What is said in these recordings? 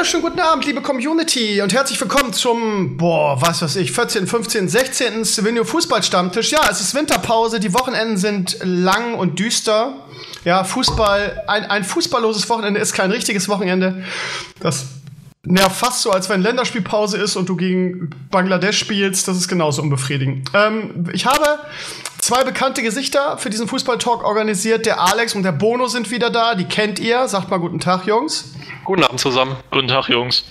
Wunderschönen guten Abend, liebe Community, und herzlich willkommen zum, boah, was weiß ich, 14., 15., 16. Savinio Fußballstammtisch. Ja, es ist Winterpause, die Wochenenden sind lang und düster. Ja, Fußball, ein, ein fußballloses Wochenende ist kein richtiges Wochenende. Das nervt fast so, als wenn Länderspielpause ist und du gegen Bangladesch spielst. Das ist genauso unbefriedigend. Ähm, ich habe zwei bekannte Gesichter für diesen Fußballtalk organisiert. Der Alex und der Bono sind wieder da. Die kennt ihr. Sagt mal guten Tag, Jungs. Guten Abend zusammen. Guten Tag, Jungs.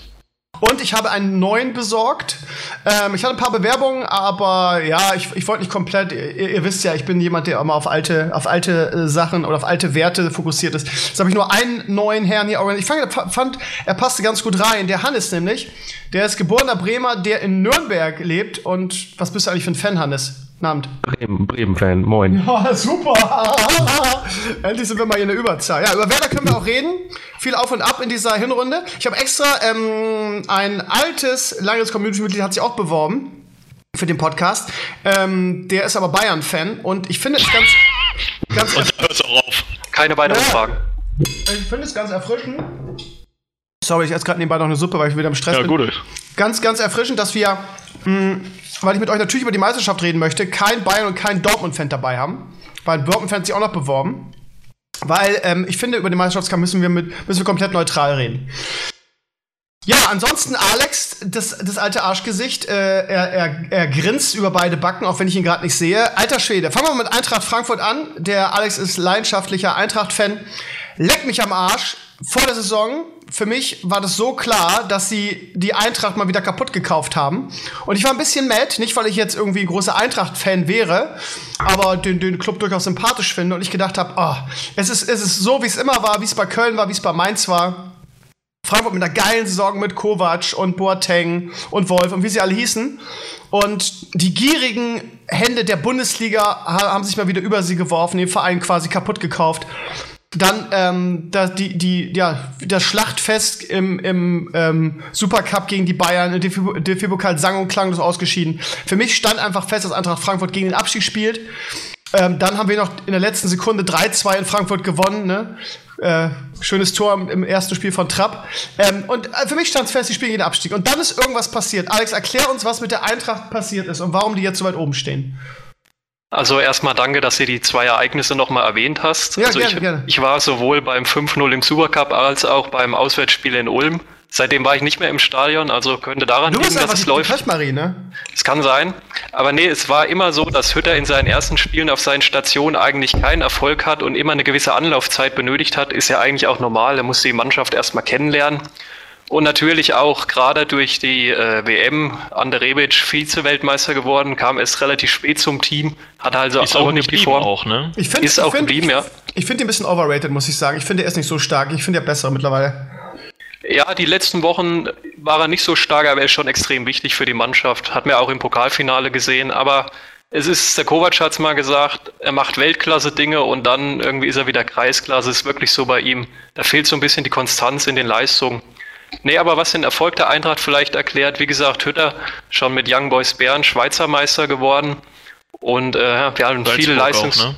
Und ich habe einen neuen besorgt. Ähm, ich hatte ein paar Bewerbungen, aber ja, ich, ich wollte nicht komplett. Ihr, ihr, wisst ja, ich bin jemand, der immer auf alte, auf alte äh, Sachen oder auf alte Werte fokussiert ist. Jetzt habe ich nur einen neuen Herrn hier organisiert. Ich fand, fand, er passte ganz gut rein. Der Hannes nämlich, der ist geborener Bremer, der in Nürnberg lebt. Und was bist du eigentlich für ein Fan, Hannes? Abend. Bremen, Bremen-Fan, moin. Ja, super. Endlich sind wir mal hier in der Überzahl. Ja, über Werder können wir auch reden. Viel auf und ab in dieser Hinrunde. Ich habe extra ähm, ein altes, langes Community-Mitglied hat sich auch beworben für den Podcast. Ähm, der ist aber Bayern-Fan und ich finde es ganz, ganz. Und da hört auch auf. Keine weiteren ja. Fragen. Ich finde es ganz erfrischend. Sorry, ich esse gerade nebenbei noch eine Suppe, weil ich wieder im Stress ja, bin. Gut. Ganz, ganz erfrischend, dass wir mh, weil ich mit euch natürlich über die Meisterschaft reden möchte, kein Bayern und kein Dortmund-Fan dabei haben. Weil Dortmund-Fan hat sich auch noch beworben. Weil ähm, ich finde, über den Meisterschaftskampf müssen wir, mit, müssen wir komplett neutral reden. Ja, ansonsten Alex, das, das alte Arschgesicht, äh, er, er, er grinst über beide Backen, auch wenn ich ihn gerade nicht sehe. Alter Schwede, fangen wir mal mit Eintracht Frankfurt an. Der Alex ist leidenschaftlicher Eintracht-Fan. Leck mich am Arsch. Vor der Saison für mich war das so klar, dass sie die Eintracht mal wieder kaputt gekauft haben. Und ich war ein bisschen mad, nicht weil ich jetzt irgendwie großer Eintracht-Fan wäre, aber den, den Club durchaus sympathisch finde. Und ich gedacht habe, oh, es, ist, es ist so, wie es immer war, wie es bei Köln war, wie es bei Mainz war. Frankfurt mit einer geilen Saison mit Kovac und Boateng und Wolf und wie sie alle hießen. Und die gierigen Hände der Bundesliga haben sich mal wieder über sie geworfen, den Verein quasi kaputt gekauft. Dann ähm, da, die, die, ja, das Schlachtfest im, im ähm, Supercup gegen die Bayern, DFB-Pokal sang und klanglos ausgeschieden. Für mich stand einfach fest, dass Eintracht Frankfurt gegen den Abstieg spielt. Ähm, dann haben wir noch in der letzten Sekunde 3-2 in Frankfurt gewonnen. Ne? Äh, schönes Tor im, im, ersten Spiel von Trapp. Ähm, und äh, für mich stand es fest, die spielen gegen den Abstieg. Und dann ist irgendwas passiert. Alex, erklär uns, was mit der Eintracht passiert ist und warum die jetzt so weit oben stehen. Also erstmal danke, dass du die zwei Ereignisse nochmal erwähnt hast. Ja, also gerne, ich, gerne. ich war sowohl beim 5-0 im Supercup als auch beim Auswärtsspiel in Ulm. Seitdem war ich nicht mehr im Stadion, also könnte daran liegen, dass es läuft. Marie, ne? Es kann sein. Aber nee, es war immer so, dass Hütter in seinen ersten Spielen auf seinen Stationen eigentlich keinen Erfolg hat und immer eine gewisse Anlaufzeit benötigt hat. Ist ja eigentlich auch normal. Er musste die Mannschaft erstmal kennenlernen. Und natürlich auch gerade durch die äh, WM Ander Rebic Vize-Weltmeister geworden, kam erst relativ spät zum Team, hat also ist auch nicht die Form. Auch, ne? ich find, ist ich auch find, geblieben, ja. Ich, ich finde ihn ein bisschen overrated, muss ich sagen. Ich finde, er ist nicht so stark. Ich finde, er besser mittlerweile. Ja, die letzten Wochen war er nicht so stark, aber er ist schon extrem wichtig für die Mannschaft. Hat mir auch im Pokalfinale gesehen. Aber es ist, der Kovac hat es mal gesagt, er macht Weltklasse-Dinge und dann irgendwie ist er wieder Kreisklasse. Ist wirklich so bei ihm. Da fehlt so ein bisschen die Konstanz in den Leistungen. Nee, aber was den Erfolg der Eintracht vielleicht erklärt, wie gesagt, Hütter schon mit Young Boys Bern Schweizer Meister geworden und äh, wir haben Salzburg viele Leistungs... Auch, ne?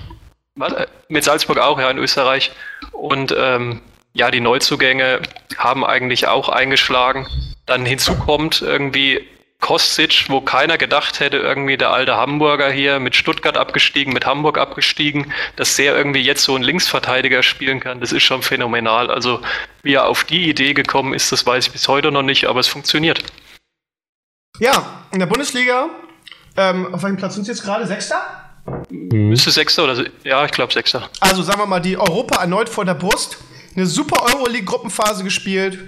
Was? Mit Salzburg auch, ja, in Österreich. Und ähm, ja, die Neuzugänge haben eigentlich auch eingeschlagen. Dann hinzu kommt irgendwie Kostic, wo keiner gedacht hätte, irgendwie der alte Hamburger hier mit Stuttgart abgestiegen, mit Hamburg abgestiegen, dass der irgendwie jetzt so einen Linksverteidiger spielen kann, das ist schon phänomenal. Also wie er auf die Idee gekommen ist, das weiß ich bis heute noch nicht, aber es funktioniert. Ja, in der Bundesliga, ähm, auf welchem Platz sind Sie jetzt gerade? Sechster? Müsste Sechster oder ja, ich glaube Sechster. Also sagen wir mal, die Europa erneut vor der Brust. Eine super Euroleague-Gruppenphase gespielt.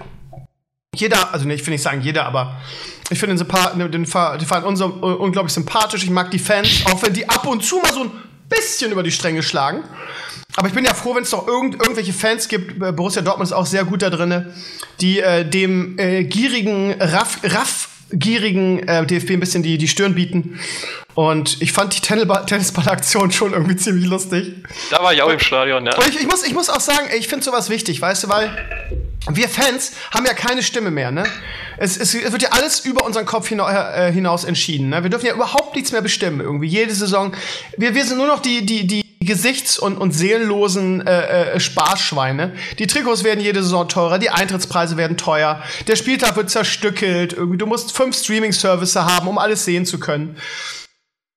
Jeder, also nee, ich will nicht sagen jeder, aber ich finde den, den, den, Verein unglaublich sympathisch. Ich mag die Fans, auch wenn die ab und zu mal so ein bisschen über die Stränge schlagen. Aber ich bin ja froh, wenn es doch irgend, irgendwelche Fans gibt. Äh, Borussia Dortmund ist auch sehr gut da drin, die äh, dem äh, gierigen, raff, raffgierigen äh, DFB ein bisschen die, die Stirn bieten. Und ich fand die Tennisball-Aktion schon irgendwie ziemlich lustig. Da war ich auch im Stadion, ja. Und ich, ich, muss, ich muss auch sagen, ich finde sowas wichtig, weißt du, weil wir Fans haben ja keine Stimme mehr, ne? Es, es, es wird ja alles über unseren Kopf äh, hinaus entschieden, ne? Wir dürfen ja überhaupt nichts mehr bestimmen, irgendwie, jede Saison. Wir, wir sind nur noch die, die, die Gesichts- und, und seelenlosen äh, äh, Spaßschweine. Die Trikots werden jede Saison teurer, die Eintrittspreise werden teuer, der Spieltag wird zerstückelt, irgendwie, du musst fünf Streaming-Services haben, um alles sehen zu können.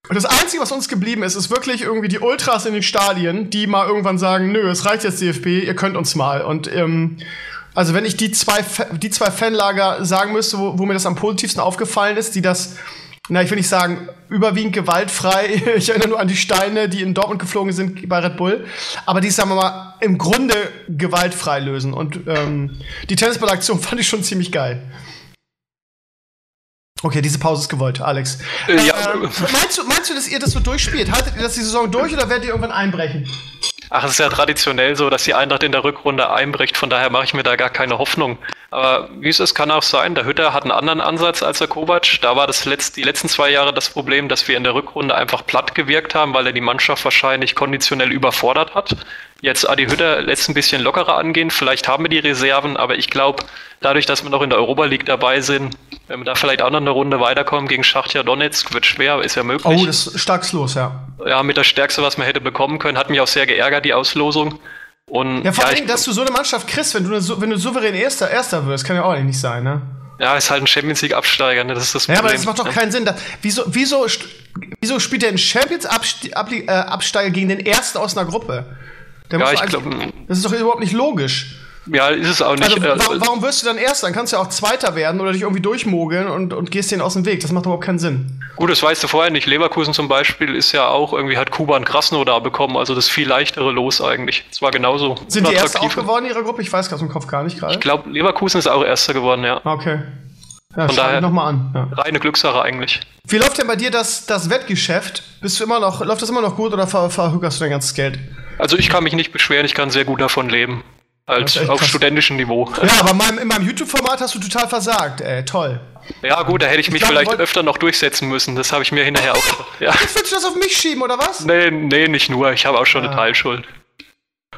Und das Einzige, was uns geblieben ist, ist wirklich irgendwie die Ultras in den Stadien, die mal irgendwann sagen, nö, es reicht jetzt DFB, ihr könnt uns mal. Und ähm, also wenn ich die zwei, die zwei Fanlager sagen müsste, wo, wo mir das am positivsten aufgefallen ist, die das na, ich will nicht sagen, überwiegend gewaltfrei. Ich erinnere nur an die Steine, die in Dortmund geflogen sind bei Red Bull. Aber die, sagen wir mal, im Grunde gewaltfrei lösen. Und ähm, die Tennisballaktion fand ich schon ziemlich geil. Okay, diese Pause ist gewollt, Alex. Äh, ja. äh, meinst, du, meinst du, dass ihr das so durchspielt? Haltet ihr das die Saison durch oder werdet ihr irgendwann einbrechen? Ach, es ist ja traditionell so, dass die Eintracht in der Rückrunde einbricht. Von daher mache ich mir da gar keine Hoffnung. Aber wie es ist, kann auch sein. Der Hütter hat einen anderen Ansatz als der Kovac. Da war das letzt, die letzten zwei Jahre das Problem, dass wir in der Rückrunde einfach platt gewirkt haben, weil er die Mannschaft wahrscheinlich konditionell überfordert hat. Jetzt Adi Hütter lässt ein bisschen lockerer angehen. Vielleicht haben wir die Reserven, aber ich glaube, dadurch, dass wir noch in der Europa League dabei sind, wenn wir da vielleicht auch noch eine Runde weiterkommen gegen Schachtja Donetsk, wird schwer, ist ja möglich. Oh, das ist stark los, ja. Ja, mit der Stärkste, was man hätte bekommen können, hat mich auch sehr geärgert, die Auslosung. Und, ja, vor ja, allem, dass du so eine Mannschaft kriegst, wenn du, wenn du souverän Erster, Erster wirst, kann ja auch nicht sein, ne? Ja, ist halt ein Champions League Absteiger, ne? Das ist das Problem. Ja, aber das macht doch keinen Sinn. Da, wieso, wieso, wieso spielt der ein Champions äh, Absteiger gegen den Ersten aus einer Gruppe? Der ja, ich glaube. Das ist doch überhaupt nicht logisch. Ja, ist es auch nicht. Also, warum, äh, warum wirst du dann Erster? Dann kannst du ja auch Zweiter werden oder dich irgendwie durchmogeln und, und gehst denen aus dem Weg. Das macht überhaupt keinen Sinn. Gut, das weißt du vorher nicht. Leverkusen zum Beispiel ist ja auch irgendwie hat Kuba und Krasno da bekommen, also das viel leichtere Los eigentlich. Es war genauso. Sind die Erster auch geworden in ihrer Gruppe? Ich weiß gerade im Kopf gar nicht gerade. Ich glaube, Leverkusen ist auch Erster geworden, ja. Okay. Ja, Von daher nochmal an. Ja. Reine Glückssache eigentlich. Wie läuft denn bei dir das, das Wettgeschäft? Bist du immer noch, läuft das immer noch gut oder ver, verhückerst du dein ganzes Geld? Also ich kann mich nicht beschweren, ich kann sehr gut davon leben. Als auf krass. studentischem Niveau. Ja, aber in meinem YouTube-Format hast du total versagt, ey, toll. Ja, gut, da hätte ich mich ich glaub, vielleicht öfter noch durchsetzen müssen. Das habe ich mir hinterher auch. Ja. Jetzt willst du das auf mich schieben, oder was? Nee, nee, nicht nur. Ich habe auch schon ja. eine Teilschuld.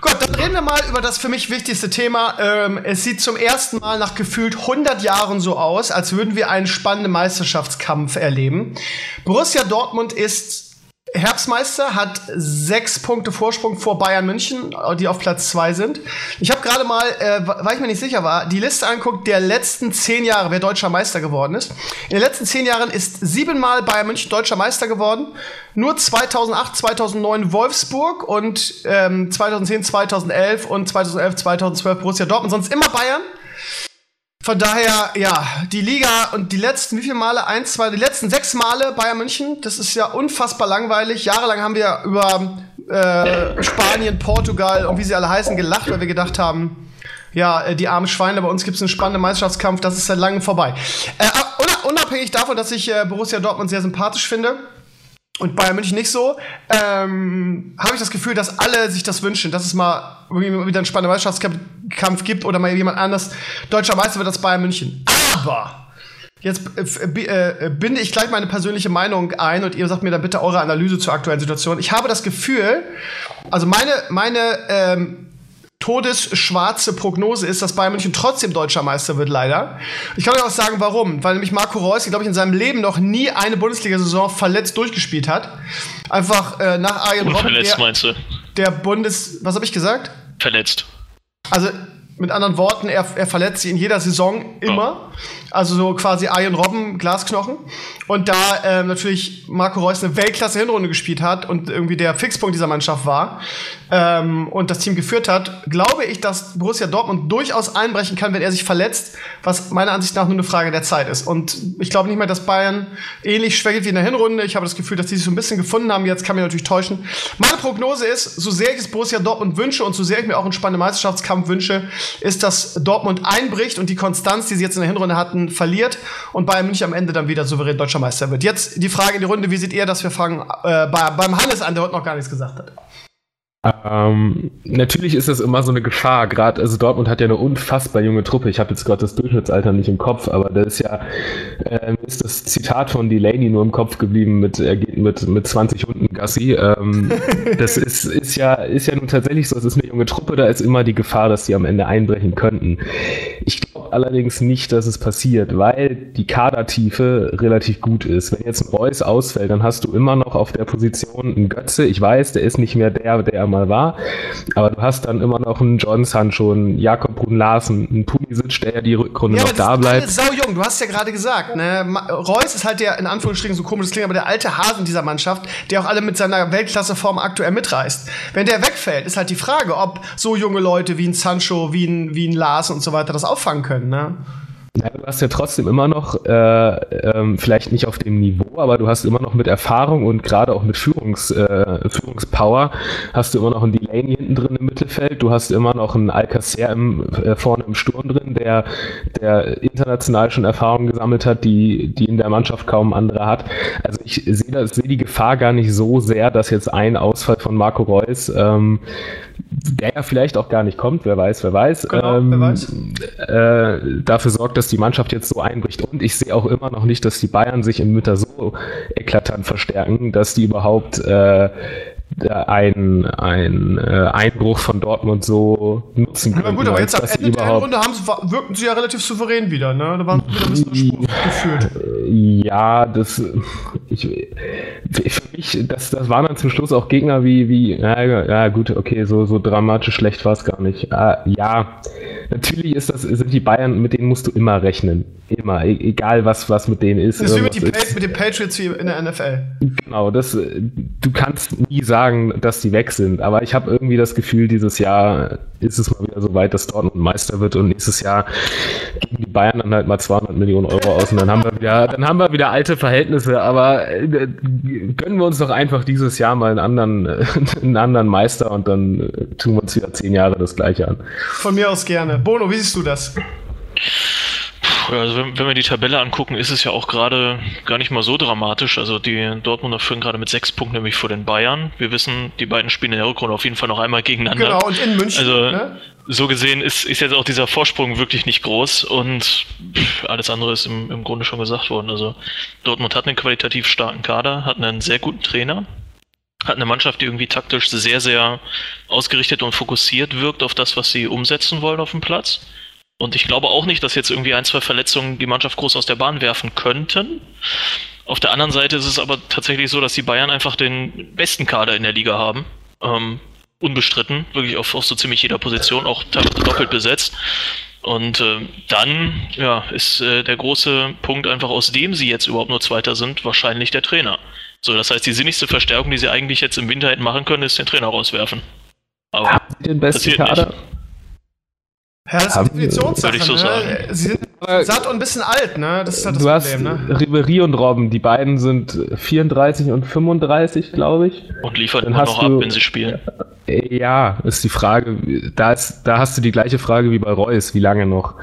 Gut, dann reden wir mal über das für mich wichtigste Thema. Ähm, es sieht zum ersten Mal nach gefühlt 100 Jahren so aus, als würden wir einen spannenden Meisterschaftskampf erleben. Borussia Dortmund ist Herbstmeister hat sechs Punkte Vorsprung vor Bayern München, die auf Platz zwei sind. Ich habe gerade mal, äh, weil ich mir nicht sicher war, die Liste anguckt der letzten zehn Jahre, wer deutscher Meister geworden ist. In den letzten zehn Jahren ist siebenmal Bayern München deutscher Meister geworden. Nur 2008, 2009 Wolfsburg und ähm, 2010, 2011 und 2011, 2012 Borussia Dortmund. Sonst immer Bayern. Von daher, ja, die Liga und die letzten, wie viele Male? Eins, zwei, die letzten sechs Male Bayern München. Das ist ja unfassbar langweilig. Jahrelang haben wir über äh, Spanien, Portugal und wie sie alle heißen gelacht, weil wir gedacht haben, ja, äh, die armen Schweine, bei uns gibt es einen spannenden Meisterschaftskampf, das ist seit langem vorbei. Äh, unabhängig davon, dass ich äh, Borussia Dortmund sehr sympathisch finde, und Bayern München nicht so, ähm, habe ich das Gefühl, dass alle sich das wünschen, dass es mal wieder einen spannenden Meisterschaftskampf gibt oder mal jemand anders deutscher Meister wird als Bayern München. Aber jetzt äh, äh, binde ich gleich meine persönliche Meinung ein und ihr sagt mir dann bitte eure Analyse zur aktuellen Situation. Ich habe das Gefühl, also meine, meine ähm, todesschwarze Prognose ist, dass Bayern München trotzdem deutscher Meister wird, leider. Ich kann euch auch sagen, warum. Weil nämlich Marco Reus, glaube ich, in seinem Leben noch nie eine Bundesliga-Saison verletzt durchgespielt hat. Einfach äh, nach Arjen Robben. Verletzt, der, meinst du? Der Bundes... Was habe ich gesagt? Verletzt. Also, mit anderen Worten, er, er verletzt sich in jeder Saison immer. Oh. Also so quasi Arjen Robben, Glasknochen. Und da ähm, natürlich Marco Reus eine Weltklasse-Hinrunde gespielt hat und irgendwie der Fixpunkt dieser Mannschaft war ähm, und das Team geführt hat, glaube ich, dass Borussia Dortmund durchaus einbrechen kann, wenn er sich verletzt, was meiner Ansicht nach nur eine Frage der Zeit ist. Und ich glaube nicht mehr, dass Bayern ähnlich schwächelt wie in der Hinrunde. Ich habe das Gefühl, dass die sich so ein bisschen gefunden haben. Jetzt kann mich natürlich täuschen. Meine Prognose ist, so sehr ich es Borussia Dortmund wünsche und so sehr ich mir auch einen spannenden Meisterschaftskampf wünsche, ist, dass Dortmund einbricht und die Konstanz, die sie jetzt in der Hinrunde hatten, verliert und Bayern München am Ende dann wieder souverän deutscher Meister wird. Jetzt die Frage in die Runde, wie seht ihr das? Wir fangen äh, bei, beim Hannes an, der heute noch gar nichts gesagt hat. Ähm, natürlich ist das immer so eine Gefahr. Gerade, also Dortmund hat ja eine unfassbar junge Truppe. Ich habe jetzt gerade das Durchschnittsalter nicht im Kopf, aber das ist ja äh, ist das Zitat von Delaney nur im Kopf geblieben mit er geht mit mit 20 Hunden Gassi. Ähm, das ist ist ja ist ja nun tatsächlich so. Es ist eine junge Truppe. Da ist immer die Gefahr, dass die am Ende einbrechen könnten. Ich glaube allerdings nicht, dass es passiert, weil die Kadertiefe relativ gut ist. Wenn jetzt ein Reus ausfällt, dann hast du immer noch auf der Position einen Götze. Ich weiß, der ist nicht mehr der, der er mal war, aber du hast dann immer noch einen John Sancho, einen Jakob Brun Larsen, einen Pulisic, der ja die Rückrunde ja, noch da bleibt. Sau jung, du hast ja gerade gesagt, ne? Reus ist halt der, in Anführungsstrichen so komisch klingt, aber der alte Hasen dieser Mannschaft, der auch alle mit seiner Weltklasseform aktuell mitreißt. Wenn der wegfällt, ist halt die Frage, ob so junge Leute wie ein Sancho, wie ein, wie ein Lars und so weiter das auffangen können, ne? Ja, du hast ja trotzdem immer noch, äh, ähm, vielleicht nicht auf dem Niveau, aber du hast immer noch mit Erfahrung und gerade auch mit Führungs, äh, Führungspower hast du immer noch einen Delaney hinten drin im Mittelfeld, du hast immer noch einen Alcacer im, äh, vorne im Sturm drin, der, der international schon Erfahrung gesammelt hat, die, die in der Mannschaft kaum andere hat. Also ich sehe seh die Gefahr gar nicht so sehr, dass jetzt ein Ausfall von Marco Reus ähm, der ja vielleicht auch gar nicht kommt, wer weiß, wer weiß, genau, ähm, wer weiß. Äh, dafür sorgt, dass die Mannschaft jetzt so einbricht. Und ich sehe auch immer noch nicht, dass die Bayern sich im Winter so eklatant verstärken, dass die überhaupt äh, ein, ein äh, Einbruch von Dortmund so nutzen können. Ja, gut, aber jetzt am Ende der Runde haben sie, wirkten sie ja relativ souverän wieder, ne? Da waren wieder ein bisschen gefühlt. Ja, das ich, für mich, das, das waren dann zum Schluss auch Gegner wie, wie, ja, ja gut, okay, so, so dramatisch schlecht war es gar nicht. Äh, ja, natürlich ist das, sind die Bayern, mit denen musst du immer rechnen. Immer, e egal was, was mit denen ist. Das ist wie mit, ist. mit den Patriots wie in der NFL. Genau, das, du kannst nie sagen, dass die weg sind, aber ich habe irgendwie das Gefühl, dieses Jahr ist es mal wieder so weit, dass Dortmund Meister wird und nächstes Jahr geben die Bayern dann halt mal 200 Millionen Euro aus und dann haben wir wieder, dann haben wir wieder alte Verhältnisse, aber äh, gönnen wir uns doch einfach dieses Jahr mal einen anderen, einen anderen Meister und dann tun wir uns wieder zehn Jahre das Gleiche an. Von mir aus gerne. Bono, wie siehst du das? Also wenn, wenn, wir die Tabelle angucken, ist es ja auch gerade gar nicht mal so dramatisch. Also die Dortmunder führen gerade mit sechs Punkten nämlich vor den Bayern. Wir wissen, die beiden spielen in der Rückrunde auf jeden Fall noch einmal gegeneinander. Genau, und in München. Also ne? so gesehen ist, ist jetzt auch dieser Vorsprung wirklich nicht groß und alles andere ist im, im Grunde schon gesagt worden. Also Dortmund hat einen qualitativ starken Kader, hat einen sehr guten Trainer, hat eine Mannschaft, die irgendwie taktisch sehr, sehr ausgerichtet und fokussiert wirkt auf das, was sie umsetzen wollen auf dem Platz. Und ich glaube auch nicht, dass jetzt irgendwie ein, zwei Verletzungen die Mannschaft groß aus der Bahn werfen könnten. Auf der anderen Seite ist es aber tatsächlich so, dass die Bayern einfach den besten Kader in der Liga haben. Ähm, unbestritten, wirklich auf, auf so ziemlich jeder Position, auch teilweise doppelt besetzt. Und äh, dann ja, ist äh, der große Punkt einfach, aus dem sie jetzt überhaupt nur Zweiter sind, wahrscheinlich der Trainer. So, das heißt, die sinnigste Verstärkung, die sie eigentlich jetzt im Winter hätten machen können, ist den Trainer rauswerfen. Aber Haben sie den besten Kader? Nicht. Ja, das ist Definitionssache. Ich so ne? Sie sind satt und ein bisschen alt, ne? Das ist halt das du Problem, hast ne? Ribery und Robben, die beiden sind 34 und 35, glaube ich. Und liefern immer noch ab, wenn sie spielen. Ja, ist die Frage. Da, ist, da hast du die gleiche Frage wie bei Reus, wie lange noch?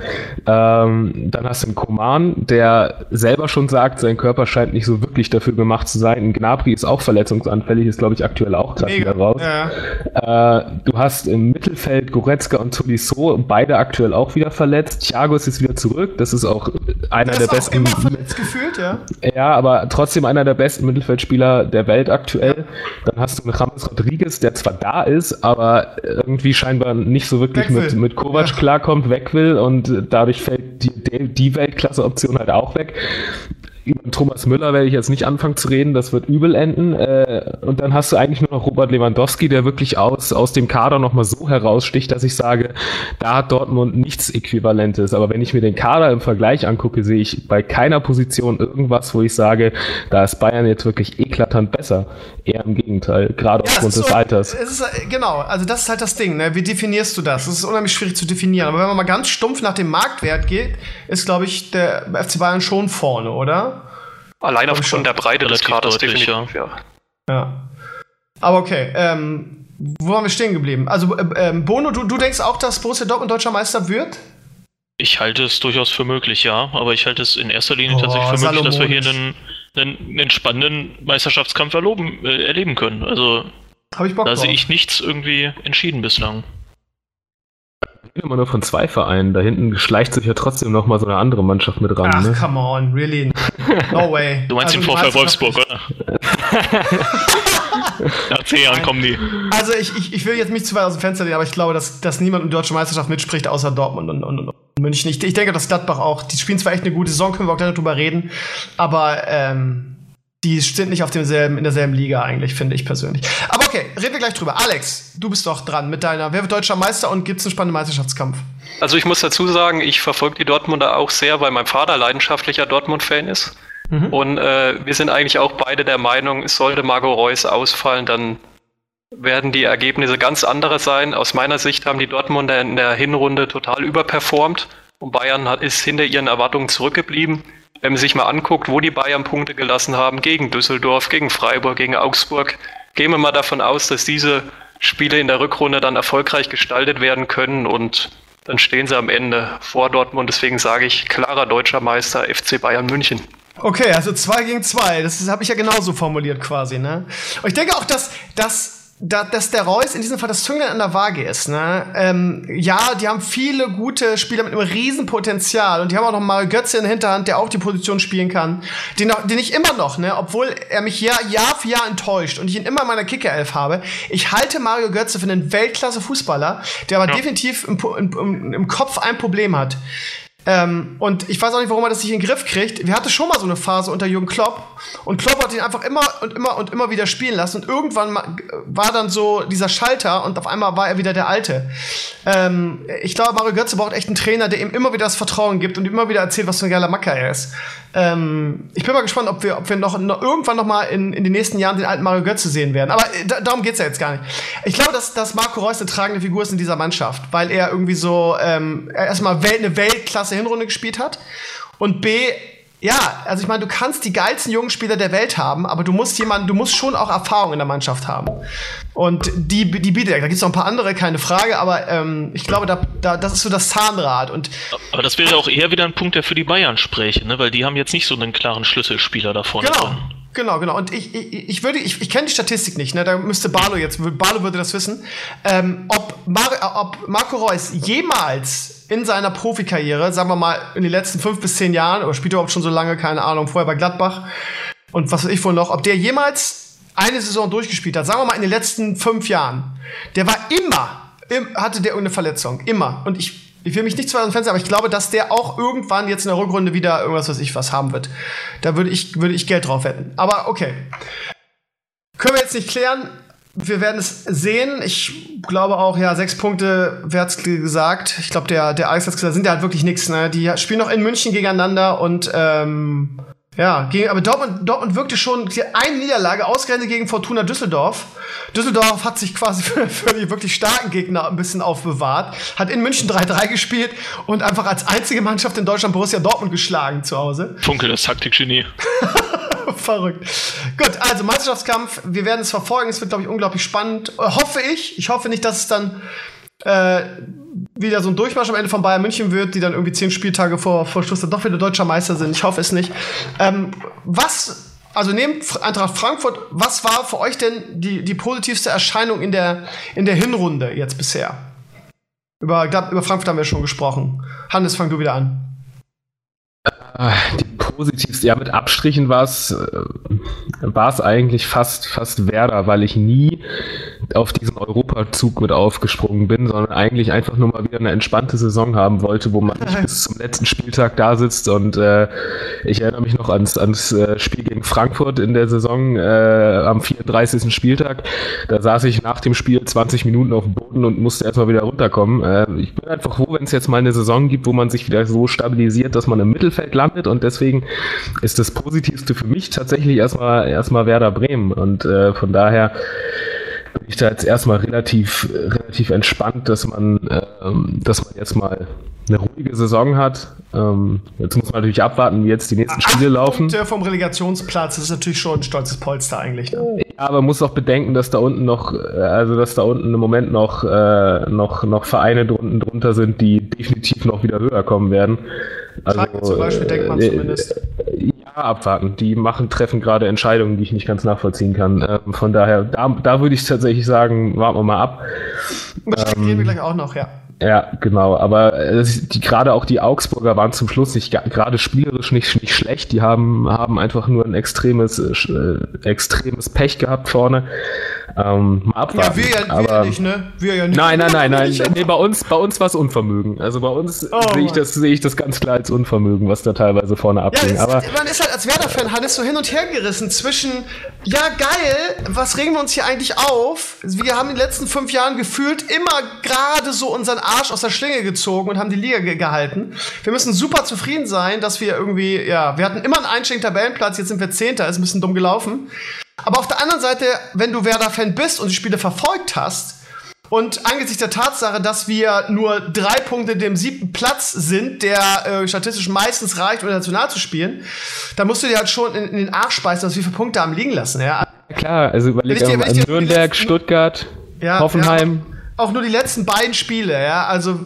Ähm, dann hast du einen Koman, der selber schon sagt, sein Körper scheint nicht so wirklich dafür gemacht zu sein. Ein Gnabry ist auch verletzungsanfällig, ist glaube ich aktuell auch gerade wieder raus. Ja. Äh, du hast im Mittelfeld Goretzka und Tolisso, beide aktuell auch wieder verletzt. Thiago ist jetzt wieder zurück, das ist auch einer der, der besten. Immer verletzt gefühlt, ja. Ja, aber trotzdem einer der besten Mittelfeldspieler der Welt aktuell. Dann hast du einen James Rodriguez, der zwar da ist, aber irgendwie scheinbar nicht so wirklich mit, mit Kovac ja. klarkommt, weg will und dadurch fällt die, die Weltklasse-Option halt auch weg über Thomas Müller werde ich jetzt nicht anfangen zu reden, das wird übel enden. Äh, und dann hast du eigentlich nur noch Robert Lewandowski, der wirklich aus, aus dem Kader nochmal so heraussticht, dass ich sage, da hat Dortmund nichts Äquivalentes. Aber wenn ich mir den Kader im Vergleich angucke, sehe ich bei keiner Position irgendwas, wo ich sage, da ist Bayern jetzt wirklich eklatant besser. Eher im Gegenteil, gerade ja, aufgrund so, des Alters. Ist, genau, also das ist halt das Ding. Ne? Wie definierst du das? Das ist unheimlich schwierig zu definieren. Aber wenn man mal ganz stumpf nach dem Marktwert geht, ist, glaube ich, der FC Bayern schon vorne, oder? Allein aufgrund der Breite des Kaders definitiv, ja. ja. Aber okay, ähm, wo waren wir stehen geblieben? Also, äh, äh, Bono, du, du denkst auch, dass Borussia Dortmund deutscher Meister wird? Ich halte es durchaus für möglich, ja. Aber ich halte es in erster Linie oh, tatsächlich für möglich, dass wir hier einen, einen, einen spannenden Meisterschaftskampf erloben, äh, erleben können. Also, da sehe ich nichts irgendwie entschieden bislang immer nur von zwei Vereinen. Da hinten schleicht sich ja trotzdem noch mal so eine andere Mannschaft mit ran. Ach, ne? come on, really? No way. Du meinst also, den Vorfall Wolfsburg, oder? Nach zehn Jahren kommen die. Also ich, ich, ich will jetzt nicht zu weit aus dem Fenster lehnen, aber ich glaube, dass, dass niemand um die deutsche Meisterschaft mitspricht, außer Dortmund und, und, und München. Ich, ich denke, dass Gladbach auch. Die spielen zwar echt eine gute Saison, können wir auch gleich drüber reden, aber ähm, die sind nicht auf demselben, in derselben Liga eigentlich, finde ich persönlich. Aber okay, reden wir gleich drüber. Alex, du bist doch dran mit deiner Wer wird deutscher Meister und gibt es einen spannenden Meisterschaftskampf? Also ich muss dazu sagen, ich verfolge die Dortmunder auch sehr, weil mein Vater leidenschaftlicher Dortmund-Fan ist. Mhm. Und äh, wir sind eigentlich auch beide der Meinung, sollte Margot Reus ausfallen, dann werden die Ergebnisse ganz andere sein. Aus meiner Sicht haben die Dortmunder in der Hinrunde total überperformt und Bayern hat, ist hinter ihren Erwartungen zurückgeblieben. Wenn man sich mal anguckt, wo die Bayern Punkte gelassen haben, gegen Düsseldorf, gegen Freiburg, gegen Augsburg, gehen wir mal davon aus, dass diese Spiele in der Rückrunde dann erfolgreich gestaltet werden können und dann stehen sie am Ende vor Dortmund. Deswegen sage ich klarer deutscher Meister FC Bayern München. Okay, also zwei gegen zwei. Das habe ich ja genauso formuliert quasi, ne? Und ich denke auch, dass, dass da, dass der Reus in diesem Fall das Zünglein an der Waage ist. Ne? Ähm, ja, die haben viele gute Spieler mit einem riesen Potenzial und die haben auch noch mal Götze in der Hinterhand, der auch die Position spielen kann, den, den ich immer noch, ne, obwohl er mich Jahr, Jahr für Jahr enttäuscht und ich ihn immer in meiner Kickerelf habe, ich halte Mario Götze für einen Weltklasse-Fußballer, der aber ja. definitiv im, im, im Kopf ein Problem hat. Ähm, und ich weiß auch nicht, warum er das nicht in den Griff kriegt. Wir hatten schon mal so eine Phase unter Jürgen Klopp und Klopp hat ihn einfach immer und immer und immer wieder spielen lassen und irgendwann war dann so dieser Schalter und auf einmal war er wieder der Alte. Ähm, ich glaube, Mario Götze braucht echt einen Trainer, der ihm immer wieder das Vertrauen gibt und ihm immer wieder erzählt, was für ein geiler Macker er ist. Ähm, ich bin mal gespannt, ob wir, ob wir noch, noch irgendwann noch mal in, in den nächsten Jahren den alten Mario Götze sehen werden. Aber äh, da, darum geht's ja jetzt gar nicht. Ich glaube, dass, dass Marco Reus eine tragende Figur ist in dieser Mannschaft, weil er irgendwie so ähm, erstmal Welt, eine Weltklasse Hinrunde gespielt hat und B ja, also ich meine, du kannst die geilsten jungen Spieler der Welt haben, aber du musst jemanden, du musst schon auch Erfahrung in der Mannschaft haben. Und die, die bietet er. Da gibt es noch ein paar andere, keine Frage, aber ähm, ich glaube, da, da, das ist so das Zahnrad. Und aber das wäre auch eher wieder ein Punkt, der für die Bayern spräche, ne? weil die haben jetzt nicht so einen klaren Schlüsselspieler da vorne genau. drin. Genau, genau. Und ich, ich, ich würde, ich, ich kenne die Statistik nicht, ne? Da müsste Barlo jetzt, Barlo würde das wissen, ähm, ob, Mar ob Marco Reus jemals in seiner Profikarriere, sagen wir mal in den letzten fünf bis zehn Jahren, oder spielt er überhaupt schon so lange, keine Ahnung, vorher bei Gladbach und was weiß ich wohl noch, ob der jemals eine Saison durchgespielt hat, sagen wir mal in den letzten fünf Jahren, der war immer, im, hatte der irgendeine Verletzung, immer. Und ich ich will mich nicht zu weit aus dem Fenster, aber ich glaube, dass der auch irgendwann jetzt in der Rückrunde wieder irgendwas, was ich was haben wird. Da würde ich, würde ich Geld drauf wetten. Aber okay. Können wir jetzt nicht klären. Wir werden es sehen. Ich glaube auch, ja, sechs Punkte, wer hat's gesagt? Ich glaube, der, der Alex hat gesagt, sind ja halt wirklich nichts. Ne? Die spielen noch in München gegeneinander und ähm, ja, aber Dortmund, Dortmund wirkte schon eine Niederlage, ausgerechnet gegen Fortuna Düsseldorf. Düsseldorf hat sich quasi für, für die wirklich starken Gegner ein bisschen aufbewahrt, hat in München 3-3 gespielt und einfach als einzige Mannschaft in Deutschland Borussia Dortmund geschlagen zu Hause. Funkel, das Taktikgenie. Verrückt. Gut, also Meisterschaftskampf, wir werden es verfolgen, es wird, glaube ich, unglaublich spannend. Äh, hoffe ich. Ich hoffe nicht, dass es dann äh, wieder so ein Durchmarsch am Ende von Bayern München wird, die dann irgendwie zehn Spieltage vor, vor Schluss dann doch wieder deutscher Meister sind. Ich hoffe es nicht. Ähm, was, also neben Eintracht Frankfurt, was war für euch denn die, die positivste Erscheinung in der, in der Hinrunde jetzt bisher? Über, über Frankfurt haben wir schon gesprochen. Hannes, fang du wieder an. Äh, die positivste, ja, mit Abstrichen war es, äh, eigentlich fast, fast Werder, weil ich nie auf diesen Europazug mit aufgesprungen bin, sondern eigentlich einfach nur mal wieder eine entspannte Saison haben wollte, wo man nicht bis zum letzten Spieltag da sitzt und äh, ich erinnere mich noch ans, ans äh, Spiel gegen Frankfurt in der Saison äh, am 34. Spieltag. Da saß ich nach dem Spiel 20 Minuten auf dem Boden und musste erstmal wieder runterkommen. Äh, ich bin einfach froh, wenn es jetzt mal eine Saison gibt, wo man sich wieder so stabilisiert, dass man im Mittelfeld landet und deswegen ist das Positivste für mich tatsächlich erstmal erstmal Werder Bremen und äh, von daher bin ich da jetzt erstmal relativ, relativ entspannt, dass man, ähm, dass man jetzt mal eine ruhige Saison hat. Ähm, jetzt muss man natürlich abwarten, wie jetzt die nächsten Acht Spiele laufen. Punkte vom Relegationsplatz das ist natürlich schon ein stolzes Polster eigentlich. Ne? Ja, aber man muss auch bedenken, dass da unten noch, äh, also dass da unten im Moment noch, äh, noch, noch Vereine drunten drunter sind, die definitiv noch wieder höher kommen werden. Also, zum Beispiel denkt man äh, zumindest. Ja, abwarten. Die machen, treffen gerade Entscheidungen, die ich nicht ganz nachvollziehen kann. Ähm, von daher, da, da würde ich tatsächlich sagen, warten wir mal ab. Das ähm, reden wir gleich auch noch, ja. Ja, genau. Aber äh, die, gerade auch die Augsburger waren zum Schluss nicht gerade spielerisch nicht, nicht schlecht. Die haben, haben einfach nur ein extremes, äh, extremes Pech gehabt vorne. Ähm, mal abwarten. Ja, wir ja, aber, wir nicht, ne? Wir ja nicht. Nein, nein, nein, nein. nee, bei uns, bei uns war es Unvermögen. Also bei uns oh, sehe ich, das, seh ich das ganz klar als Unvermögen, was da teilweise vorne abging. Ja, aber man ist halt als Werder-Fan Hannes so hin und her gerissen zwischen, ja geil, was regen wir uns hier eigentlich auf? Wir haben in den letzten fünf Jahren gefühlt immer gerade so unseren Arsch aus der Schlinge gezogen und haben die Liga ge gehalten. Wir müssen super zufrieden sein, dass wir irgendwie, ja, wir hatten immer einen einstelligen Tabellenplatz, jetzt sind wir Zehnter, ist ein bisschen dumm gelaufen. Aber auf der anderen Seite, wenn du Werder-Fan bist und die Spiele verfolgt hast, und angesichts der Tatsache, dass wir nur drei Punkte dem siebten Platz sind, der äh, statistisch meistens reicht, um national zu spielen, da musst du dir halt schon in, in den Arsch speisen, dass wir für Punkte haben liegen lassen. Ja? Klar, also überleg dir, Nürnberg, Stuttgart, ja, Hoffenheim. Ja, auch nur die letzten beiden Spiele, ja. Also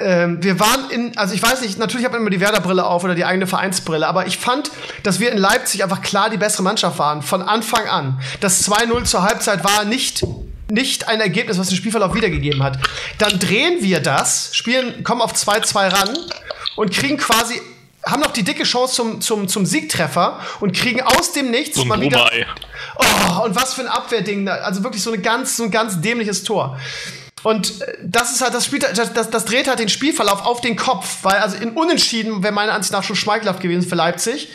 ähm, wir waren in, also ich weiß nicht, natürlich hat man immer die Werder-Brille auf oder die eigene Vereinsbrille, aber ich fand, dass wir in Leipzig einfach klar die bessere Mannschaft waren, von Anfang an. Das 2-0 zur Halbzeit war nicht nicht ein Ergebnis, was den Spielverlauf wiedergegeben hat. Dann drehen wir das, spielen, kommen auf 2-2 ran und kriegen quasi haben noch die dicke Chance zum, zum, zum Siegtreffer und kriegen aus dem Nichts so mal wieder. Oh, und was für ein Abwehrding. Also wirklich so, eine ganz, so ein ganz dämliches Tor. Und äh, das ist halt, das spielt, das, das, das dreht halt den Spielverlauf auf den Kopf, weil also in Unentschieden wäre meiner Ansicht nach schon schmeichelhaft gewesen für Leipzig.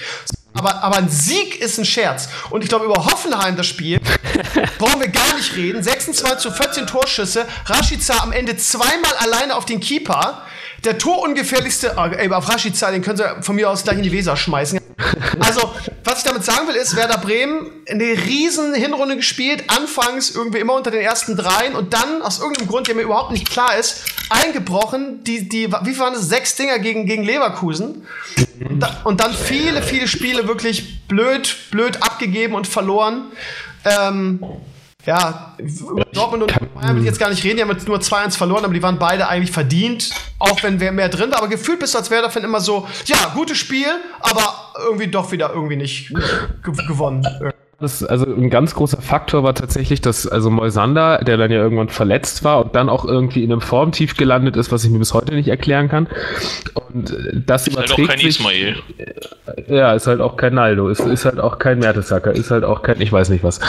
Aber, aber ein Sieg ist ein Scherz. Und ich glaube, über Hoffenheim das Spiel brauchen wir gar nicht reden. 26 zu 14 Torschüsse. Rashica am Ende zweimal alleine auf den Keeper. Der torungefährlichste, oh, ey, auf Rashica, den können Sie von mir aus gleich in die Weser schmeißen. Also, was ich damit sagen will, ist, Werder Bremen eine riesen Hinrunde gespielt, anfangs irgendwie immer unter den ersten dreien und dann, aus irgendeinem Grund, der mir überhaupt nicht klar ist, eingebrochen, die, die, wie waren das? Sechs Dinger gegen, gegen Leverkusen. Und, da, und dann viele, viele Spiele wirklich blöd, blöd abgegeben und verloren. Ähm, ja, Dortmund und Bayern will ich jetzt gar nicht reden, die haben jetzt nur 2-1 verloren, aber die waren beide eigentlich verdient, auch wenn wer mehr drin war. Aber gefühlt bist du als Werder-Fan immer so, ja, gutes Spiel, aber irgendwie doch wieder irgendwie nicht gewonnen. Das, also ein ganz großer Faktor war tatsächlich, dass also Moisander, der dann ja irgendwann verletzt war und dann auch irgendwie in einem Formtief gelandet ist, was ich mir bis heute nicht erklären kann. Und das ist überträgt halt auch kein sich, Ismail. Ja, ist halt auch kein Naldo, ist, ist halt auch kein Mertesacker, ist halt auch kein, ich weiß nicht was.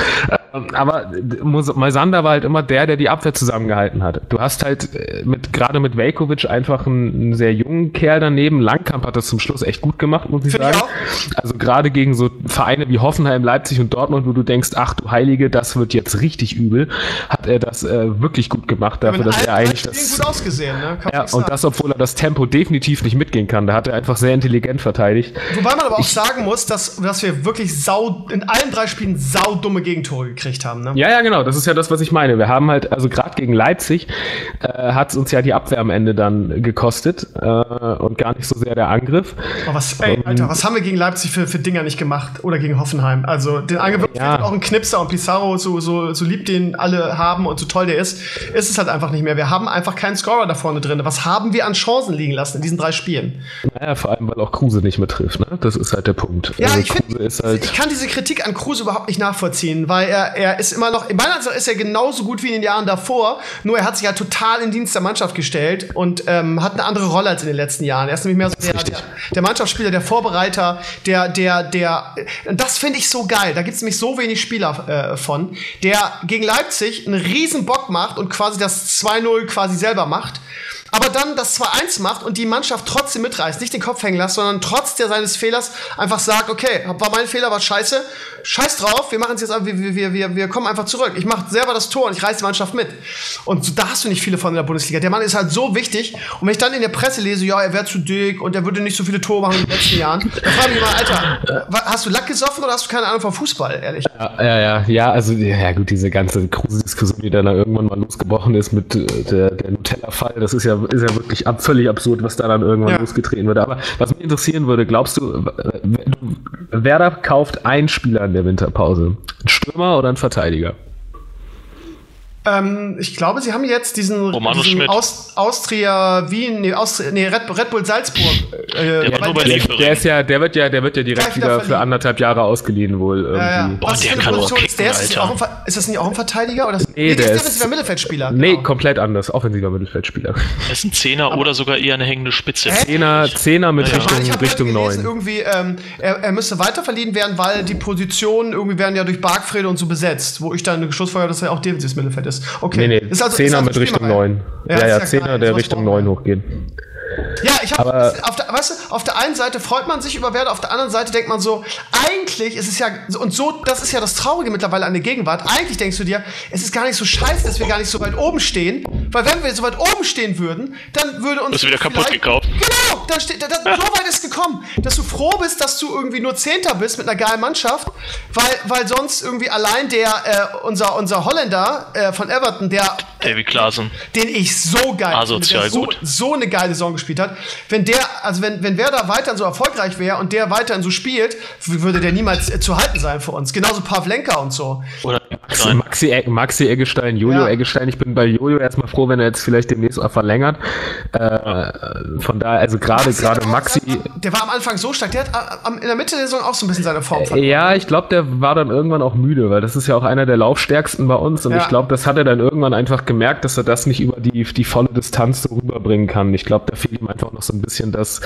Aber Moisander war halt immer der, der die Abwehr zusammengehalten hat. Du hast halt äh, mit gerade mit Velkovic einfach einen, einen, sehr jungen Kerl daneben. Langkamp hat das zum Schluss echt gut gemacht, muss ich Find sagen. Ich also gerade gegen so Vereine wie Hoffenheim, Leipzig und Dortmund, wo du denkst, ach du Heilige, das wird jetzt richtig übel, hat er das äh, wirklich gut gemacht dafür, dass er eigentlich das. Gut ausgesehen, ne? ja, und das, obwohl er das Tempo definitiv nicht mitgehen kann. Da hat er einfach sehr intelligent verteidigt. Wobei man aber auch ich, sagen muss, dass, dass wir wirklich sau in allen drei Spielen saudumme Gegentore gekriegt haben. Ne? Ja, ja, genau. Das ist ja das, was ich meine. Wir haben halt, also gerade gegen Leipzig äh, hat es uns ja die Abwehr am Ende dann gekostet äh, und gar nicht so sehr der Angriff. Oh, was, ey, Alter, was haben wir gegen Leipzig für, für Dinger nicht gemacht? Oder gegen Hoffenheim? Also den Angriff ja. auch ein Knipser und Pizarro, so, so, so lieb den alle haben und so toll der ist, ist es halt einfach nicht mehr. Wir haben einfach keinen Scorer da vorne drin. Was haben wir an Chancen liegen lassen in diesen drei Spielen? Naja, vor allem, weil auch Kruse nicht mehr trifft. Ne? Das ist halt der Punkt. Ja, also, ich, find, halt ich kann diese Kritik an Kruse überhaupt nicht nachvollziehen, weil er, er ist immer noch, in meiner Ansicht ist er genauso gut wie in den Jahren davor, nur er hat sich ja halt total in Dienst der Mannschaft gestellt und ähm, hat eine andere Rolle als in den letzten Jahren. Er ist nämlich mehr so der, der, der, Mannschaftsspieler, der Vorbereiter, der, der, der, das finde ich so geil. Da gibt es nämlich so wenig Spieler äh, von, der gegen Leipzig einen riesen Bock macht und quasi das 2-0 quasi selber macht aber dann das 2-1 macht und die Mannschaft trotzdem mitreißt, nicht den Kopf hängen lässt, sondern trotz der seines Fehlers einfach sagt, okay, war mein Fehler, war scheiße, scheiß drauf, wir machen es jetzt, wir, wir, wir, wir kommen einfach zurück. Ich mache selber das Tor und ich reiß die Mannschaft mit. Und da hast du nicht viele von in der Bundesliga. Der Mann ist halt so wichtig. Und wenn ich dann in der Presse lese, ja, er wäre zu dick und er würde nicht so viele Tore machen in den letzten Jahren, dann frage ich mich mal, Alter, hast du Lack gesoffen oder hast du keine Ahnung vom Fußball, ehrlich? Ja, ja, ja, ja also, ja gut, diese ganze Kruse-Diskussion, die dann da irgendwann mal losgebrochen ist mit äh, der, der Nutella-Fall, das ist ja ist ja wirklich ab, völlig absurd, was da dann irgendwann ja. losgetreten wird. Aber was mich interessieren würde, glaubst du, Werder kauft einen Spieler in der Winterpause? Ein Stürmer oder ein Verteidiger? Ähm, ich glaube, sie haben jetzt diesen, diesen Aus, Austria Wien, nee, Austria, nee Red, Red, Bull Salzburg. Äh, der, der, der, ist ja, der wird ja, der wird ja direkt wieder, wieder für anderthalb Jahre ausgeliehen wohl. Irgendwie. Ja, ja. Boah, der kann auch kicken, der ist, auch ein, ist das nicht auch ein Verteidiger? Oder? Nee, nee der, der ist defensiver Mittelfeldspieler. Nee, genau. komplett anders. Offensiver Mittelfeldspieler. Er ist ein Zehner Aber oder sogar eher eine hängende Spitze. Zehner, Zehner mit ja. Richtung, Richtung 9. Irgendwie, ähm, er, er müsste weiter verliehen werden, weil die Positionen irgendwie werden ja durch Bargfrede und so besetzt, wo ich dann Schlussfolger, dass er auch defensives Mittelfeld ist. Okay. Nee, nee, ist also, Zehner ist also mit Richtung 9. Ja, ja, ja Zehner, der Richtung 9 hochgeht. Ja, ich habe, auf der, weißt du, auf der einen Seite freut man sich über Werder, auf der anderen Seite denkt man so, eigentlich ist es ja, und so, das ist ja das Traurige mittlerweile an der Gegenwart, eigentlich denkst du dir, es ist gar nicht so scheiße, dass wir gar nicht so weit oben stehen, weil wenn wir so weit oben stehen würden, dann würde uns. Das wieder kaputt gekauft. Genau, dann steht, da, so weit ist gekommen, dass du froh bist, dass du irgendwie nur Zehnter bist mit einer geilen Mannschaft, weil, weil sonst irgendwie allein der, äh, unser, unser Holländer äh, von Everton, der. David Klaassen. Den ich so geil Asozial finde, so, so eine geile Saison gespielt hat. Wenn der, also wenn, wenn Werder weiterhin so erfolgreich wäre und der weiterhin so spielt, würde der niemals äh, zu halten sein für uns. Genauso Pavlenka und so. Oder Maxi, Maxi, Maxi Eggestein, Jojo ja. Eggestein. Ich bin bei Jojo erstmal froh, wenn er jetzt vielleicht demnächst auch verlängert. Äh, von daher, also gerade gerade Maxi. Der war am Anfang so stark. Der hat in der Mitte der Saison auch so ein bisschen seine Form verloren. Ja, ich glaube, der war dann irgendwann auch müde, weil das ist ja auch einer der laufstärksten bei uns. Und ja. ich glaube, das hat er dann irgendwann einfach gemerkt, dass er das nicht über die, die volle Distanz so rüberbringen kann. Ich glaube, da fehlt ihm einfach noch so ein bisschen das.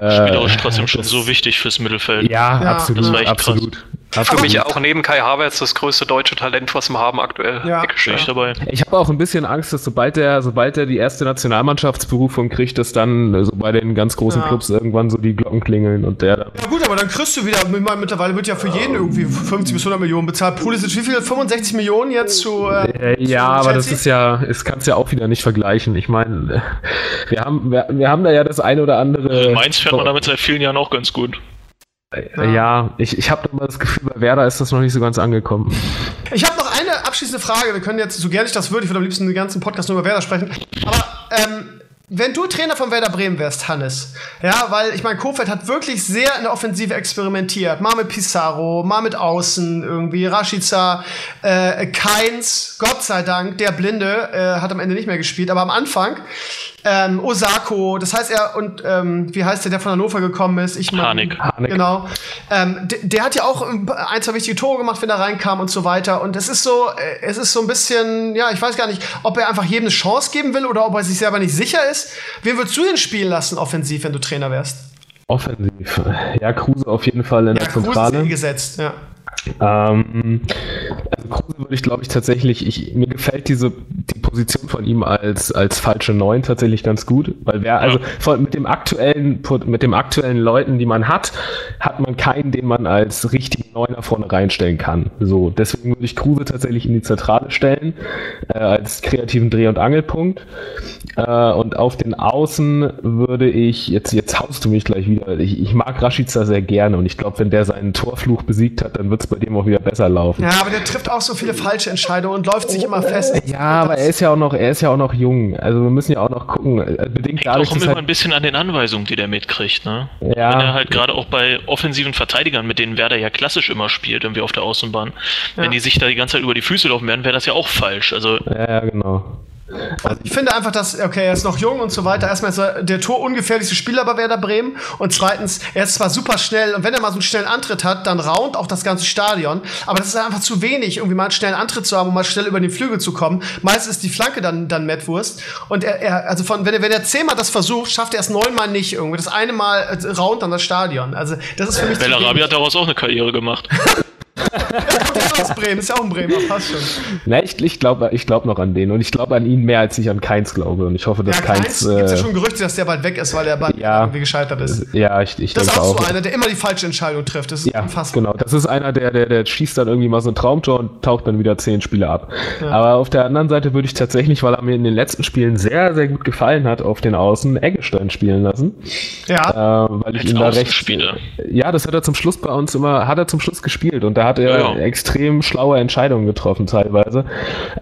Äh, Spielerisch trotzdem schon so wichtig fürs Mittelfeld. Ja, ja. absolut, absolut. Krass. Für mich auch neben Kai Havertz das größte deutsche Talent, was wir haben aktuell. Ja, ich dabei. Ich habe auch ein bisschen Angst, dass sobald er, sobald er die erste Nationalmannschaftsberufung kriegt, dass dann so bei den ganz großen ja. Clubs irgendwann so die Glocken klingeln und der dann. Ja gut, aber dann kriegst du wieder, mittlerweile wird ja für jeden irgendwie 50 bis 100 Millionen bezahlt. Pulisic, wie viel? 65 Millionen jetzt zu. Äh, äh ja, zu aber das ist ja, das kannst du ja auch wieder nicht vergleichen. Ich meine, wir haben, wir, wir haben da ja das eine oder andere. Also Mainz fährt man damit seit vielen Jahren auch ganz gut. Ja, ich, ich habe immer das Gefühl, bei Werder ist das noch nicht so ganz angekommen. Ich habe noch eine abschließende Frage. Wir können jetzt, so gerne ich das würde, ich würde am liebsten den ganzen Podcast nur über Werder sprechen. Aber ähm, wenn du Trainer von Werder Bremen wärst, Hannes, ja, weil ich meine, Kofeld hat wirklich sehr in der Offensive experimentiert. Mal mit Pizarro, mal mit Außen irgendwie, Rashica, äh, Keins, Gott sei Dank, der Blinde, äh, hat am Ende nicht mehr gespielt, aber am Anfang ähm, Osako, das heißt er und ähm, wie heißt der, der von Hannover gekommen ist? Ich mein, Harnik. Genau. Ähm, der hat ja auch ein, zwei wichtige Tore gemacht, wenn er reinkam und so weiter. Und es ist so, äh, es ist so ein bisschen, ja, ich weiß gar nicht, ob er einfach jedem eine Chance geben will oder ob er sich selber nicht sicher ist. Wen würdest du denn spielen lassen offensiv, wenn du Trainer wärst? Offensiv. Ja, Kruse auf jeden Fall in ja, der Zentrale. Kruse gesetzt, ja. Ähm, Kruse würde ich, glaube ich, tatsächlich, ich, mir gefällt diese die Position von ihm als, als falsche Neun tatsächlich ganz gut, weil wer, also von, mit dem aktuellen, mit dem aktuellen Leuten, die man hat, hat man keinen, den man als richtigen Neuner vorne reinstellen kann. So, deswegen würde ich Kruse tatsächlich in die Zentrale stellen, äh, als kreativen Dreh- und Angelpunkt. Äh, und auf den Außen würde ich, jetzt, jetzt haust du mich gleich wieder, ich, ich mag Rashica sehr gerne und ich glaube, wenn der seinen Torfluch besiegt hat, dann wird es bei dem auch wieder besser laufen. Ja, aber der trifft auch so viele falsche Entscheidungen und läuft sich immer fest. Ja, aber er ist ja auch noch, er ist ja auch noch jung. Also wir müssen ja auch noch gucken. Äh, bedingt dadurch, auch immer halt ein bisschen an den Anweisungen, die der mitkriegt, ne? Ja. Wenn er halt gerade auch bei offensiven Verteidigern, mit denen Werder ja klassisch immer spielt, irgendwie auf der Außenbahn, ja. wenn die sich da die ganze Zeit über die Füße laufen werden, wäre das ja auch falsch. Also ja, ja genau. Also ich finde einfach, dass, okay, er ist noch jung und so weiter. Erstmal ist er der torungefährlichste Spieler bei Werder Bremen. Und zweitens, er ist zwar super schnell und wenn er mal so einen schnellen Antritt hat, dann raunt auch das ganze Stadion. Aber das ist einfach zu wenig, irgendwie mal einen schnellen Antritt zu haben, um mal schnell über den Flügel zu kommen. Meistens ist die Flanke dann, dann Mettwurst. Und er, er also von, wenn er, wenn er zehnmal das versucht, schafft er es neunmal nicht irgendwie. Das eine Mal äh, raunt dann das Stadion. Also, das ist für mich. Bellarabi hat daraus auch eine Karriere gemacht. aus Bremen, ist ja auch ein Bremer, passt schon. Na, ich, ich glaube ich glaub noch an den und ich glaube an ihn mehr, als ich an Keins glaube. Und ich hoffe, dass ja, Keins. Keins äh, gibt ja schon Gerüchte, dass der bald weg ist, weil der bald ja, irgendwie gescheitert ist. Ja, ich, ich Das ist auch so einer, der immer die falsche Entscheidung trifft. Das ist ja, unfassbar. Genau, das ist einer, der, der, der schießt dann irgendwie mal so ein Traumtor und taucht dann wieder zehn Spiele ab. Ja. Aber auf der anderen Seite würde ich tatsächlich, weil er mir in den letzten Spielen sehr, sehr gut gefallen hat, auf den Außen Eggestein spielen lassen. Ja. Äh, weil ich ihn da recht. Spiele. Ja, das hat er zum Schluss bei uns immer, hat er zum Schluss gespielt und da hat er ja. extrem schlaue Entscheidungen getroffen teilweise.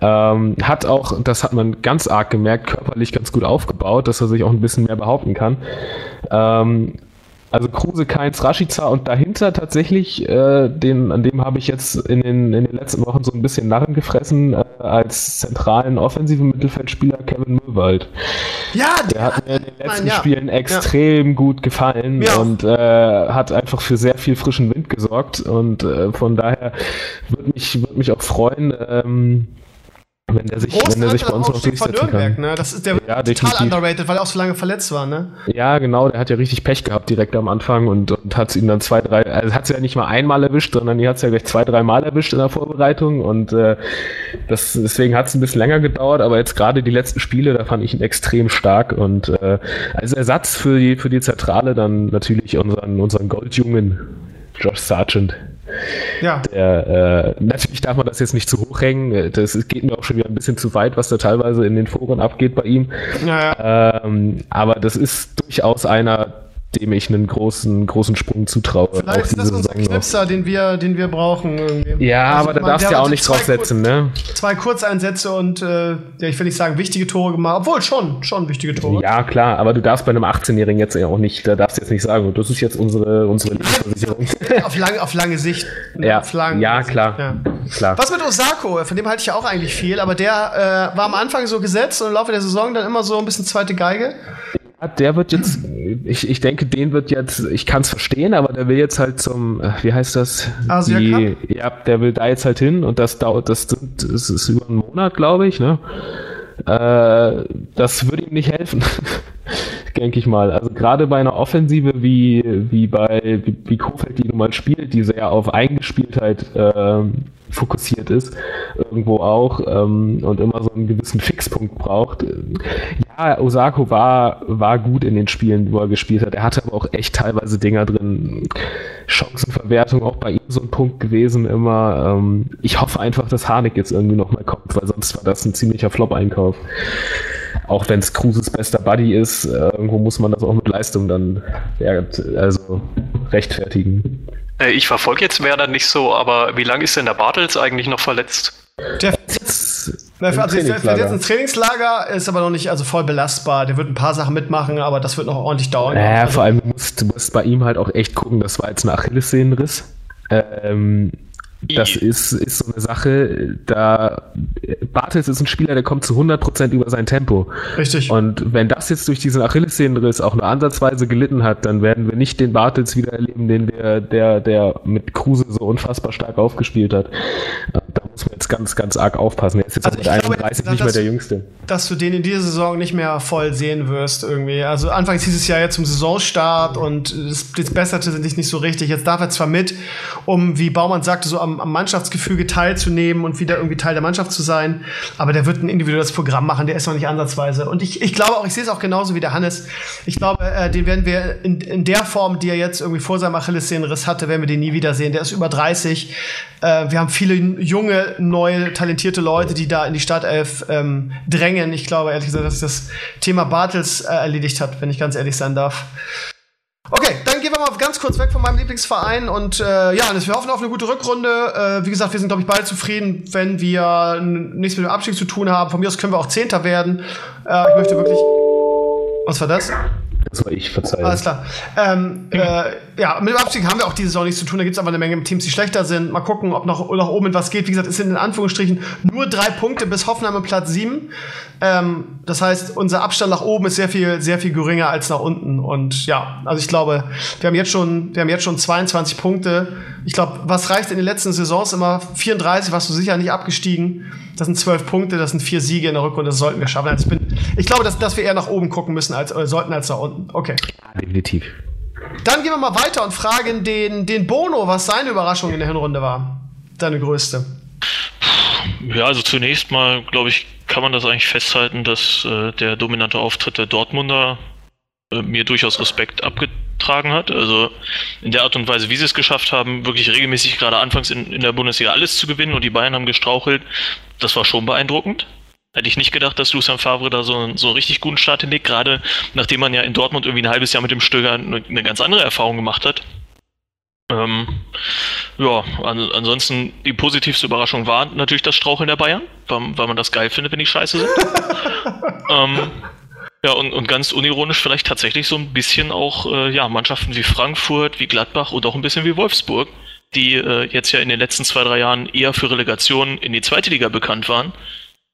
Ähm, hat auch, das hat man ganz arg gemerkt, körperlich ganz gut aufgebaut, dass er sich auch ein bisschen mehr behaupten kann. Ähm, Also Kruse, Keins, Rashica und dahinter tatsächlich, äh, den, an dem habe ich jetzt in den, in den letzten Wochen so ein bisschen Narren gefressen, äh, als zentralen offensiven Mittelfeldspieler Kevin Müllwald. Ja, der, der hat mir in den letzten ja. Spielen extrem ja. gut gefallen ja. und äh, hat einfach für sehr viel frischen Wind gesorgt und äh, von daher würde mich, würd mich auch freuen, ähm, wenn der sich, wenn der sich bei uns noch durchsetzen Nürnberg, kann. Ne? Das ist der ja, total definitiv. underrated, weil er auch so lange verletzt war, ne? Ja, genau, der hat ja richtig Pech gehabt direkt am Anfang und, und hat ihn dann zwei, drei, also hat sie ja nicht mal einmal erwischt, sondern die hat es ja gleich zwei, drei Mal erwischt in der Vorbereitung und äh, das, deswegen hat es ein bisschen länger gedauert, aber jetzt gerade die letzten Spiele, da fand ich ihn extrem stark und äh, als Ersatz für die, für die Zentrale dann natürlich unseren, unseren Goldjungen Josh Sargent. Ja. Der, äh, natürlich darf man das jetzt nicht zu hoch hängen. Das geht mir auch schon wieder ein bisschen zu weit, was da teilweise in den Foren abgeht bei ihm. Ja, ja. Ähm, aber das ist durchaus einer, dem ich einen großen, großen Sprung zutraue. Vielleicht ist das unser Knipser, den wir, den wir brauchen. Irgendwie. Ja, also, aber da darfst du ja auch nicht draufsetzen, ne? Zwei Kurzeinsätze und, äh, ja, ich will nicht sagen wichtige Tore gemacht, obwohl schon, schon wichtige Tore. Ja, klar, aber du darfst bei einem 18-Jährigen jetzt ja auch nicht, da darfst du jetzt nicht sagen, das ist jetzt unsere, unsere Lebensversicherung. auf, lange, auf lange Sicht. Ne? Ja, lang, ja klar, ja. klar. Was mit Osako? Von dem halte ich ja auch eigentlich viel, aber der äh, war am Anfang so gesetzt und im Laufe der Saison dann immer so ein bisschen zweite Geige der wird jetzt, ich, ich denke, den wird jetzt, ich kann es verstehen, aber der will jetzt halt zum, äh, wie heißt das? Asia Die, ja, der will da jetzt halt hin und das dauert, das, das ist über einen Monat, glaube ich, ne? Äh, das würde ihm nicht helfen, denke ich mal. Also gerade bei einer Offensive wie, wie bei wie, wie Kofeld, die nun mal spielt, die sehr auf Eingespieltheit äh, fokussiert ist, irgendwo auch ähm, und immer so einen gewissen Fixpunkt braucht. Ja, Osako war, war gut in den Spielen, wo er gespielt hat. Er hatte aber auch echt teilweise Dinger drin. Chancenverwertung auch bei ihm so ein Punkt gewesen immer. Ähm, ich hoffe einfach, dass Harnik jetzt irgendwie nochmal kommt, weil sonst war das ein ziemlicher Flop-Einkauf. Auch wenn es Cruises bester Buddy ist, äh, irgendwo muss man das auch mit Leistung dann also rechtfertigen. Äh, ich verfolge jetzt Werder nicht so, aber wie lange ist denn der Bartels eigentlich noch verletzt? Der ist also jetzt ein Trainingslager, ist aber noch nicht also voll belastbar. Der wird ein paar Sachen mitmachen, aber das wird noch ordentlich dauern. Naja, also, vor allem, du musst, du musst bei ihm halt auch echt gucken, das war jetzt ein Achillessehnenriss. Ähm, das ist, ist so eine Sache, da Bartels ist ein Spieler, der kommt zu 100% über sein Tempo. Richtig. Und wenn das jetzt durch diesen Achillessehnenriss auch nur ansatzweise gelitten hat, dann werden wir nicht den Bartels wieder erleben, den wir, der, der mit Kruse so unfassbar stark aufgespielt hat. Da muss man jetzt ganz, ganz arg aufpassen. Er ist jetzt also mit 31 glaube, nicht mehr der Jüngste. Dass du den in dieser Saison nicht mehr voll sehen wirst irgendwie. Also anfangs hieß es ja jetzt zum Saisonstart und das, das besserte sich nicht so richtig. Jetzt darf er zwar mit, um, wie Baumann sagte, so am am, am Mannschaftsgefüge teilzunehmen und wieder irgendwie Teil der Mannschaft zu sein. Aber der wird ein individuelles Programm machen, der ist noch nicht ansatzweise. Und ich, ich glaube auch, ich sehe es auch genauso wie der Hannes. Ich glaube, äh, den werden wir in, in der Form, die er jetzt irgendwie vor seinem Achillessehnenriss hatte, werden wir den nie wiedersehen. Der ist über 30. Äh, wir haben viele junge, neue, talentierte Leute, die da in die Startelf ähm, drängen. Ich glaube ehrlich gesagt, dass das Thema Bartels äh, erledigt hat, wenn ich ganz ehrlich sein darf. Okay, dann gehen wir mal ganz kurz weg von meinem Lieblingsverein und äh, ja, wir hoffen auf eine gute Rückrunde. Äh, wie gesagt, wir sind, glaube ich, beide zufrieden, wenn wir nichts mit dem Abstieg zu tun haben. Von mir aus können wir auch Zehnter werden. Äh, ich möchte wirklich. Was war das? Das war ich, verzeihe. Alles klar. Ähm, äh, ja, mit dem Abstieg haben wir auch diese Saison nichts zu tun. Da gibt es aber eine Menge Teams, die schlechter sind. Mal gucken, ob noch nach oben was geht. Wie gesagt, es sind in Anführungsstrichen nur drei Punkte bis Hoffenheim im Platz sieben. Ähm, das heißt, unser Abstand nach oben ist sehr viel, sehr viel geringer als nach unten. Und ja, also ich glaube, wir haben jetzt schon, wir haben jetzt schon 22 Punkte. Ich glaube, was reicht in den letzten Saisons immer? 34, warst du sicher nicht abgestiegen. Das sind zwölf Punkte, das sind vier Siege in der Rückrunde, das sollten wir schaffen. Also ich, bin, ich glaube, dass, dass wir eher nach oben gucken müssen als äh, sollten als nach unten. Okay. Definitiv. Dann gehen wir mal weiter und fragen den, den Bono, was seine Überraschung in der Hinrunde war. Deine größte. Ja, also zunächst mal, glaube ich, kann man das eigentlich festhalten, dass äh, der dominante Auftritt der Dortmunder äh, mir durchaus Respekt abgetragen hat. Also in der Art und Weise, wie sie es geschafft haben, wirklich regelmäßig gerade anfangs in, in der Bundesliga alles zu gewinnen und die Bayern haben gestrauchelt, das war schon beeindruckend. Hätte ich nicht gedacht, dass Lucien Favre da so, so einen richtig guten Start hinlegt, gerade nachdem man ja in Dortmund irgendwie ein halbes Jahr mit dem Stöger eine, ganz andere Erfahrung gemacht hat. Ähm, ja, an, ansonsten die positivste Überraschung war natürlich das Straucheln der Bayern, weil, weil man das geil findet, wenn die scheiße sind. ähm, Ja, und, und ganz unironisch vielleicht tatsächlich so ein bisschen auch äh, ja, Mannschaften wie Frankfurt, wie Gladbach und auch ein bisschen wie Wolfsburg, die äh, jetzt ja in den letzten zwei, drei Jahren eher für Relegation in die zweite Liga bekannt waren.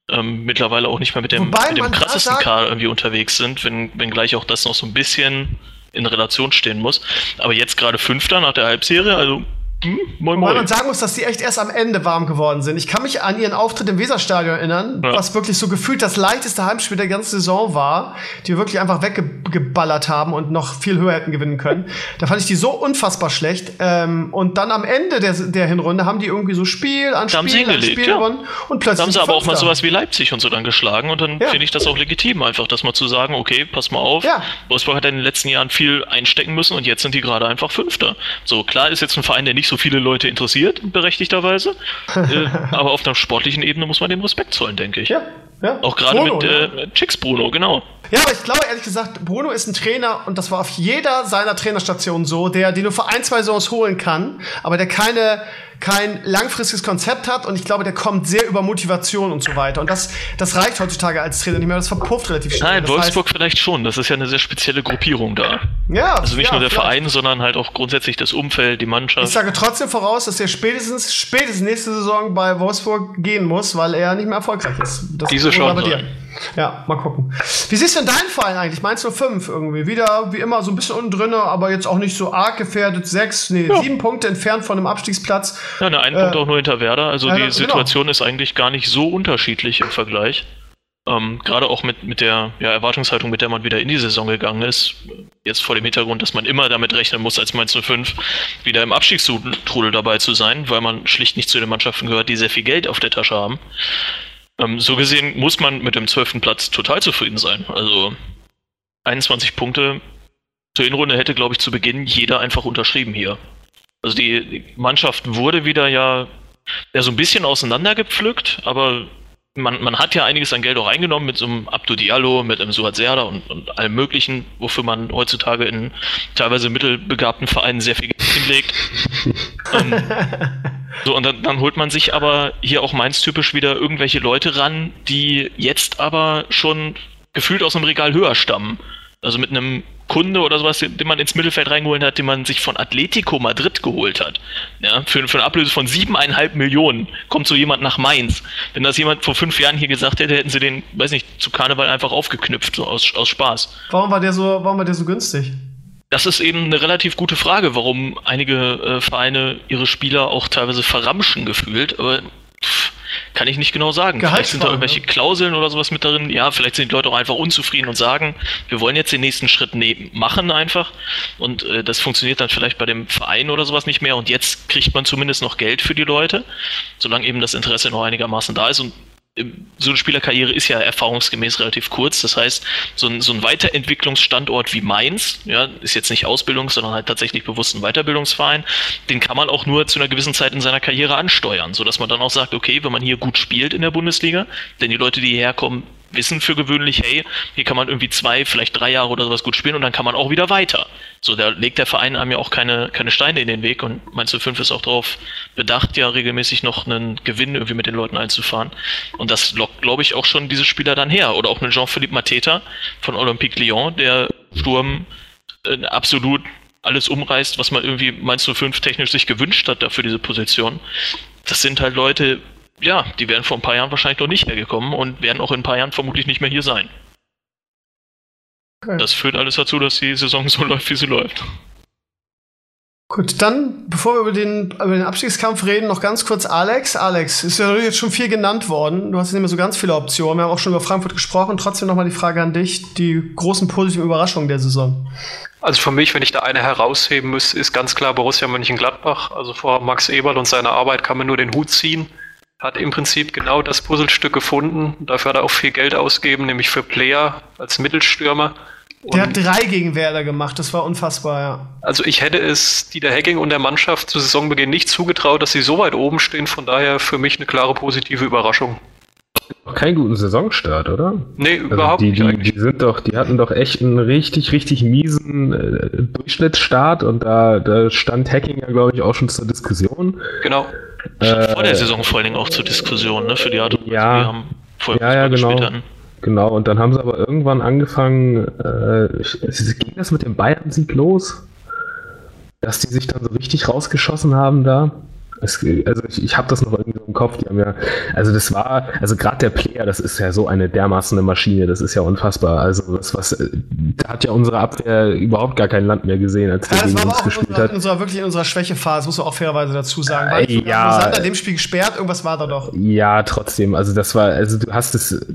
Ähm, mittlerweile auch nicht mehr mit dem, mit dem krassesten Kader irgendwie unterwegs sind, wenn, wenn gleich auch das noch so ein bisschen in Relation stehen muss. Aber jetzt gerade Fünfter nach der Halbserie, also hm, moin, moin. Weil man sagen muss, dass die echt erst am Ende warm geworden sind. Ich kann mich an ihren Auftritt im Weserstadion erinnern, ja. was wirklich so gefühlt das leichteste Heimspiel der ganzen Saison war, die wir wirklich einfach weggeballert haben und noch viel höher hätten gewinnen können. Da fand ich die so unfassbar schlecht. Ähm, und dann am Ende der, der Hinrunde haben die irgendwie so Spiel an Spiel, Spiel an Spiel ja. gewonnen und plötzlich. Da haben sie aber auch mal sowas wie Leipzig und so dann geschlagen und dann ja. finde ich das auch legitim, einfach das mal zu sagen, okay, pass mal auf. Ja. Wolfsburg hat in den letzten Jahren viel einstecken müssen und jetzt sind die gerade einfach Fünfter. So, klar ist jetzt ein Verein, der nicht so viele Leute interessiert, berechtigterweise. äh, aber auf einer sportlichen Ebene muss man dem Respekt zollen, denke ich. Ja, ja. Auch gerade mit äh, Chicks Bruno, genau. Ja, aber ich glaube ehrlich gesagt, Bruno ist ein Trainer und das war auf jeder seiner Trainerstationen so, der, die nur für ein, zwei Saisons holen kann, aber der keine kein langfristiges Konzept hat und ich glaube, der kommt sehr über Motivation und so weiter. Und das, das reicht heutzutage als Trainer nicht mehr, das verpufft relativ schnell. Nein, das Wolfsburg heißt, vielleicht schon, das ist ja eine sehr spezielle Gruppierung da. Ja. Also nicht ja, nur der vielleicht. Verein, sondern halt auch grundsätzlich das Umfeld, die Mannschaft. Ich sage trotzdem voraus, dass er spätestens, spätestens nächste Saison bei Wolfsburg gehen muss, weil er nicht mehr erfolgreich ist. Das Diese dir. Ja, mal gucken. Wie siehst du denn deinen Verein eigentlich? Meinst du fünf irgendwie? Wieder wie immer so ein bisschen unten drin, aber jetzt auch nicht so arg gefährdet. Sechs, nee, ja. sieben Punkte entfernt von einem Abstiegsplatz. Ja, ne, ein äh, Punkt auch nur hinter Werder. Also äh, die genau. Situation genau. ist eigentlich gar nicht so unterschiedlich im Vergleich. Ähm, Gerade auch mit, mit der ja, Erwartungshaltung, mit der man wieder in die Saison gegangen ist. Jetzt vor dem Hintergrund, dass man immer damit rechnen muss, als Mainz 05 wieder im Abstiegstrudel dabei zu sein, weil man schlicht nicht zu den Mannschaften gehört, die sehr viel Geld auf der Tasche haben. Ähm, so gesehen muss man mit dem 12. Platz total zufrieden sein. Also 21 Punkte zur Hinrunde hätte, glaube ich, zu Beginn jeder einfach unterschrieben hier. Also die, die Mannschaft wurde wieder ja, ja so ein bisschen auseinandergepflückt, aber man, man hat ja einiges an Geld auch eingenommen mit so einem Abdo Diallo, mit einem Suat Serda und, und allem möglichen, wofür man heutzutage in teilweise mittelbegabten Vereinen sehr viel Geld hinlegt. ähm, so, und dann, dann, holt man sich aber hier auch Mainz-typisch wieder irgendwelche Leute ran, die jetzt aber schon gefühlt aus einem Regal höher stammen. Also mit einem Kunde oder sowas, den man ins Mittelfeld reingeholt hat, den man sich von Atletico Madrid geholt hat. Ja, für, für eine Ablöse von siebeneinhalb Millionen kommt so jemand nach Mainz. Wenn das jemand vor fünf Jahren hier gesagt hätte, hätten sie den, weiß nicht, zu Karneval einfach aufgeknüpft, so aus, aus Spaß. Warum war der so, warum war der so günstig? Das ist eben eine relativ gute Frage, warum einige äh, Vereine ihre Spieler auch teilweise verramschen gefühlt, aber pff, kann ich nicht genau sagen. Vielleicht sind da irgendwelche ne? Klauseln oder sowas mit darin. Ja, vielleicht sind die Leute auch einfach unzufrieden und sagen, wir wollen jetzt den nächsten Schritt nehmen, machen einfach. Und äh, das funktioniert dann vielleicht bei dem Verein oder sowas nicht mehr. Und jetzt kriegt man zumindest noch Geld für die Leute, solange eben das Interesse noch einigermaßen da ist. Und so eine Spielerkarriere ist ja erfahrungsgemäß relativ kurz. Das heißt, so ein, so ein Weiterentwicklungsstandort wie Mainz, ja, ist jetzt nicht Ausbildung, sondern halt tatsächlich bewusst ein Weiterbildungsverein, den kann man auch nur zu einer gewissen Zeit in seiner Karriere ansteuern, sodass man dann auch sagt, okay, wenn man hier gut spielt in der Bundesliga, denn die Leute, die hierher kommen, wissen für gewöhnlich, hey, hier kann man irgendwie zwei, vielleicht drei Jahre oder sowas gut spielen und dann kann man auch wieder weiter. So, da legt der Verein einem ja auch keine, keine Steine in den Weg und Mainz 05 ist auch darauf bedacht, ja regelmäßig noch einen Gewinn irgendwie mit den Leuten einzufahren. Und das lockt, glaube ich, auch schon diese Spieler dann her. Oder auch einen Jean-Philippe Mateta von Olympique Lyon, der Sturm äh, absolut alles umreißt, was man irgendwie Mainz 05 technisch sich gewünscht hat dafür diese Position. Das sind halt Leute, ja, die wären vor ein paar Jahren wahrscheinlich noch nicht hergekommen und werden auch in ein paar Jahren vermutlich nicht mehr hier sein. Okay. Das führt alles dazu, dass die Saison so läuft, wie sie läuft. Gut, dann, bevor wir über den, über den Abstiegskampf reden, noch ganz kurz Alex. Alex, ist ja jetzt schon viel genannt worden. Du hast nicht mehr so ganz viele Optionen. Wir haben auch schon über Frankfurt gesprochen. Trotzdem nochmal die Frage an dich, die großen positiven Überraschungen der Saison. Also für mich, wenn ich da eine herausheben müsste, ist ganz klar Borussia Mönchengladbach. Also vor Max Eberl und seiner Arbeit kann man nur den Hut ziehen hat im Prinzip genau das Puzzlestück gefunden. Dafür hat er auch viel Geld ausgegeben, nämlich für Player als Mittelstürmer. Der hat drei gegen Werder gemacht, das war unfassbar, ja. Also ich hätte es Dieter Hacking und der Mannschaft zu Saisonbeginn nicht zugetraut, dass sie so weit oben stehen. Von daher für mich eine klare positive Überraschung. Keinen guten Saisonstart, oder? Nee, also überhaupt die, nicht. Die, die, sind doch, die hatten doch echt einen richtig, richtig miesen äh, Durchschnittsstart und da, da stand Hacking ja, glaube ich, auch schon zur Diskussion. Genau. Äh, vor der Saison vor allen Dingen auch zur Diskussion, ne? Für die Art und Weise, ja, wir haben vorher ja, ja, genau. hatten. genau. Und dann haben sie aber irgendwann angefangen, äh, ging das mit dem Bayern-Sieg los? Dass die sich dann so richtig rausgeschossen haben da? Es, also ich, ich habe das noch irgendwie so im Kopf. Die haben ja, also das war, also gerade der Player, das ist ja so eine dermaßen Maschine, das ist ja unfassbar. Also das was, da hat ja unsere Abwehr überhaupt gar kein Land mehr gesehen, als der ja, gegen uns gespielt unserer, hat. In unserer, wirklich in unserer Schwächephase, muss man auch fairerweise dazu sagen. Weil äh, ja, Sander dem Spiel gesperrt, irgendwas war da doch. Ja, trotzdem. Also das war, also du hast es,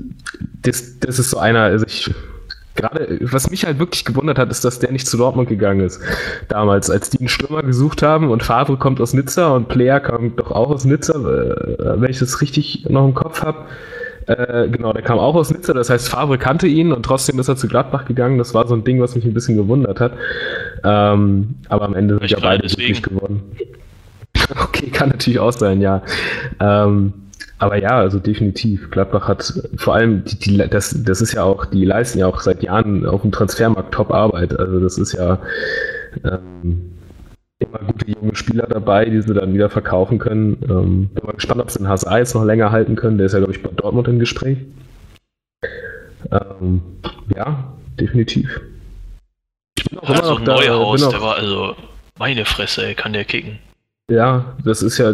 das, das ist so einer, also ich gerade, was mich halt wirklich gewundert hat, ist, dass der nicht zu Dortmund gegangen ist. Damals, als die einen Stürmer gesucht haben und Favre kommt aus Nizza und Player kommt doch auch aus Nizza, äh, wenn ich das richtig noch im Kopf habe. Äh, genau, der kam auch aus Nizza, das heißt, Favre kannte ihn und trotzdem ist er zu Gladbach gegangen. Das war so ein Ding, was mich ein bisschen gewundert hat. Ähm, aber am Ende sind ja beide wirklich geworden. okay, kann natürlich auch sein, ja. Ähm, aber ja, also definitiv. Gladbach hat vor allem, die, die, das, das ist ja auch, die leisten ja auch seit Jahren auf dem Transfermarkt Top-Arbeit. Also das ist ja ähm, immer gute junge Spieler dabei, die sie dann wieder verkaufen können. Ähm, bin mal gespannt, ob sie den HSA jetzt noch länger halten können. Der ist ja, glaube ich, bei Dortmund im Gespräch. Ähm, ja, definitiv. Ich bin auch ja, immer noch da. Neuhaus, der war also meine Fresse, ey, kann der kicken. Ja, das ist ja,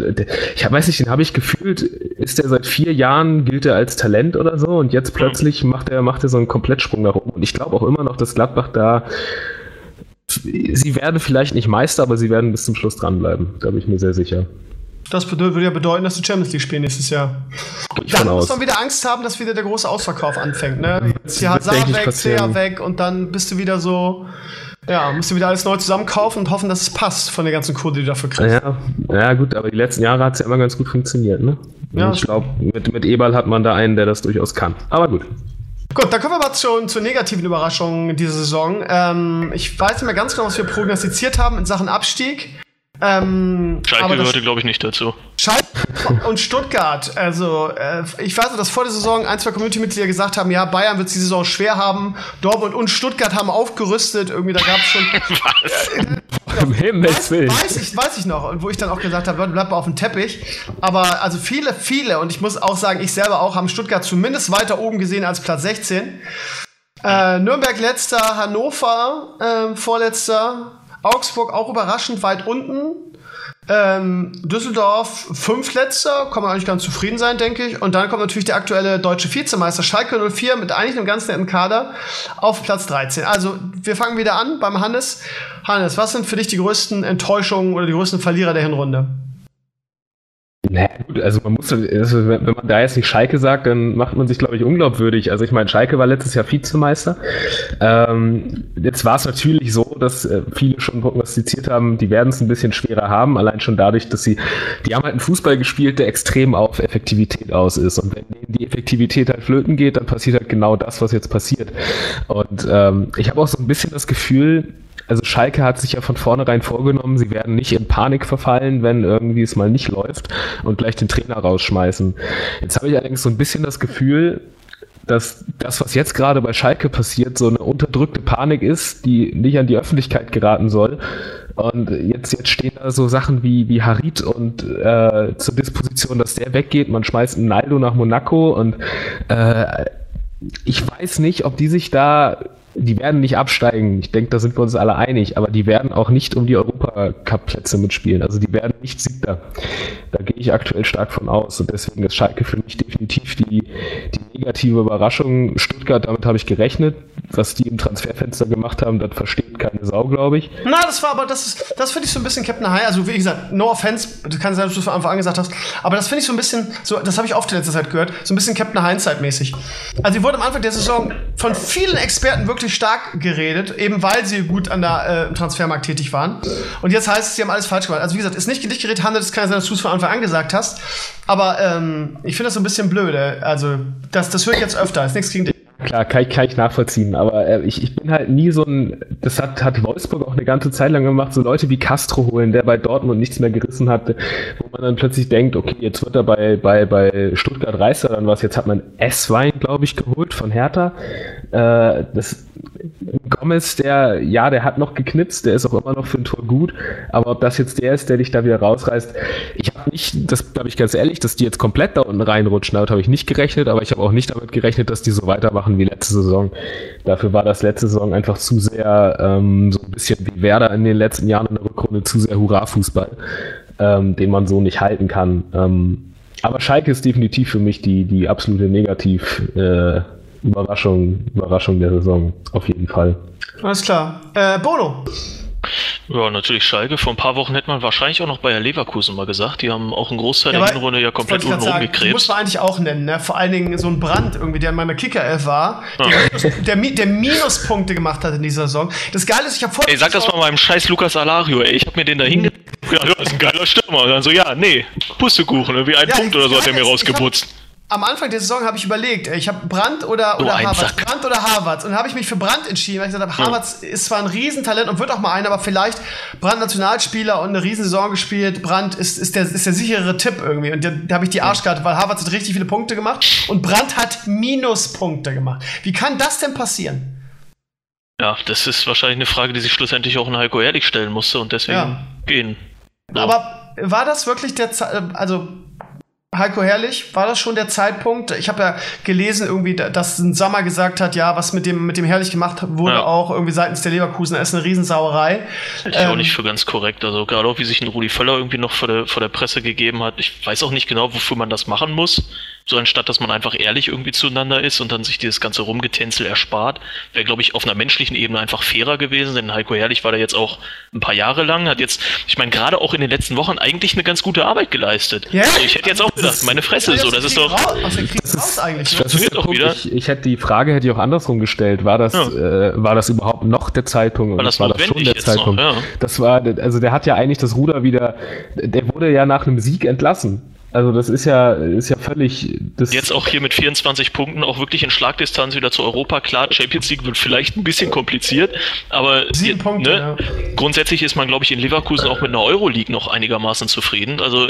ich weiß nicht, den habe ich gefühlt, ist der seit vier Jahren, gilt er als Talent oder so und jetzt plötzlich macht er, macht er so einen Komplettsprung nach oben. Und ich glaube auch immer noch, dass Gladbach da, sie werden vielleicht nicht Meister, aber sie werden bis zum Schluss dranbleiben. Da bin ich mir sehr sicher. Das würde ja bedeuten, dass die Champions League spielen nächstes Jahr. Ich dann muss man wieder Angst haben, dass wieder der große Ausverkauf anfängt. Ne? Jetzt die Hazard weg, Sea weg und dann bist du wieder so ja, musst du wieder alles neu zusammenkaufen und hoffen, dass es passt von der ganzen Kohle, die du dafür kriegst. Ja, ja gut, aber die letzten Jahre hat es ja immer ganz gut funktioniert, ne? Ja, ich glaube, mit, mit Eberl hat man da einen, der das durchaus kann. Aber gut. Gut, dann kommen wir mal zu, zur negativen Überraschung dieser Saison. Ähm, ich weiß nicht mehr ganz genau, was wir prognostiziert haben in Sachen Abstieg. Ähm, Schalke gehörte, glaube ich, nicht dazu. Schalke und Stuttgart. Also, äh, ich weiß noch, dass vor der Saison ein, zwei Community-Mitglieder gesagt haben, ja, Bayern wird die Saison schwer haben. Dortmund und Stuttgart haben aufgerüstet. Irgendwie, da gab es schon. Was? Äh, Im Himmels. Weiß, weiß, ich, weiß ich noch. Und wo ich dann auch gesagt habe, Leute, bleibt mal auf dem Teppich. Aber also viele, viele, und ich muss auch sagen, ich selber auch, haben Stuttgart zumindest weiter oben gesehen als Platz 16. Äh, Nürnberg letzter, Hannover äh, vorletzter, Augsburg auch überraschend weit unten. Ähm, Düsseldorf fünftletzter, kann man eigentlich ganz zufrieden sein, denke ich. Und dann kommt natürlich der aktuelle deutsche Vizemeister Schalke 04 mit eigentlich einem ganz netten Kader auf Platz 13. Also wir fangen wieder an beim Hannes. Hannes, was sind für dich die größten Enttäuschungen oder die größten Verlierer der Hinrunde? Naja, gut, also man muss, also wenn man da jetzt nicht Schalke sagt, dann macht man sich, glaube ich, unglaubwürdig. Also ich meine, Schalke war letztes Jahr Vizemeister. Ähm, jetzt war es natürlich so, dass äh, viele schon prognostiziert haben, die werden es ein bisschen schwerer haben, allein schon dadurch, dass sie, die haben halt einen Fußball gespielt, der extrem auf Effektivität aus ist. Und wenn die Effektivität halt flöten geht, dann passiert halt genau das, was jetzt passiert. Und ähm, ich habe auch so ein bisschen das Gefühl, also Schalke hat sich ja von vornherein vorgenommen, sie werden nicht in Panik verfallen, wenn irgendwie es mal nicht läuft und gleich den Trainer rausschmeißen. Jetzt habe ich allerdings so ein bisschen das Gefühl, dass das, was jetzt gerade bei Schalke passiert, so eine unterdrückte Panik ist, die nicht an die Öffentlichkeit geraten soll. Und jetzt, jetzt stehen da so Sachen wie, wie Harit und äh, zur Disposition, dass der weggeht. Man schmeißt einen Naldo nach Monaco und äh, ich weiß nicht, ob die sich da die werden nicht absteigen. Ich denke, da sind wir uns alle einig, aber die werden auch nicht um die Europacup-Plätze mitspielen. Also die werden nicht Siegter. Da gehe ich aktuell stark von aus. Und deswegen ist Schalke für mich definitiv die, die negative Überraschung. Stuttgart, damit habe ich gerechnet. Was die im Transferfenster gemacht haben, das versteht keine Sau, glaube ich. Na, das war aber, das ist, das finde ich so ein bisschen Captain High. Also, wie gesagt, no offense, du kannst sein, dass du es von Anfang an hast, aber das finde ich so ein bisschen, so, das habe ich oft in letzter Zeit gehört, so ein bisschen Captain Hindsight-mäßig. Also, die wurde am Anfang der Saison von vielen Experten wirklich stark geredet, eben weil sie gut an der äh, Transfermarkt tätig waren. Und jetzt heißt es, sie haben alles falsch gemacht. Also, wie gesagt, ist nicht gedicht geredet, handelt, es kann sein, dass du es von Anfang an gesagt hast. Aber ähm, ich finde das so ein bisschen blöde. Also, das, das höre ich jetzt öfter. Ist nichts gegen dich. Klar, kann ich, kann ich nachvollziehen, aber äh, ich, ich bin halt nie so ein, das hat, hat Wolfsburg auch eine ganze Zeit lang gemacht, so Leute wie Castro holen, der bei Dortmund nichts mehr gerissen hat, wo man dann plötzlich denkt, okay, jetzt wird er bei, bei, bei Stuttgart Reißer dann was, jetzt hat man S-Wein, glaube ich, geholt von Hertha, Äh, das, Gomez, der, ja, der hat noch geknipst, der ist auch immer noch für ein Tor gut, aber ob das jetzt der ist, der dich da wieder rausreißt, ich habe nicht, das glaube ich ganz ehrlich, dass die jetzt komplett da unten reinrutschen, damit habe ich nicht gerechnet, aber ich habe auch nicht damit gerechnet, dass die so weitermachen wie letzte Saison. Dafür war das letzte Saison einfach zu sehr, ähm, so ein bisschen wie Werder in den letzten Jahren in der Rückrunde, zu sehr Hurra-Fußball, ähm, den man so nicht halten kann. Ähm, aber Schalke ist definitiv für mich die, die absolute Negativ- äh, Überraschung, Überraschung der Saison, auf jeden Fall. Alles klar. Äh, Bono. Ja, natürlich Schalke. Vor ein paar Wochen hätte man wahrscheinlich auch noch Bayer Leverkusen mal gesagt. Die haben auch einen Großteil ja, der Hinrunde ja komplett unten rumgekrebst. Muss man eigentlich auch nennen, ne? Vor allen Dingen so ein Brand irgendwie, der in meiner Kicker-Elf war, ja. der, der, der, Minuspunkte gemacht hat in dieser Saison. Das Geile ist, ich habe vorher. Ey, sag das mal meinem scheiß Lukas Alario, ey. Ich habe mir den da hinge... Ja, das ist ein geiler Stürmer. Und dann so, ja, nee, Pustekuchen, ne? wie ein ja, Punkt oder so hat er mir rausgeputzt am Anfang der Saison habe ich überlegt, ich habe Brandt oder, oder Harvards. Brandt oder Harvards. Und habe ich mich für Brandt entschieden, weil ich gesagt habe, Harvards ist zwar ein Riesentalent und wird auch mal ein, aber vielleicht Brandt Nationalspieler und eine Riesensaison gespielt. Brandt ist, ist, der, ist der sichere Tipp irgendwie. Und da, da habe ich die Arschkarte, weil Harvards hat richtig viele Punkte gemacht und Brandt hat Minuspunkte gemacht. Wie kann das denn passieren? Ja, das ist wahrscheinlich eine Frage, die sich schlussendlich auch in Heiko Ehrlich stellen musste und deswegen ja. gehen. Ja. Aber war das wirklich der, also Heiko Herrlich, war das schon der Zeitpunkt? Ich habe ja gelesen, irgendwie, dass ein Sommer gesagt hat, ja, was mit dem, mit dem Herrlich gemacht wurde, ja. auch irgendwie seitens der Leverkusen, ist eine Riesensauerei. Hätte ich ähm, auch nicht für ganz korrekt. Also gerade auch, wie sich ein Rudi Völler irgendwie noch vor der, vor der Presse gegeben hat. Ich weiß auch nicht genau, wofür man das machen muss so anstatt dass man einfach ehrlich irgendwie zueinander ist und dann sich dieses ganze Rumgetänzel erspart, wäre, glaube ich, auf einer menschlichen Ebene einfach fairer gewesen, denn Heiko Herrlich war da jetzt auch ein paar Jahre lang, hat jetzt, ich meine, gerade auch in den letzten Wochen eigentlich eine ganz gute Arbeit geleistet. Ja, also ich hätte jetzt auch gedacht, meine Fresse, ja, so, das ist doch. Raus, das ist, eigentlich. Das funktioniert auch wieder. Ich, ich, hätte die Frage hätte ich auch andersrum gestellt. War das, ja. äh, war das überhaupt noch der Zeitpunkt? War das, war das schon der Zeitpunkt? Noch, ja. Das war, also der hat ja eigentlich das Ruder wieder, der wurde ja nach einem Sieg entlassen. Also das ist ja, ist ja völlig. Jetzt auch hier mit 24 Punkten auch wirklich in Schlagdistanz wieder zu Europa. Klar, Champions League wird vielleicht ein bisschen kompliziert, aber Sieben Punkte, ne, ja. grundsätzlich ist man, glaube ich, in Leverkusen auch mit einer Euroleague noch einigermaßen zufrieden. Also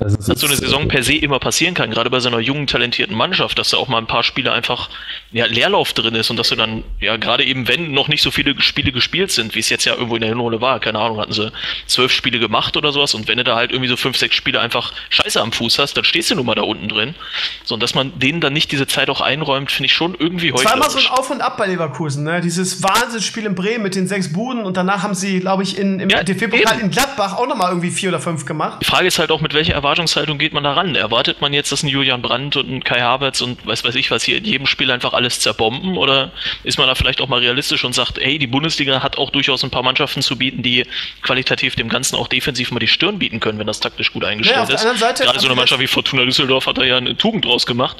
also dass so eine Saison per se immer passieren kann, gerade bei so einer jungen, talentierten Mannschaft, dass da auch mal ein paar Spiele einfach ja, Leerlauf drin ist und dass du dann, ja, gerade eben, wenn noch nicht so viele Spiele gespielt sind, wie es jetzt ja irgendwo in der Hinrunde war, keine Ahnung, hatten sie zwölf Spiele gemacht oder sowas und wenn du da halt irgendwie so fünf, sechs Spiele einfach Scheiße am Fuß hast, dann stehst du nun mal da unten drin. So, und dass man denen dann nicht diese Zeit auch einräumt, finde ich schon irgendwie heute. Zweimal so ein Auf und Ab bei Leverkusen, ne? Dieses Wahnsinnsspiel in Bremen mit den sechs Buden und danach haben sie, glaube ich, in, im ja, DFB-Pokal in Gladbach auch nochmal irgendwie vier oder fünf gemacht. Die Frage ist halt auch, mit welcher Erwartungshaltung geht man da ran? Erwartet man jetzt, dass ein Julian Brandt und ein Kai Havertz und weiß weiß ich was hier in jedem Spiel einfach alles zerbomben? Oder ist man da vielleicht auch mal realistisch und sagt, hey, die Bundesliga hat auch durchaus ein paar Mannschaften zu bieten, die qualitativ dem Ganzen auch defensiv mal die Stirn bieten können, wenn das taktisch gut eingestellt ja, ist. Gerade so eine Mannschaft wie Fortuna Düsseldorf hat da ja eine Tugend draus gemacht.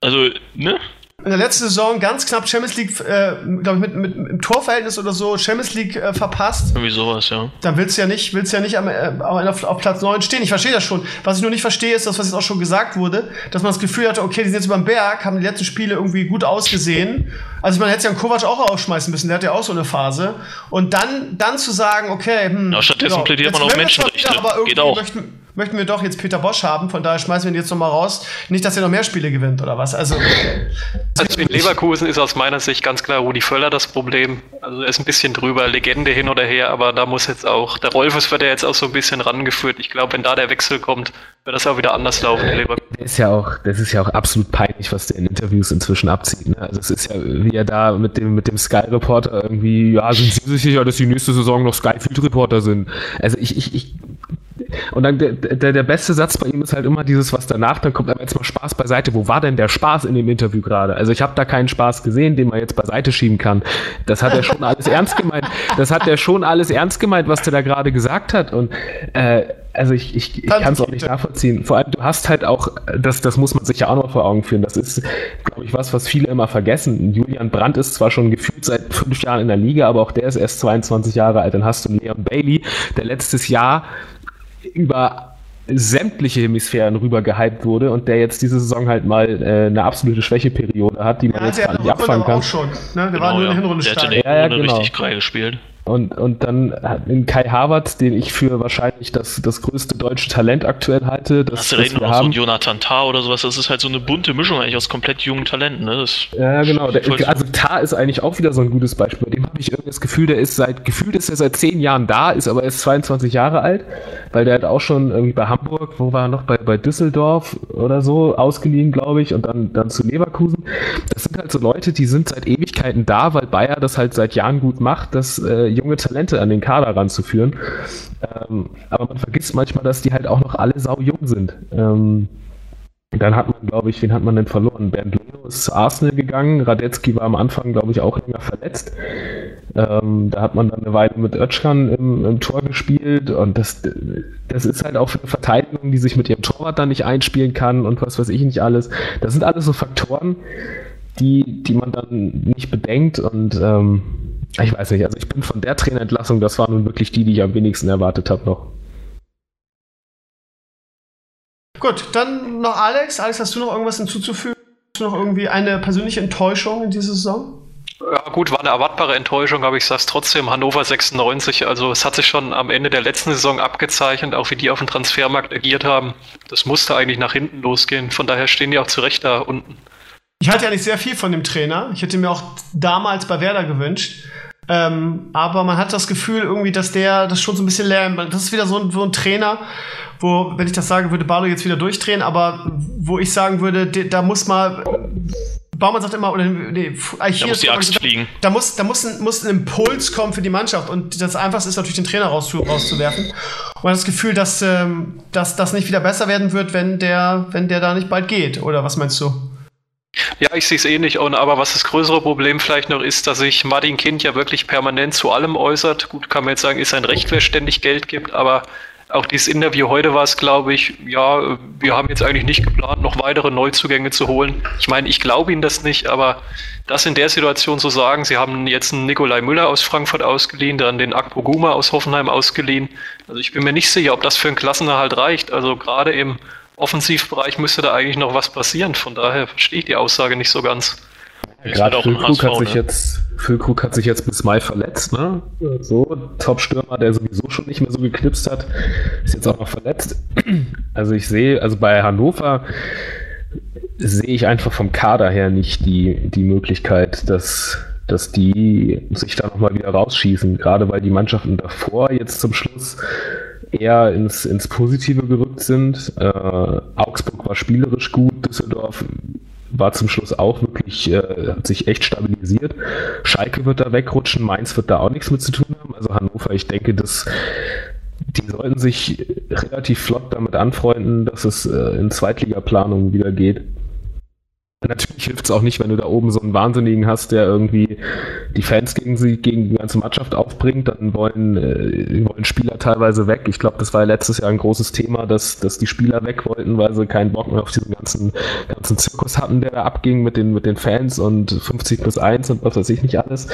Also, ne? In der letzten Saison ganz knapp Champions League, äh, glaube ich, mit, mit, mit, im Torverhältnis oder so Champions League äh, verpasst. Irgendwie sowas, ja. Dann willst du ja nicht, willst ja nicht am, äh, auf, auf, Platz 9 stehen. Ich verstehe das schon. Was ich nur nicht verstehe, ist das, was jetzt auch schon gesagt wurde, dass man das Gefühl hatte, okay, die sind jetzt über den Berg, haben die letzten Spiele irgendwie gut ausgesehen. Also man hätte ja einen Kovac auch rausschmeißen müssen, der hat ja auch so eine Phase. Und dann, dann zu sagen, okay, hm, ja, stattdessen ja, plädiert man auf Menschenrechte. Wieder, aber irgendwie Geht auch. Möchten, möchten wir doch jetzt Peter Bosch haben, von daher schmeißen wir ihn jetzt nochmal raus. Nicht, dass er noch mehr Spiele gewinnt oder was. Also, also in Leverkusen ist aus meiner Sicht ganz klar Rudi Völler das Problem. Also er ist ein bisschen drüber, Legende hin oder her, aber da muss jetzt auch, der Rolfes wird ja jetzt auch so ein bisschen rangeführt. Ich glaube, wenn da der Wechsel kommt, wird das auch wieder anders laufen in Leverkusen. Das ist ja auch, das ist ja auch absolut peinlich, was der in Interviews inzwischen abzieht. Ne? Also es ist ja, wie er da mit dem, mit dem Sky-Reporter irgendwie, ja, sind Sie sich sicher, dass die nächste Saison noch Sky-Field-Reporter sind? Also ich, ich, ich und dann der, der, der beste Satz bei ihm ist halt immer dieses, was danach, dann kommt aber jetzt mal Spaß beiseite. Wo war denn der Spaß in dem Interview gerade? Also ich habe da keinen Spaß gesehen, den man jetzt beiseite schieben kann. Das hat er schon alles ernst gemeint. Das hat er schon alles ernst gemeint, was der da gerade gesagt hat. Und äh, also ich, ich, ich kann es auch nicht nachvollziehen. Vor allem, du hast halt auch, das, das muss man sich ja auch noch vor Augen führen. Das ist, glaube ich, was, was viele immer vergessen. Julian Brandt ist zwar schon gefühlt seit fünf Jahren in der Liga, aber auch der ist erst 22 Jahre alt. Dann hast du Leon Bailey, der letztes Jahr über sämtliche Hemisphären rüber gehypt wurde und der jetzt diese Saison halt mal äh, eine absolute Schwächeperiode hat, die man ja, jetzt gar nicht abfangen kann. Auch schon, ne? Der genau, war nur in der Hinrunde der stark. Ja, ja, genau. richtig geil gespielt. Und, und dann in Kai Harvard, den ich für wahrscheinlich das, das größte deutsche Talent aktuell halte. Das, Hast du das noch so einen Jonathan Tah oder sowas? Das ist halt so eine bunte Mischung eigentlich aus komplett jungen Talenten. Ne? Das ja, genau. Der, also Tah ist eigentlich auch wieder so ein gutes Beispiel. Bei dem habe ich irgendwie das Gefühl, der ist seit, gefühlt ist er seit zehn Jahren da, ist aber erst 22 Jahre alt, weil der hat auch schon irgendwie bei Hamburg, wo war er noch, bei, bei Düsseldorf oder so, ausgeliehen, glaube ich, und dann, dann zu Leverkusen. Das sind halt so Leute, die sind seit Ewigkeiten da, weil Bayer das halt seit Jahren gut macht, das äh, junge Talente an den Kader ranzuführen. Ähm, aber man vergisst manchmal, dass die halt auch noch alle sau jung sind. Ähm, dann hat man, glaube ich, wen hat man denn verloren? Bernd Leno ist zu Arsenal gegangen. Radetzky war am Anfang, glaube ich, auch länger verletzt. Ähm, da hat man dann eine Weile mit Özcan im, im, Tor gespielt und das, das ist halt auch für eine Verteidigung, die sich mit ihrem Torwart dann nicht einspielen kann und was weiß ich nicht alles. Das sind alles so Faktoren, die, die man dann nicht bedenkt und ähm, ich weiß nicht, also ich bin von der Trainerentlassung, das war nun wirklich die, die ich am wenigsten erwartet habe noch. Gut, dann noch Alex. Alex, hast du noch irgendwas hinzuzufügen? Hast du noch irgendwie eine persönliche Enttäuschung in dieser Saison? Ja, gut, war eine erwartbare Enttäuschung, aber ich sage es trotzdem, Hannover 96, also es hat sich schon am Ende der letzten Saison abgezeichnet, auch wie die auf dem Transfermarkt agiert haben. Das musste eigentlich nach hinten losgehen, von daher stehen die auch zu Recht da unten. Ich hatte ja nicht sehr viel von dem Trainer. Ich hätte mir auch damals bei Werder gewünscht. Ähm, aber man hat das Gefühl irgendwie, dass der das schon so ein bisschen lernt. Das ist wieder so ein, so ein Trainer, wo, wenn ich das sage, würde Barlo jetzt wieder durchdrehen, aber wo ich sagen würde, da muss mal Baumann sagt immer, oder nee, da muss die Axt fliegen. Da muss, da muss, ein, muss ein Impuls kommen für die Mannschaft und das Einfachste ist natürlich, den Trainer rauszu, rauszuwerfen. Und man hat das Gefühl, dass, ähm, dass das nicht wieder besser werden wird, wenn der, wenn der da nicht bald geht. Oder was meinst du? Ja, ich sehe es ähnlich. Und, aber was das größere Problem vielleicht noch ist, dass sich Martin Kind ja wirklich permanent zu allem äußert. Gut, kann man jetzt sagen, ist ein Recht, wer ständig Geld gibt, aber auch dieses Interview heute war es, glaube ich, ja, wir haben jetzt eigentlich nicht geplant, noch weitere Neuzugänge zu holen. Ich meine, ich glaube Ihnen das nicht, aber das in der Situation zu sagen, Sie haben jetzt einen Nikolai Müller aus Frankfurt ausgeliehen, dann den Akpo Guma aus Hoffenheim ausgeliehen. Also ich bin mir nicht sicher, ob das für einen Klassenerhalt reicht. Also gerade im Offensivbereich müsste da eigentlich noch was passieren. Von daher verstehe ich die Aussage nicht so ganz. Gerade Füllkrug hat sich ne? jetzt Füllkrug hat sich jetzt bis Mai verletzt, ne? So, Top-Stürmer, der sowieso schon nicht mehr so geknipst hat, ist jetzt auch noch verletzt. Also ich sehe, also bei Hannover sehe ich einfach vom Kader her nicht die, die Möglichkeit, dass, dass die sich da nochmal wieder rausschießen, gerade weil die Mannschaften davor jetzt zum Schluss eher ins, ins Positive gerückt sind. Äh, Augsburg war spielerisch gut, Düsseldorf war zum Schluss auch wirklich, äh, hat sich echt stabilisiert. Schalke wird da wegrutschen, Mainz wird da auch nichts mit zu tun haben. Also Hannover, ich denke, dass die sollten sich relativ flott damit anfreunden, dass es äh, in Zweitligaplanung wieder geht. Natürlich hilft es auch nicht, wenn du da oben so einen Wahnsinnigen hast, der irgendwie die Fans gegen sie, gegen die ganze Mannschaft aufbringt, dann wollen, äh, wollen Spieler teilweise weg. Ich glaube, das war ja letztes Jahr ein großes Thema, dass, dass die Spieler weg wollten, weil sie keinen Bock mehr auf diesen ganzen, ganzen Zirkus hatten, der da abging mit den, mit den Fans und 50 plus 1 und was weiß ich nicht alles.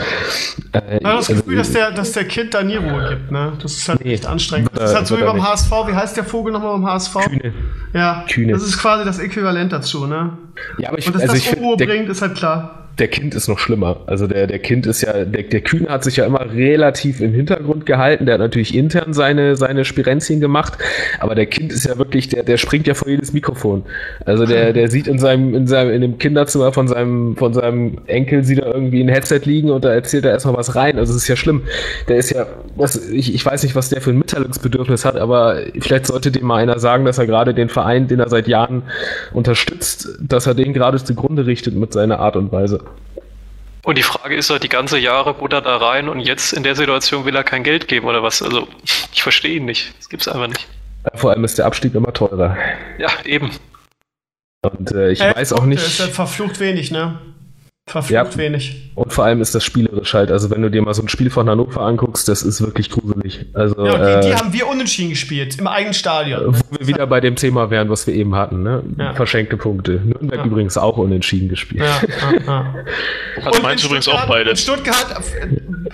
Äh, ja, das Gefühl, also, dass, der, dass der Kind da nie Ruhe gibt, ne? Das ist halt nee, echt anstrengend. Das ist halt so wie beim HSV. Wie heißt der Vogel nochmal beim HSV? Kühne. Ja, Kühne. das ist quasi das Äquivalent dazu, ne? Ja, aber ich, und dass also das Unruhe bringt, ist halt klar der Kind ist noch schlimmer. Also der, der Kind ist ja, der, der Kühne hat sich ja immer relativ im Hintergrund gehalten. Der hat natürlich intern seine, seine Spirenzien gemacht, aber der Kind ist ja wirklich, der, der springt ja vor jedes Mikrofon. Also der, der sieht in seinem, in seinem, in dem Kinderzimmer von seinem, von seinem Enkel sieht er irgendwie ein Headset liegen und da erzählt er erstmal was rein. Also es ist ja schlimm. Der ist ja, was, ich, ich weiß nicht, was der für ein Mitteilungsbedürfnis hat, aber vielleicht sollte dem mal einer sagen, dass er gerade den Verein, den er seit Jahren unterstützt, dass er den gerade zugrunde richtet mit seiner Art und Weise. Und die Frage ist halt, die ganze Jahre buttert da rein und jetzt in der Situation will er kein Geld geben oder was? Also, ich verstehe ihn nicht. Das gibt es einfach nicht. vor allem ist der Abstieg immer teurer. Ja, eben. Und äh, ich äh, weiß auch nicht. Der ist halt verflucht wenig, ne? Verflucht ja, wenig. Und vor allem ist das spielerisch halt. Also, wenn du dir mal so ein Spiel von Hannover anguckst, das ist wirklich gruselig. Also, ja, die, äh, die haben wir unentschieden gespielt, im eigenen Stadion. Wo wir wieder bei dem Thema wären, was wir eben hatten, ne? Ja. Verschenkte Punkte. Nürnberg ja. übrigens auch unentschieden gespielt. Ja, ja, Hat meins übrigens auch beide. Stuttgart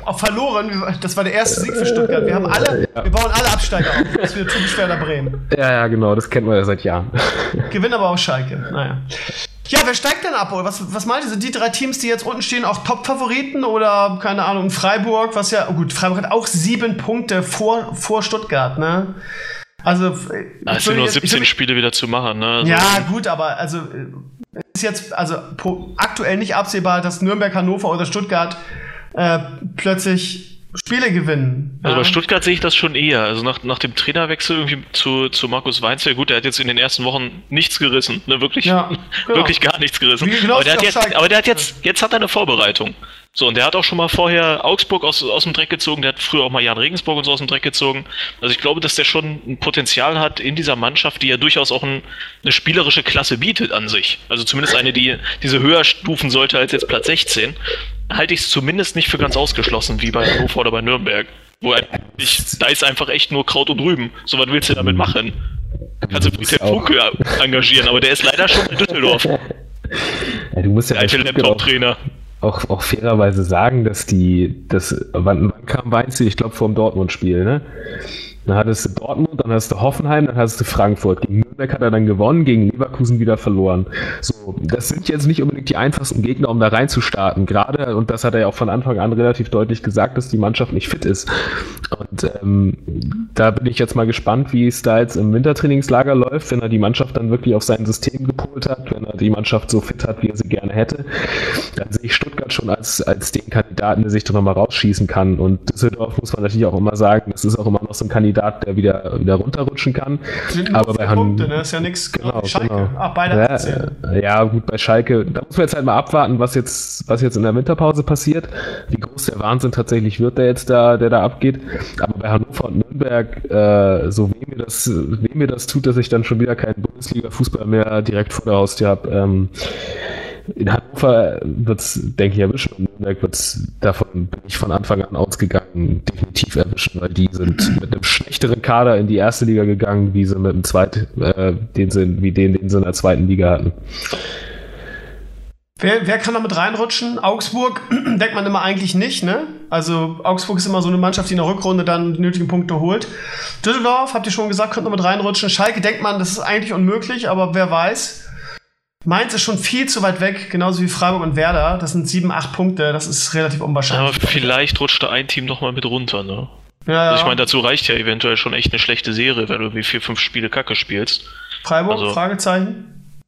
auf verloren, das war der erste Sieg für Stuttgart. Wir haben alle, wir bauen alle Absteiger auf. Das ist wieder typisch Werder Bremen. Ja, ja, genau, das kennt man ja seit Jahren. Gewinnen aber auch Schalke. Naja. Ja, wer steigt denn ab? Was, was meint ihr? Sind die drei Teams, die jetzt unten stehen, auch Top-Favoriten? Oder, keine Ahnung, Freiburg, was ja, oh gut, Freiburg hat auch sieben Punkte vor, vor Stuttgart, ne? Also, es sind nur 17 jetzt, Spiele wieder zu machen, ne? Also ja, gut, aber also ist jetzt also aktuell nicht absehbar, dass Nürnberg, Hannover oder Stuttgart äh, plötzlich Spiele gewinnen. Also ja. bei Stuttgart sehe ich das schon eher. Also nach, nach dem Trainerwechsel irgendwie zu, zu Markus Weinzel, gut, der hat jetzt in den ersten Wochen nichts gerissen. Ne? Wirklich, ja, genau. wirklich gar nichts gerissen. Genau aber, der hat jetzt, aber der hat jetzt, jetzt hat er eine Vorbereitung. So, und der hat auch schon mal vorher Augsburg aus, aus dem Dreck gezogen, der hat früher auch mal Jan Regensburg und so aus dem Dreck gezogen. Also ich glaube, dass der schon ein Potenzial hat in dieser Mannschaft, die ja durchaus auch ein, eine spielerische Klasse bietet an sich. Also zumindest eine, die diese höher stufen sollte als jetzt Platz 16. Halte ich es zumindest nicht für ganz ausgeschlossen, wie bei Hannover oder bei Nürnberg. Wo ich, da ist einfach echt nur Kraut und Rüben. So was willst du damit machen? Kannst du Friedhelm Funke engagieren, aber der ist leider schon in Düsseldorf. Ja, du musst ja als Laptop-Trainer auch, auch fairerweise sagen, dass die, das, wann, wann kam Weinziel? Ich glaube, vor dem Dortmund-Spiel, ne? Dann hattest du Dortmund, dann hast du Hoffenheim, dann hast du Frankfurt. Gegen Nürnberg hat er dann gewonnen, gegen Leverkusen wieder verloren. So, das sind jetzt nicht unbedingt die einfachsten Gegner, um da reinzustarten. Gerade, und das hat er ja auch von Anfang an relativ deutlich gesagt, dass die Mannschaft nicht fit ist. Und ähm, da bin ich jetzt mal gespannt, wie es da jetzt im Wintertrainingslager läuft, wenn er die Mannschaft dann wirklich auf sein System gepolt hat, wenn er die Mannschaft so fit hat, wie er sie gerne hätte. Dann sehe ich Stuttgart schon als, als den Kandidaten, der sich da nochmal rausschießen kann. Und Düsseldorf muss man natürlich auch immer sagen, das ist auch immer noch so ein Kandidat, der wieder, wieder runterrutschen kann. Aber bei Han Punkte, ne? ist ja nichts. Genau, Schalke. Genau. Ach, beide ja, ja, gut, bei Schalke, da muss man jetzt halt mal abwarten, was jetzt, was jetzt in der Winterpause passiert. Wie groß der Wahnsinn tatsächlich wird, der jetzt da, der da abgeht. Aber bei Hannover und Nürnberg, äh, so wem mir das, wem mir das tut, dass ich dann schon wieder keinen Bundesliga-Fußball mehr direkt vor der Haustür habe, ähm, in Hannover wird es, denke ich, erwischen und Nürnberg wird es, davon bin ich von Anfang an ausgegangen, definitiv erwischen, weil die sind mit einem schlechteren Kader in die erste Liga gegangen, wie sie mit dem zweiten, äh, den sie, wie den, den sie in der zweiten Liga hatten. Wer, wer kann da mit reinrutschen? Augsburg denkt man immer eigentlich nicht, ne? Also Augsburg ist immer so eine Mannschaft, die in der Rückrunde dann die nötigen Punkte holt. Düsseldorf, habt ihr schon gesagt, könnte noch mit reinrutschen. Schalke denkt man, das ist eigentlich unmöglich, aber wer weiß. Mainz ist schon viel zu weit weg, genauso wie Freiburg und Werder. Das sind sieben, acht Punkte, das ist relativ unwahrscheinlich. Aber vielleicht rutscht da ein Team noch mal mit runter, ne? Ja, ja. Also ich meine, dazu reicht ja eventuell schon echt eine schlechte Serie, wenn du wie vier, fünf Spiele Kacke spielst. Freiburg, also, Fragezeichen?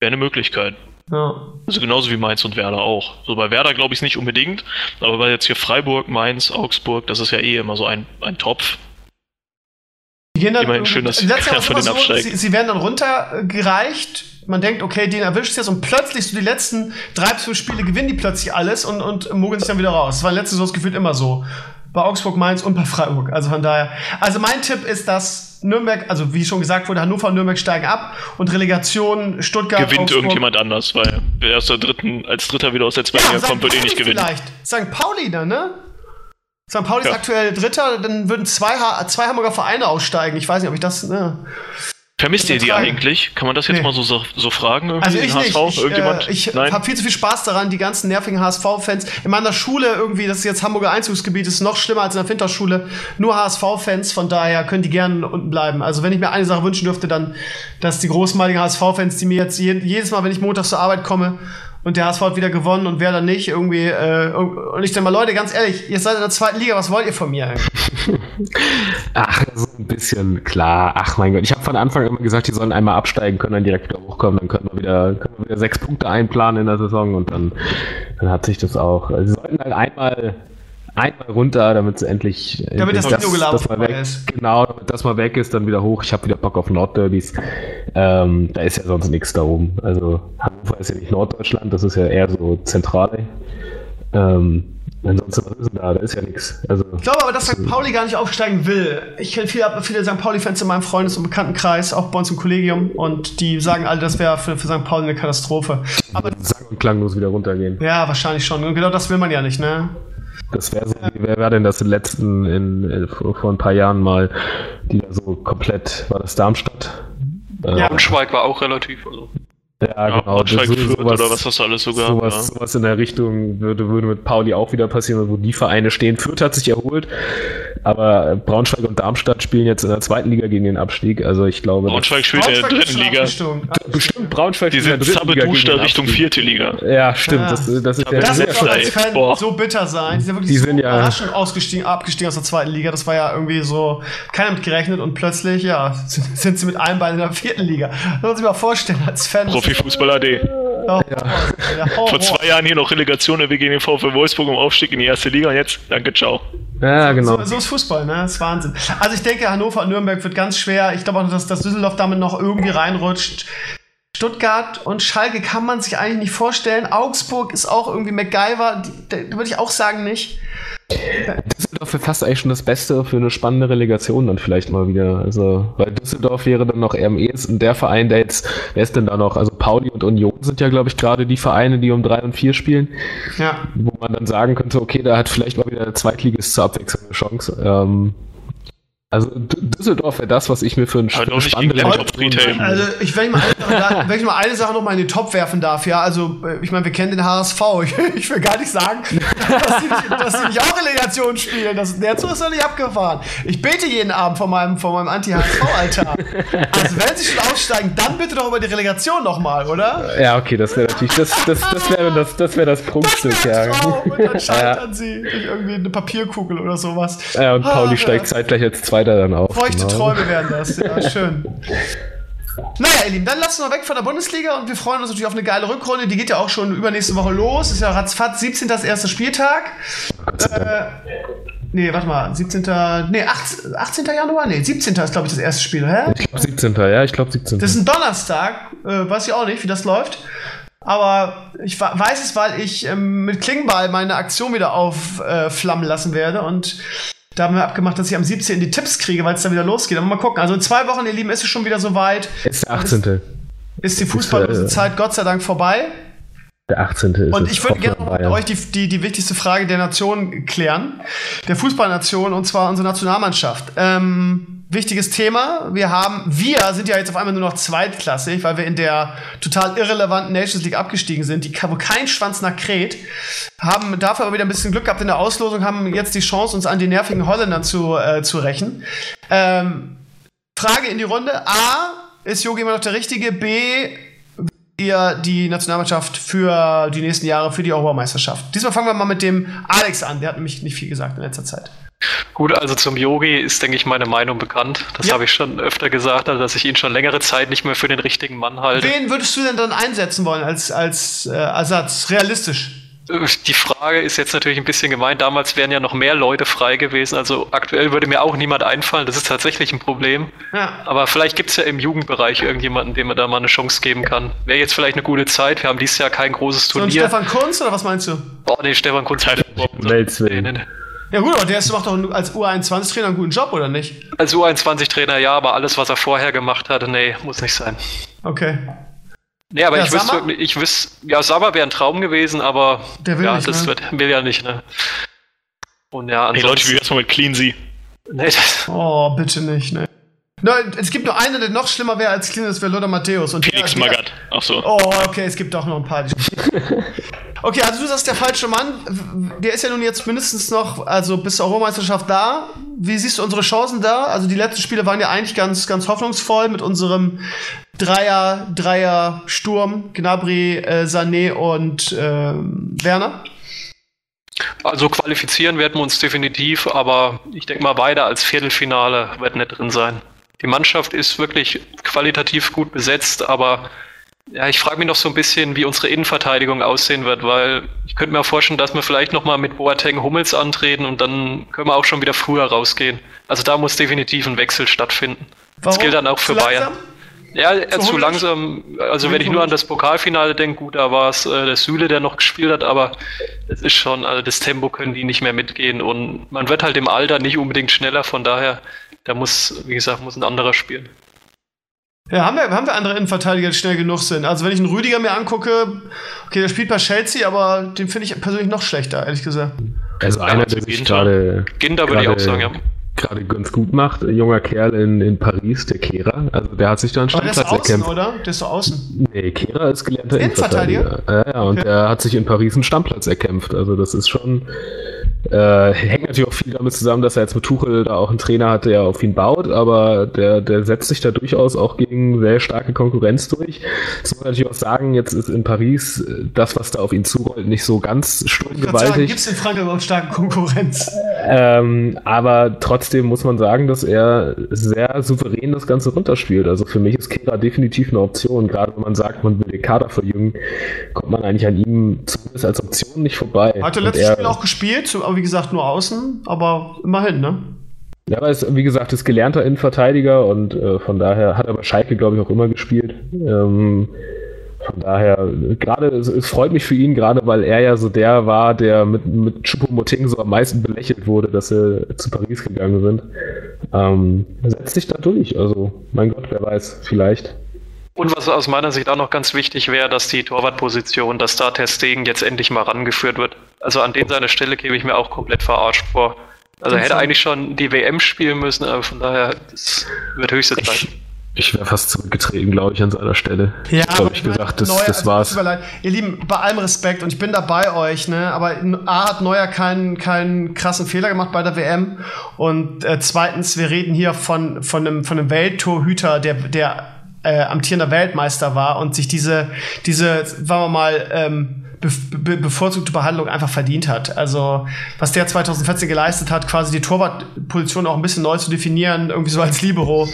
Wäre eine Möglichkeit. Ja. Also genauso wie Mainz und Werder auch. So bei Werder glaube ich es nicht unbedingt, aber bei jetzt hier Freiburg, Mainz, Augsburg, das ist ja eh immer so ein, ein Topf. Die gehen dann, Immerhin schön, dass sie von den so, sie, sie werden dann runtergereicht man denkt, okay, den erwischt es jetzt und plötzlich so die letzten drei bis fünf Spiele gewinnen die plötzlich alles und, und mogeln sich dann wieder raus. Das war letztes Jahr das gefühlt immer so. Bei Augsburg, Mainz und bei Freiburg. Also von daher. Also mein Tipp ist, dass Nürnberg, also wie schon gesagt wurde, Hannover und Nürnberg steigen ab und Relegation Stuttgart. Gewinnt Augsburg. irgendjemand anders, weil wer aus der dritten, als Dritter wieder aus der zweiten ja, kommt, wird eh nicht gewinnen. Vielleicht. St. Pauli dann, ne? St. Pauli ist ja. aktuell Dritter, dann würden zwei, zwei Hamburger Vereine aussteigen. Ich weiß nicht, ob ich das. Ne? Vermisst ihr die eigentlich? Kann man das jetzt nee. mal so, so fragen? Irgendwie also ich HSV? nicht. Ich, Irgendjemand? Äh, ich habe viel zu viel Spaß daran, die ganzen nervigen HSV-Fans. In meiner Schule irgendwie, das ist jetzt Hamburger Einzugsgebiet, ist noch schlimmer als in der Finterschule. Nur HSV-Fans, von daher können die gerne unten bleiben. Also wenn ich mir eine Sache wünschen dürfte, dann, dass die großmaligen HSV-Fans, die mir jetzt jedes Mal, wenn ich montags zur Arbeit komme, und der HSV hat wieder gewonnen und wer dann nicht irgendwie. Äh, und ich denke mal, Leute, ganz ehrlich, ihr seid in der zweiten Liga, was wollt ihr von mir? Ach, so ein bisschen klar. Ach mein Gott, ich habe von Anfang an immer gesagt, die sollen einmal absteigen, können dann direkt wieder hochkommen, dann können wir wieder, können wir wieder sechs Punkte einplanen in der Saison und dann, dann hat sich das auch. Sie sollten halt einmal einmal runter, damit sie endlich damit das, das, das mal weg ist. Genau, damit das mal weg ist, dann wieder hoch. Ich habe wieder Bock auf Nordderbys. Ähm, da ist ja sonst nichts da oben. Also Hannover ist ja nicht Norddeutschland, das ist ja eher so Zentrale. Ähm, ansonsten, was ist denn da? Da ist ja nichts. Also, ich glaube aber, dass St. Pauli gar nicht aufsteigen will. Ich kenne viele, viele St. Pauli-Fans in meinem Freundes- und Bekanntenkreis, auch bei uns im Kollegium, und die sagen alle, das wäre für, für St. Pauli eine Katastrophe. Aber sang- und klanglos wieder runtergehen. Ja, wahrscheinlich schon. Und genau das will man ja nicht, ne? Das wäre so, wer war denn das in letzten, in, in, vor ein paar Jahren mal, die da so komplett, war das Darmstadt? Ja, äh, Schweig war auch relativ, also. Ja, ja genau. Das, sowas, oder was das alles sogar. Sowas, ja. sowas in der Richtung würde, würde mit Pauli auch wieder passieren, wo die Vereine stehen. Fürth hat sich erholt. Aber Braunschweig und Darmstadt spielen jetzt in der zweiten Liga gegen den Abstieg. Also ich glaube. Braunschweig spielt in der dritten Liga. Bestimmt Braunschweig Die sind Zabeduster Richtung vierte Liga. Ja, stimmt. Ja. Das, das ist ja das wird doch als Fan Boah. so bitter sein. Die sind wirklich die so sind ja überraschend ausgestiegen, abgestiegen aus der zweiten Liga. Das war ja irgendwie so keiner mit gerechnet und plötzlich, ja, sind sie mit einem Bein in der vierten Liga. Das muss man sich mal vorstellen als Fan. Profifußball AD. Oh, ja. Vor zwei Jahren hier noch Relegation wir gegen den VfL Wolfsburg um Aufstieg in die erste Liga und jetzt danke, ciao. Ja, genau. So, so, ist Fußball, ne? Das ist Wahnsinn. Also ich denke, Hannover und Nürnberg wird ganz schwer. Ich glaube auch, dass, dass Düsseldorf damit noch irgendwie reinrutscht. Stuttgart und Schalke kann man sich eigentlich nicht vorstellen. Augsburg ist auch irgendwie MacGyver. Da würde ich auch sagen nicht. Düsseldorf wäre fast eigentlich schon das Beste für eine spannende Relegation dann vielleicht mal wieder. Also, weil Düsseldorf wäre dann noch eher am ehesten der Verein, der jetzt, wer ist denn da noch? Also Pauli und Union sind ja, glaube ich, gerade die Vereine, die um 3 und 4 spielen. Ja. Wo man dann sagen könnte, okay, da hat vielleicht mal wieder der Zweitligist zur Abwechslung eine Chance. Ähm, also Düsseldorf wäre das, was ich mir für einen also spannenden Also ich, wenn ich, mal eine, wenn ich mal eine Sache noch mal in den Top werfen darf, ja, also äh, ich meine, wir kennen den HSV. Ich, ich will gar nicht sagen, dass sie nicht, dass die nicht auch Relegation spielen. Das, der Zug ist doch nicht abgefahren. Ich bete jeden Abend vor meinem, vor meinem Anti-HSV-Altar. Also wenn sie schon aussteigen, dann bitte doch über die Relegation noch mal, oder? Ja, okay, das wäre natürlich, das, das, das wäre das, das, wär das Prunkstück, ja. Und dann scheitern ja. sie durch irgendwie eine Papierkugel oder sowas. Ja, und Pauli ah, steigt ja. zeitgleich als zwei weiter dann auf. Feuchte genau. Träume werden das, ja, schön. Naja, ihr Lieben, dann lassen wir weg von der Bundesliga und wir freuen uns natürlich auf eine geile Rückrunde. Die geht ja auch schon übernächste Woche los. Ist ja ratzfatz 17. das erste Spieltag. Äh, nee, warte mal, 17. Nee, 18, 18. Januar? Nee, 17. ist, glaube ich, das erste Spiel, hä? Ich glaube 17. Ja, ich glaube 17. Das ist ein Donnerstag. Äh, weiß ich auch nicht, wie das läuft. Aber ich weiß es, weil ich ähm, mit Klingball meine Aktion wieder aufflammen äh, lassen werde und da haben wir abgemacht, dass ich am 17. die Tipps kriege, weil es dann wieder losgeht. Aber mal gucken. Also in zwei Wochen, ihr Lieben, ist es schon wieder soweit. Ist der 18. Ist, ist die fußballlose Zeit Gott sei Dank vorbei. Der 18. ist Und ich würde gerne mit euch die, die, die wichtigste Frage der Nation klären. Der Fußballnation, und zwar unsere Nationalmannschaft. Ähm, wichtiges Thema. Wir haben, wir sind ja jetzt auf einmal nur noch zweitklassig, weil wir in der total irrelevanten Nations League abgestiegen sind, die, wo kein Schwanz nach Kret, haben dafür aber wieder ein bisschen Glück gehabt in der Auslosung, haben jetzt die Chance, uns an die nervigen Holländern zu, äh, zu rächen. Ähm, Frage in die Runde. A, ist Jogi immer noch der Richtige? B, ihr die Nationalmannschaft für die nächsten Jahre, für die Europameisterschaft? Diesmal fangen wir mal mit dem Alex an. Der hat nämlich nicht viel gesagt in letzter Zeit. Gut, also zum Yogi ist, denke ich, meine Meinung bekannt. Das ja. habe ich schon öfter gesagt, also dass ich ihn schon längere Zeit nicht mehr für den richtigen Mann halte. Wen würdest du denn dann einsetzen wollen als, als äh, Ersatz? Realistisch? Die Frage ist jetzt natürlich ein bisschen gemein. Damals wären ja noch mehr Leute frei gewesen. Also aktuell würde mir auch niemand einfallen. Das ist tatsächlich ein Problem. Ja. Aber vielleicht gibt es ja im Jugendbereich irgendjemanden, dem man da mal eine Chance geben kann. Wäre jetzt vielleicht eine gute Zeit. Wir haben dieses Jahr kein großes Turnier. So Stefan Kunz oder was meinst du? Oh nee, Stefan Kunz halt überhaupt nicht. Nee, nee, nee. Ja gut, aber der macht doch als U21-Trainer einen guten Job, oder nicht? Als U21-Trainer ja, aber alles, was er vorher gemacht hatte, nee, muss nicht sein. Okay. Nee, aber ja, ich wüsste wirklich, ich wüsste, ja, Saba wäre ein Traum gewesen, aber der will ja, nicht, das ne? wird, will ja nicht, ne? Und ja, ansonsten... Hey Leute, wie wär's mal mit Cleansy? Nee, das... Oh, bitte nicht, ne? No, es gibt nur einen, der noch schlimmer wäre als Clean, das wäre Lothar Matthäus. Und Felix der, Magath. Ach so. Oh, okay, es gibt doch noch ein paar. okay, also du sagst der falsche Mann. Der ist ja nun jetzt mindestens noch, also bis zur Europameisterschaft da. Wie siehst du unsere Chancen da? Also die letzten Spiele waren ja eigentlich ganz, ganz hoffnungsvoll mit unserem Dreier, Dreier Sturm, Gnabry, äh, Sané und äh, Werner. Also qualifizieren werden wir uns definitiv, aber ich denke mal weiter als Viertelfinale wird nicht drin sein. Die Mannschaft ist wirklich qualitativ gut besetzt, aber ja, ich frage mich noch so ein bisschen, wie unsere Innenverteidigung aussehen wird, weil ich könnte mir vorstellen, dass wir vielleicht nochmal mit Boateng Hummels antreten und dann können wir auch schon wieder früher rausgehen. Also da muss definitiv ein Wechsel stattfinden. Warum? Das gilt dann auch für Bayern. Ja, zu, zu langsam. Also wenn ich nur an das Pokalfinale denke, gut, da war es äh, der Süle, der noch gespielt hat, aber es ist schon, also das Tempo können die nicht mehr mitgehen und man wird halt im Alter nicht unbedingt schneller, von daher da muss, wie gesagt, muss ein anderer spielen. Ja, haben wir, haben wir andere Innenverteidiger, die schnell genug sind? Also, wenn ich einen Rüdiger mir angucke, okay, der spielt bei Chelsea, aber den finde ich persönlich noch schlechter, ehrlich gesagt. Also, einer, der sich gerade. Ginter würde ich auch sagen, ja gerade ganz gut macht. Ein junger Kerl in, in Paris, der Kehrer. Also der hat sich da einen Stammplatz Aber der ist außen, erkämpft. oder? Der ist so außen. Nee, Kehrer ist gelernter Innenverteidiger. Ja, ja, und okay. er hat sich in Paris einen Stammplatz erkämpft. Also das ist schon Äh, hängt natürlich auch viel damit zusammen, dass er jetzt mit Tuchel da auch einen Trainer hat, der auf ihn baut, aber der, der setzt sich da durchaus auch gegen sehr starke Konkurrenz durch. Das muss man natürlich auch sagen, jetzt ist in Paris das, was da auf ihn zurollt, nicht so ganz sturmgewaltig. Gibt es in Frankreich überhaupt starke Konkurrenz? Ähm, aber trotzdem muss man sagen, dass er sehr souverän das Ganze runterspielt. Also für mich ist Kira definitiv eine Option. Gerade wenn man sagt, man will den Kader verjüngen, kommt man eigentlich an ihm zumindest als Option nicht vorbei. Hat er letztes Spiel auch gespielt, aber wie gesagt nur außen, aber immerhin, ne? Ja, aber ist, wie gesagt, ist gelernter Innenverteidiger und äh, von daher hat er bei Schalke, glaube ich, auch immer gespielt. Ähm, von daher, gerade, es, es, freut mich für ihn, gerade weil er ja so der war, der mit, mit Choupo-Moting so am meisten belächelt wurde, dass sie zu Paris gegangen sind. Ähm, setzt sich da durch, also mein Gott, wer weiß, vielleicht. Und was aus meiner Sicht auch noch ganz wichtig wäre, dass die Torwartposition, dass da Testegen jetzt endlich mal rangeführt wird. Also an den seiner Stelle gebe ich mir auch komplett verarscht vor. Also er hätte eigentlich schon die WM spielen müssen, aber von daher, das wird höchste Zeit. Ich wäre fast zurückgetreten, glaube ich, an seiner Stelle. Ja, ich glaube, ich gesagt, das, Neuer, das war's. Also, Ihr Lieben, bei allem Respekt und ich bin da bei euch, ne? Aber A hat Neuer keinen, keinen krassen Fehler gemacht bei der WM. Und äh, zweitens, wir reden hier von, von einem, von einem Welttorhüter, der, der äh, amtierender Weltmeister war und sich diese, diese, sagen wir mal, ähm, be be bevorzugte Behandlung einfach verdient hat. Also, was der 2014 geleistet hat, quasi die Torwartposition auch ein bisschen neu zu definieren, irgendwie so als Libero.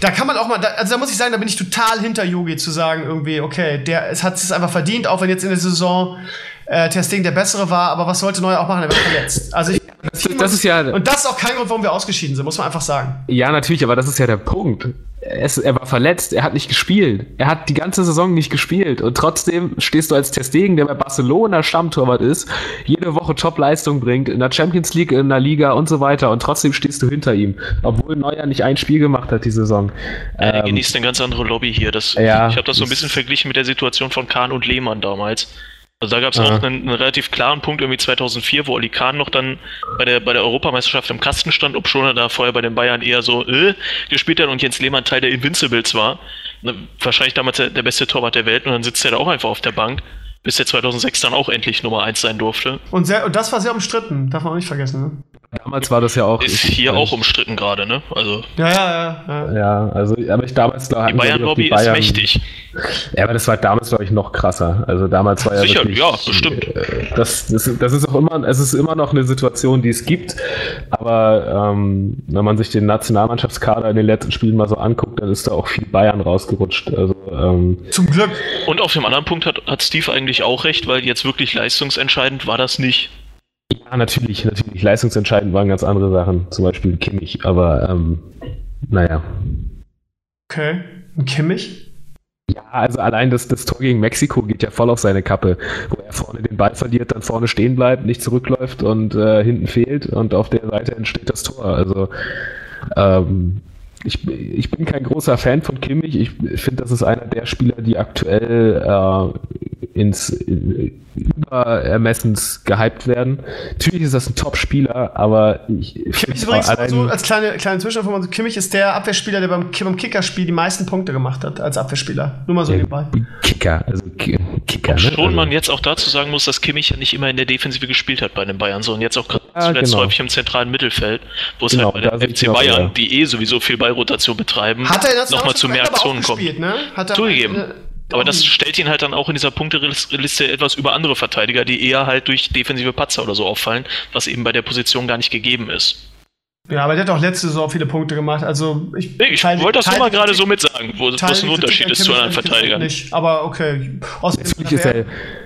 Da kann man auch mal, da, also da muss ich sagen, da bin ich total hinter Yogi zu sagen, irgendwie, okay, der es hat es einfach verdient, auch wenn jetzt in der Saison äh, Testing der bessere war, aber was sollte Neuer auch machen? Er wird verletzt. Also ich, das, das ist ja und das ist auch kein Grund, warum wir ausgeschieden sind, muss man einfach sagen. Ja, natürlich, aber das ist ja der Punkt es, er war verletzt, er hat nicht gespielt. Er hat die ganze Saison nicht gespielt. Und trotzdem stehst du als Testegen, der bei Barcelona Stammtorwart ist, jede Woche Top-Leistung bringt, in der Champions League, in der Liga und so weiter. Und trotzdem stehst du hinter ihm. Obwohl Neuer nicht ein Spiel gemacht hat die Saison. Ja, er ähm, genießt eine ganz andere Lobby hier. Das, ja, ich habe das so ein bisschen verglichen mit der Situation von Kahn und Lehmann damals. Also da gab es auch einen, einen, relativ klaren Punkt irgendwie 2004, wo Oli Kahn noch dann bei der, bei der Europameisterschaft im Kasten stand, ob schon er da vorher bei den Bayern eher so äh, gespielt hat und Jens Lehmann Teil der Invincibles war. Ne, wahrscheinlich damals der, der beste Torwart der Welt und dann sitzt er da auch einfach auf der Bank, bis er 2006 dann auch endlich Nummer 1 sein durfte. Und, sehr, und das war sehr umstritten, darf man auch nicht vergessen. Ne? Damals war das ja auch. Ist hier auch umstritten gerade, ne? Also. Ja, ja, ja. Ja, also, aber ich damals da Die Bayern-Lobby ist mächtig. Ja, aber das war damals, glaube ich, noch krasser. Also damals war ja. Sicher, wirklich, ja, bestimmt. Äh, das, das, das ist auch immer, es ist immer noch eine Situation, die es gibt. Aber ähm, wenn man sich den Nationalmannschaftskader in den letzten Spielen mal so anguckt, dann ist da auch viel Bayern rausgerutscht. Also, ähm, Zum Glück. Und auf dem anderen Punkt hat, hat Steve eigentlich auch recht, weil jetzt wirklich leistungsentscheidend war das nicht. Ja, natürlich, natürlich. Leistungsentscheidend waren ganz andere Sachen, zum Beispiel Kimmich, aber ähm, naja. Okay, und Kimmich? Ja, also allein das, das Tor gegen Mexiko geht ja voll auf seine Kappe, wo er vorne den Ball verliert, dann vorne stehen bleibt, nicht zurückläuft und äh, hinten fehlt und auf der Seite entsteht das Tor. Also ähm, ich, ich bin kein großer Fan von Kimmich. Ich finde, das ist einer der Spieler, die aktuell äh, ins überermessens gehypt werden. Natürlich ist das ein Top-Spieler, aber ich Kimmich ist übrigens so als kleine, kleine Zwischeninformation, Kimmich ist der Abwehrspieler, der beim, beim Kicker-Spiel die meisten Punkte gemacht hat als Abwehrspieler. Nur mal so nebenbei. Kicker, also Kicker. Ne? Schon also. man jetzt auch dazu sagen muss, dass Kimmich ja nicht immer in der Defensive gespielt hat bei den Bayern, sondern jetzt auch gerade ja, zuletzt genau. häufig im zentralen Mittelfeld, wo es genau, halt bei den FC Bayern, die eh sowieso viel Ballrotation betreiben, nochmal zu mehr Aktionen kommt. Ne? Hat er Zugegeben. Aber das stellt ihn halt dann auch in dieser Punkteliste etwas über andere Verteidiger, die eher halt durch defensive Patzer oder so auffallen, was eben bei der Position gar nicht gegeben ist. Ja, aber der hat auch letzte Saison viele Punkte gemacht. Also ich, nee, ich wollte das nur mal gerade so mit sagen, wo das ein Unterschied ist zu anderen Verteidigern. Nicht, aber okay. Er,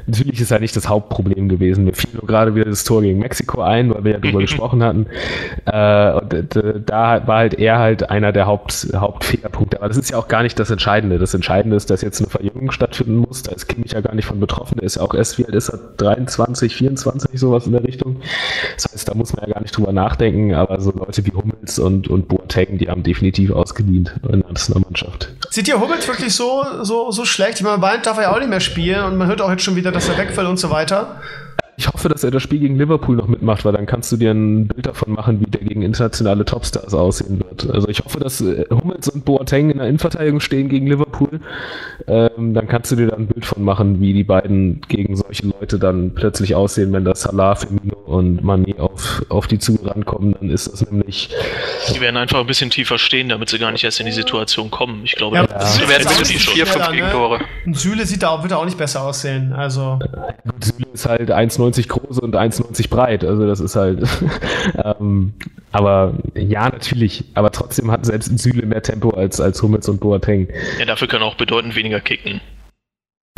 natürlich ist er nicht das Hauptproblem gewesen. Mir fiel nur gerade wieder das Tor gegen Mexiko ein, weil wir ja darüber gesprochen hatten. Äh, und da war halt er halt einer der Haupt, Hauptfehlerpunkte. Aber das ist ja auch gar nicht das Entscheidende. Das Entscheidende ist, dass jetzt eine Verjüngung stattfinden muss. Da ist Kimmich ja gar nicht von betroffen. Der ist ja auch erst, wie alt ist er? 23, 24, sowas in der Richtung. Das heißt, da muss man ja gar nicht drüber nachdenken. Aber so Leute wie Hummels und, und Boateng, die haben definitiv ausgedient in der Nationalmannschaft. Sieht ihr Hummels wirklich so, so, so schlecht? Ich meine, bald darf er ja auch nicht mehr spielen und man hört auch jetzt schon wieder, dass er wegfällt und so weiter. Ich hoffe, dass er das Spiel gegen Liverpool noch mitmacht, weil dann kannst du dir ein Bild davon machen, wie der gegen internationale Topstars aussehen wird. Also ich hoffe, dass äh, Hummels und Boateng in der Innenverteidigung stehen gegen Liverpool. Ähm, dann kannst du dir dann ein Bild von machen, wie die beiden gegen solche Leute dann plötzlich aussehen, wenn das Salah, Firmino und Mané auf, auf die Zuge rankommen. Dann ist das nämlich... Die werden einfach ein bisschen tiefer stehen, damit sie gar nicht erst in die Situation kommen. Ich glaube, ja, das ja. werden die vier, fünf Gegentore. Ne? Süle sieht da, wird da auch nicht besser aussehen. Also... Süle ist halt 1,90 1,90 groß und 1,90 breit. Also das ist halt. ähm, aber ja, natürlich. Aber trotzdem hat selbst Süle mehr Tempo als, als Hummels und Boateng. Ja, dafür können auch bedeutend weniger kicken.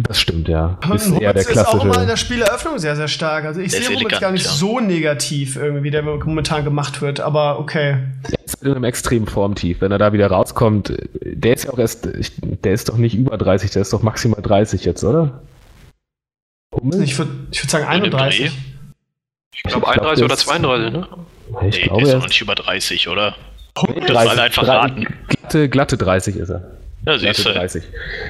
Das stimmt, ja. Ist Hummels eher der klassische. ist auch immer in der Spieleröffnung sehr, sehr stark. Also ich sehe Hummels gar nicht ja. so negativ irgendwie, wie der momentan gemacht wird, aber okay. Er ist in einem extremen Formtief. Wenn er da wieder rauskommt, der ist ja auch erst, der ist doch nicht über 30, der ist doch maximal 30 jetzt, oder? Hummels? Ich würde ich würd sagen 31. Ich glaube 31 oder 32, ne? Ich nee, glaube, ist doch nicht über 30, oder? Hummels? Das alle einfach raten. Glatte, glatte 30 ist er. Ja, siehst du. 30.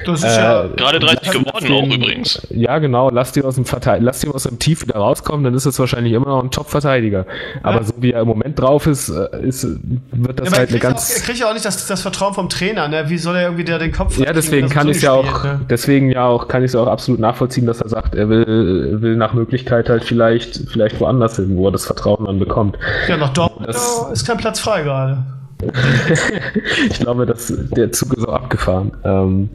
Das ist äh, ja gerade 30 geworden den, auch übrigens. Ja, genau. Lass die aus dem lass die aus dem Tief wieder rauskommen, dann ist es wahrscheinlich immer noch ein Top-Verteidiger. Aber ja. so wie er im Moment drauf ist, äh, ist wird das ja, halt eine ganz. Auch, er kriegt ja auch nicht das, das Vertrauen vom Trainer, ne? Wie soll er irgendwie der den Kopf Ja, deswegen kann ich ja auch, ne? deswegen ja auch, kann ich es auch absolut nachvollziehen, dass er sagt, er will, will nach Möglichkeit halt vielleicht, vielleicht woanders hin, wo er das Vertrauen dann bekommt. Ja, nach Dortmund ist kein Platz frei gerade. Ich glaube, dass der Zug ist auch abgefahren. Ähm,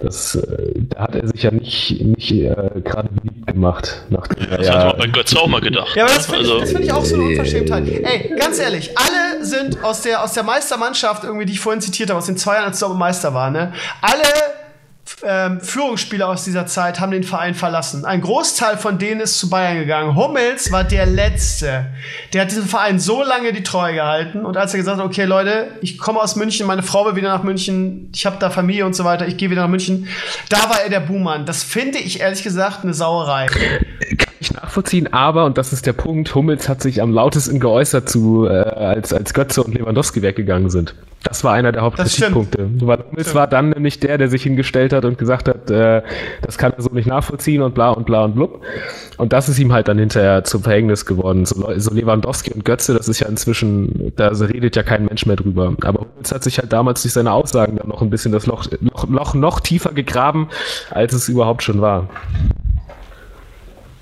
das, äh, da hat er sich ja nicht, nicht äh, gerade beliebt gemacht. Nachdem das ja, hat man bei Götze auch mal gedacht. Ja, aber das finde also, ich, find ich auch so eine Unverschämtheit. Ey, ganz ehrlich, alle sind aus der, aus der Meistermannschaft, irgendwie, die ich vorhin zitiert habe, aus den zwei Jahren, als Meister war, ne? Alle ähm, Führungsspieler aus dieser Zeit haben den Verein verlassen. Ein Großteil von denen ist zu Bayern gegangen. Hummels war der Letzte. Der hat diesem Verein so lange die Treue gehalten. Und als er gesagt hat, okay Leute, ich komme aus München, meine Frau will wieder nach München, ich habe da Familie und so weiter, ich gehe wieder nach München. Da war er der Buhmann. Das finde ich ehrlich gesagt eine Sauerei. Kann ich nachvollziehen, aber, und das ist der Punkt, Hummels hat sich am lautesten geäußert zu, äh, als, als Götze und Lewandowski weggegangen sind. Das war einer der Hauptkritikpunkte. Hummels war dann nämlich der, der sich hingestellt hat und gesagt hat, äh, das kann er so nicht nachvollziehen und bla und bla und blub. Und das ist ihm halt dann hinterher zum Verhängnis geworden. So, so Lewandowski und Götze, das ist ja inzwischen, da redet ja kein Mensch mehr drüber. Aber Hummels hat sich halt damals durch seine Aussagen dann noch ein bisschen das Loch, Loch, Loch noch tiefer gegraben, als es überhaupt schon war.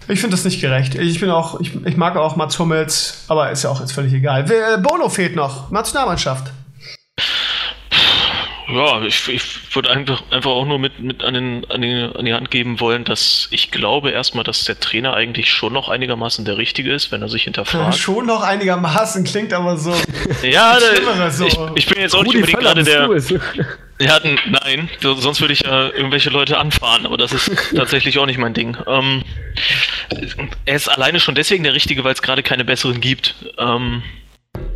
Ich finde das nicht gerecht. Ich bin auch, ich, ich mag auch Mats Hummels, aber ist ja auch jetzt völlig egal. Bono fehlt noch, Nationalmannschaft. Ja, ich, ich würde einfach, einfach auch nur mit, mit an, den, an, den, an die Hand geben wollen, dass ich glaube erstmal, dass der Trainer eigentlich schon noch einigermaßen der Richtige ist, wenn er sich hinterfragt. Schon noch einigermaßen klingt aber so. ja, so. ich, ich, bin jetzt auch Rudi nicht unbedingt gerade der. Ja, nein, sonst würde ich ja irgendwelche Leute anfahren, aber das ist tatsächlich auch nicht mein Ding. Ähm, er ist alleine schon deswegen der Richtige, weil es gerade keine besseren gibt. Ähm,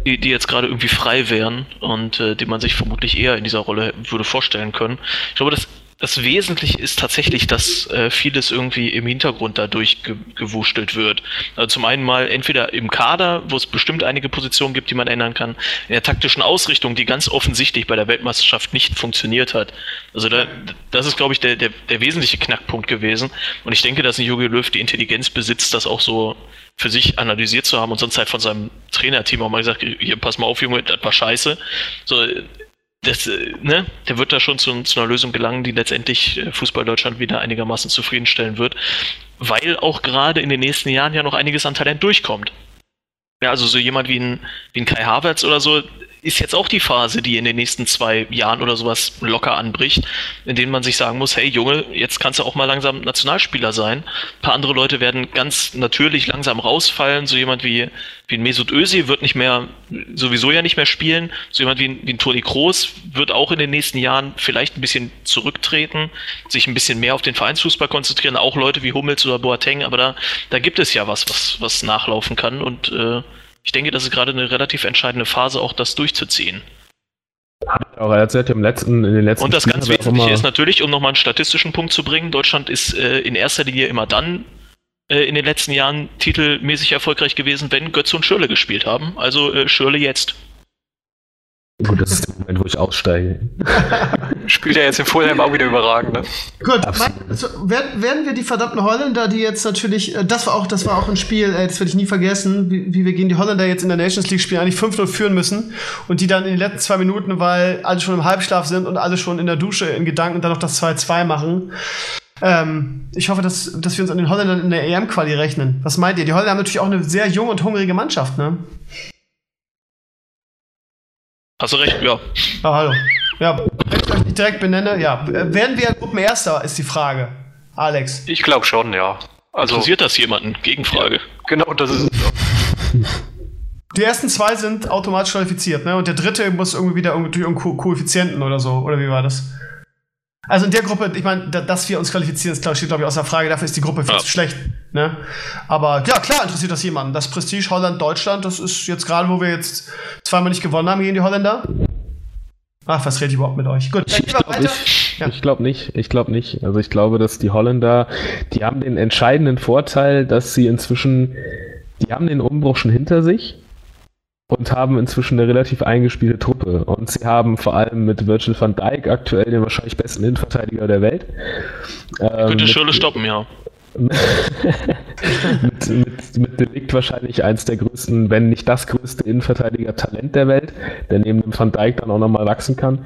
die, die jetzt gerade irgendwie frei wären und äh, die man sich vermutlich eher in dieser Rolle würde vorstellen können. Ich glaube, das, das Wesentliche ist tatsächlich, dass äh, vieles irgendwie im Hintergrund dadurch ge gewurschtelt wird. Also zum einen mal entweder im Kader, wo es bestimmt einige Positionen gibt, die man ändern kann, in der taktischen Ausrichtung, die ganz offensichtlich bei der Weltmeisterschaft nicht funktioniert hat. Also da, das ist, glaube ich, der, der, der wesentliche Knackpunkt gewesen. Und ich denke, dass ein Jogi Löw die Intelligenz besitzt, das auch so für sich analysiert zu haben und sonst halt von seinem Trainerteam auch mal gesagt, hier, pass mal auf, Junge, das war scheiße. So, das, äh, ne, der wird da schon zu, zu, einer Lösung gelangen, die letztendlich äh, Fußball Deutschland wieder einigermaßen zufriedenstellen wird, weil auch gerade in den nächsten Jahren ja noch einiges an Talent durchkommt. Ja, also so jemand wie ein, wie ein Kai Havertz oder so, ist jetzt auch die Phase, die in den nächsten zwei Jahren oder sowas locker anbricht, in denen man sich sagen muss, hey Junge, jetzt kannst du auch mal langsam Nationalspieler sein. Ein paar andere Leute werden ganz natürlich langsam rausfallen. So jemand wie, wie ein Mesut Özil wird nicht mehr, sowieso ja nicht mehr spielen. So jemand wie ein, wie ein Toni Kroos wird auch in den nächsten Jahren vielleicht ein bisschen zurücktreten, sich ein bisschen mehr auf den Vereinsfußball konzentrieren. Auch Leute wie Hummels oder Boateng, aber da, da gibt es ja was, was, was nachlaufen kann und äh, ich denke, das ist gerade eine relativ entscheidende Phase, auch das durchzuziehen. Aber er hat im letzten, in den letzten Und das ganz Wesentliche ist natürlich, um nochmal einen statistischen Punkt zu bringen, Deutschland ist äh, in erster Linie immer dann äh, in den letzten Jahren titelmäßig erfolgreich gewesen, wenn Götze und Schürle gespielt haben. Also äh, Schürle jetzt. Gut, das ist der Moment, wo ich aussteige. Spielt ja jetzt im Fulham auch wieder überragend, ne? Gut, also, werden, werden wir die verdammten Holländer, die jetzt natürlich, äh, das war auch, das war auch ein Spiel, ey, das werde ich nie vergessen, wie, wie wir gegen die Holländer jetzt in der Nations League spielen, eigentlich 5-0 führen müssen und die dann in den letzten zwei Minuten, weil alle schon im Halbschlaf sind und alle schon in der Dusche in Gedanken dann noch das 2-2 machen. Ähm, ich hoffe, dass, dass wir uns an den Holländern in der EM-Quali rechnen. Was meint ihr? Die Holländer haben natürlich auch eine sehr junge und hungrige Mannschaft, ne? Hast du recht, ja. Ah, hallo. Ja, wenn ich euch nicht direkt benenne, ja. Werden wir Gruppenerster, ist die Frage. Alex. Ich glaube schon, ja. Also, Interessiert das jemanden? Gegenfrage. Ja, genau, das ist Die ersten zwei sind automatisch qualifiziert, ne? Und der dritte muss irgendwie wieder durch irgendeinen Koeffizienten oder so. Oder wie war das? Also in der Gruppe, ich meine, dass wir uns qualifizieren, ist, steht, glaube ich, außer Frage. Dafür ist die Gruppe viel ja. zu schlecht. Ne? Aber ja, klar interessiert das jemanden. Das Prestige Holland, Deutschland, das ist jetzt gerade, wo wir jetzt zweimal nicht gewonnen haben gegen die Holländer. Ach, was rede ich überhaupt mit euch? Gut, ich glaube nicht. Ja. Ich glaube nicht. Ich glaube nicht. Also ich glaube, dass die Holländer, die haben den entscheidenden Vorteil, dass sie inzwischen, die haben den Umbruch schon hinter sich und haben inzwischen eine relativ eingespielte Truppe. Und sie haben vor allem mit Virgil van Dijk aktuell den wahrscheinlich besten Innenverteidiger der Welt. Ähm, Könnte Schirle stoppen, ja. mit, mit, mit Delikt wahrscheinlich eins der größten, wenn nicht das größte Innenverteidiger-Talent der Welt, der neben dem Van Dijk dann auch nochmal wachsen kann.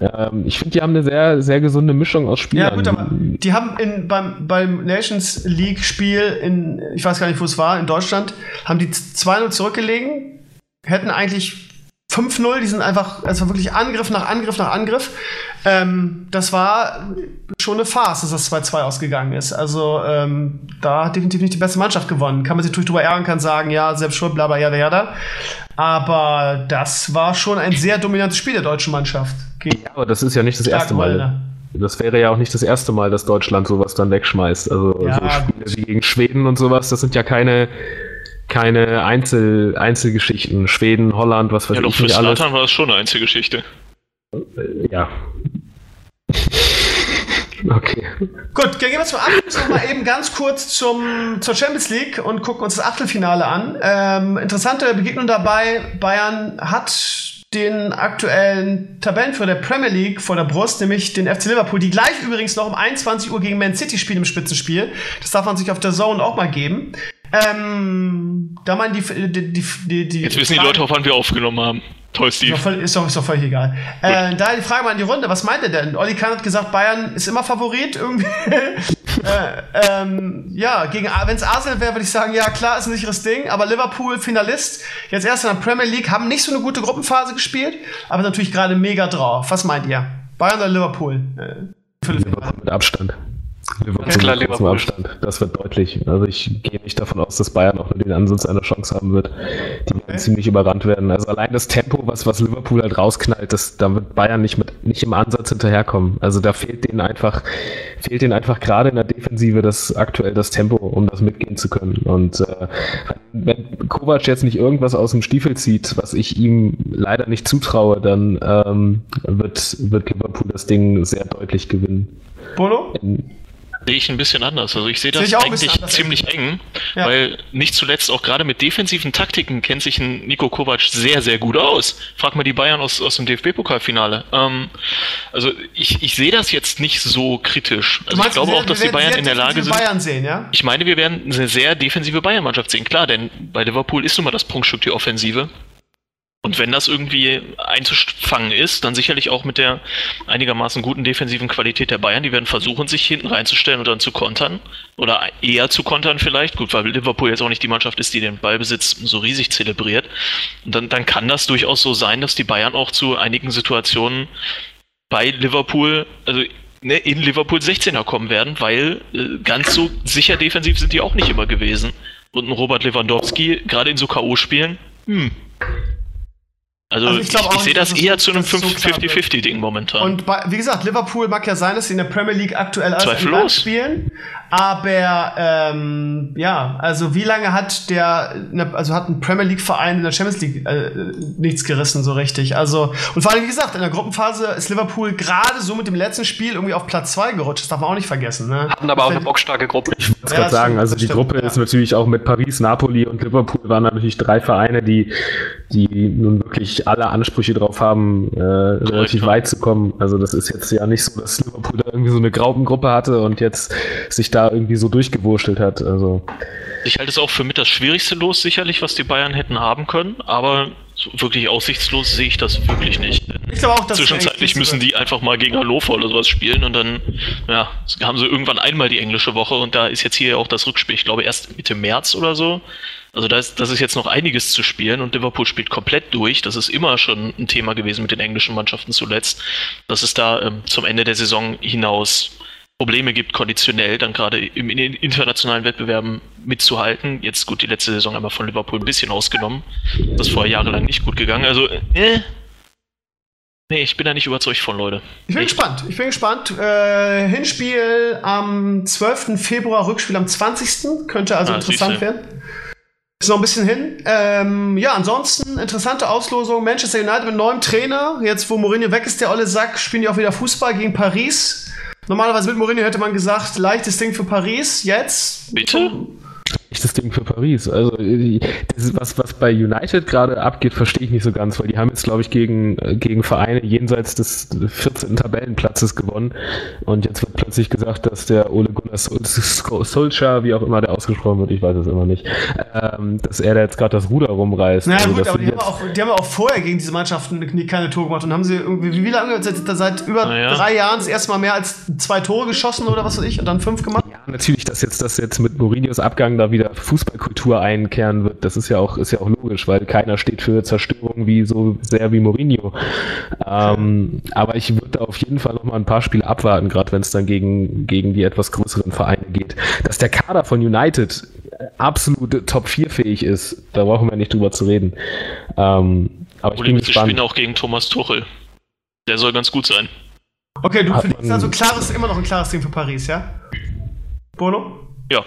Ähm, ich finde, die haben eine sehr, sehr gesunde Mischung aus Spielern. Ja, gut, aber die haben in, beim, beim Nations League-Spiel in, ich weiß gar nicht, wo es war, in Deutschland, haben die 2-0 zurückgelegen, hätten eigentlich 5-0, die sind einfach, also wirklich Angriff nach Angriff nach Angriff. Ähm, das war schon eine Farce, dass das 2-2 ausgegangen ist. Also ähm, da hat definitiv nicht die beste Mannschaft gewonnen. Kann man sich natürlich drüber ärgern, kann sagen, ja, selbst schuld, bla bla, jada, jada. Aber das war schon ein sehr dominantes Spiel der deutschen Mannschaft. Ja, aber das ist ja nicht das erste Mal. Das wäre ja auch nicht das erste Mal, dass Deutschland sowas dann wegschmeißt. Also ja, so Spiele wie gegen Schweden und sowas, das sind ja keine keine Einzel Einzelgeschichten. Schweden, Holland, was weiß ja, ich. Ja, doch, für Slatan war das schon eine Einzelgeschichte. Äh, ja. okay. Gut, gehen wir zum Abschluss nochmal eben ganz kurz zum, zur Champions League und gucken uns das Achtelfinale an. Ähm, interessante Begegnung dabei. Bayern hat den aktuellen Tabellenführer der Premier League vor der Brust, nämlich den FC Liverpool, die gleich übrigens noch um 21 Uhr gegen Man City spielen im Spitzenspiel. Das darf man sich auf der Zone auch mal geben. Ähm, da man die, die, die, die Jetzt wissen die Leute, auf wann wir aufgenommen haben. Toll, Steve. Ist doch, ist doch, ist doch völlig egal. Äh, da die Frage mal in die Runde. Was meint ihr denn? Olli Kahn hat gesagt, Bayern ist immer Favorit irgendwie. äh, ähm, ja, gegen, wenn es Arsenal wäre, würde ich sagen, ja klar, ist ein sicheres Ding. Aber Liverpool, Finalist, jetzt erst in der Premier League, haben nicht so eine gute Gruppenphase gespielt, aber natürlich gerade mega drauf. Was meint ihr? Bayern oder Liverpool? Äh, Liverpool mit Abstand. Liverpool klar, Liverpool. Abstand. Das wird deutlich. Also ich gehe nicht davon aus, dass Bayern noch den Ansatz einer Chance haben wird. Die werden okay. ziemlich überrannt werden. Also allein das Tempo, was, was Liverpool halt rausknallt, das, da wird Bayern nicht mit, nicht im Ansatz hinterherkommen. Also da fehlt denen einfach, fehlt denen einfach gerade in der Defensive das aktuell das Tempo, um das mitgehen zu können. Und äh, wenn Kovac jetzt nicht irgendwas aus dem Stiefel zieht, was ich ihm leider nicht zutraue, dann ähm, wird, wird Liverpool das Ding sehr deutlich gewinnen. Polo? In, Sehe ich ein bisschen anders. Also ich sehe das seh ich eigentlich ziemlich eng, ja. weil nicht zuletzt auch gerade mit defensiven Taktiken kennt sich ein Nico Kovac sehr, sehr gut aus. Frag mal die Bayern aus, aus dem DFB-Pokalfinale. Ähm, also ich, ich sehe das jetzt nicht so kritisch. Also ich glaube auch, dass die Bayern in der Lage sind. Bayern sehen, ja? Ich meine, wir werden eine sehr defensive Bayern-Mannschaft sehen. Klar, denn bei Liverpool ist nun mal das Prunkstück die Offensive. Und wenn das irgendwie einzufangen ist, dann sicherlich auch mit der einigermaßen guten defensiven Qualität der Bayern. Die werden versuchen, sich hinten reinzustellen und dann zu kontern. Oder eher zu kontern vielleicht. Gut, weil Liverpool jetzt auch nicht die Mannschaft ist, die den Ballbesitz so riesig zelebriert. Und dann, dann kann das durchaus so sein, dass die Bayern auch zu einigen Situationen bei Liverpool, also ne, in Liverpool 16er kommen werden, weil äh, ganz so sicher defensiv sind die auch nicht immer gewesen. Und ein Robert Lewandowski, gerade in so K.O.-Spielen, hm, also, also ich, ich, ich sehe das eher zu einem 50-50-Ding momentan. Und bei, wie gesagt, Liverpool mag ja sein, dass sie in der Premier League aktuell als spielen. Aber ähm, ja, also wie lange hat der, ne, also hat ein Premier League Verein in der Champions League äh, nichts gerissen so richtig. Also und vor allem wie gesagt, in der Gruppenphase ist Liverpool gerade so mit dem letzten Spiel irgendwie auf Platz 2 gerutscht. Das darf man auch nicht vergessen. Ne? Hatten aber auch eine bockstarke Gruppe. Ich wollte ja, gerade sagen, also die stimmt, Gruppe ja. ist natürlich auch mit Paris, Napoli und Liverpool waren natürlich drei Vereine, die die nun wirklich alle Ansprüche drauf haben, äh, relativ weit zu kommen. Also das ist jetzt ja nicht so, dass Liverpool da irgendwie so eine Graubengruppe hatte und jetzt sich da irgendwie so durchgewurschtelt hat. Also ich halte es auch für mit das schwierigste Los sicherlich, was die Bayern hätten haben können, aber so wirklich aussichtslos sehe ich das wirklich nicht. Ich glaube auch, dass Zwischenzeitlich müssen die einfach mal gegen Hannover oder sowas spielen und dann ja, haben sie irgendwann einmal die englische Woche und da ist jetzt hier auch das Rückspiel, ich glaube erst Mitte März oder so. Also da ist, das ist jetzt noch einiges zu spielen und Liverpool spielt komplett durch. Das ist immer schon ein Thema gewesen mit den englischen Mannschaften zuletzt, dass es da ähm, zum Ende der Saison hinaus Probleme gibt, konditionell dann gerade im, in den internationalen Wettbewerben mitzuhalten. Jetzt gut, die letzte Saison einmal von Liverpool ein bisschen ausgenommen. Das ist vorher jahrelang nicht gut gegangen. Also, äh, nee, ich bin da nicht überzeugt von, Leute. Ich bin Echt. gespannt. Ich bin gespannt. Äh, Hinspiel am 12. Februar, Rückspiel am 20. Könnte also ah, interessant werden. Ist noch ein bisschen hin. Ähm, ja, ansonsten interessante Auslosung. Manchester United mit neuem Trainer. Jetzt, wo Mourinho weg ist, der olle Sack, spielen die auch wieder Fußball gegen Paris. Normalerweise mit Mourinho hätte man gesagt, leichtes Ding für Paris. Jetzt. Bitte? Das Ding für Paris. Also das, was, was bei United gerade abgeht, verstehe ich nicht so ganz, weil die haben jetzt, glaube ich, gegen, gegen Vereine jenseits des 14. Tabellenplatzes gewonnen. Und jetzt wird plötzlich gesagt, dass der Ole Gunnar Solskjaer, wie auch immer der ausgesprochen wird, ich weiß es immer nicht, ähm, dass er da jetzt gerade das Ruder rumreißt. Na also, gut, aber die haben, auch, die haben auch vorher gegen diese Mannschaften keine Tore gemacht und haben sie irgendwie, wie lange, seit, seit über ja. drei Jahren das erste Mal mehr als zwei Tore geschossen oder was weiß ich und dann fünf gemacht? Ja, natürlich, dass jetzt das jetzt mit Mourinhos Abgang da wieder Fußballkultur einkehren wird. Das ist ja auch, ist ja auch logisch, weil keiner steht für Zerstörung wie so sehr wie Mourinho. Ähm, aber ich würde auf jeden Fall noch mal ein paar Spiele abwarten, gerade wenn es dann gegen, gegen die etwas größeren Vereine geht. Dass der Kader von United absolut Top 4 fähig ist, da brauchen wir nicht drüber zu reden. Ähm, aber ich bin gespannt. spielen auch gegen Thomas Tuchel. Der soll ganz gut sein. Okay, du findest also klares, immer noch ein klares Ding für Paris, ja? Bono? Ja,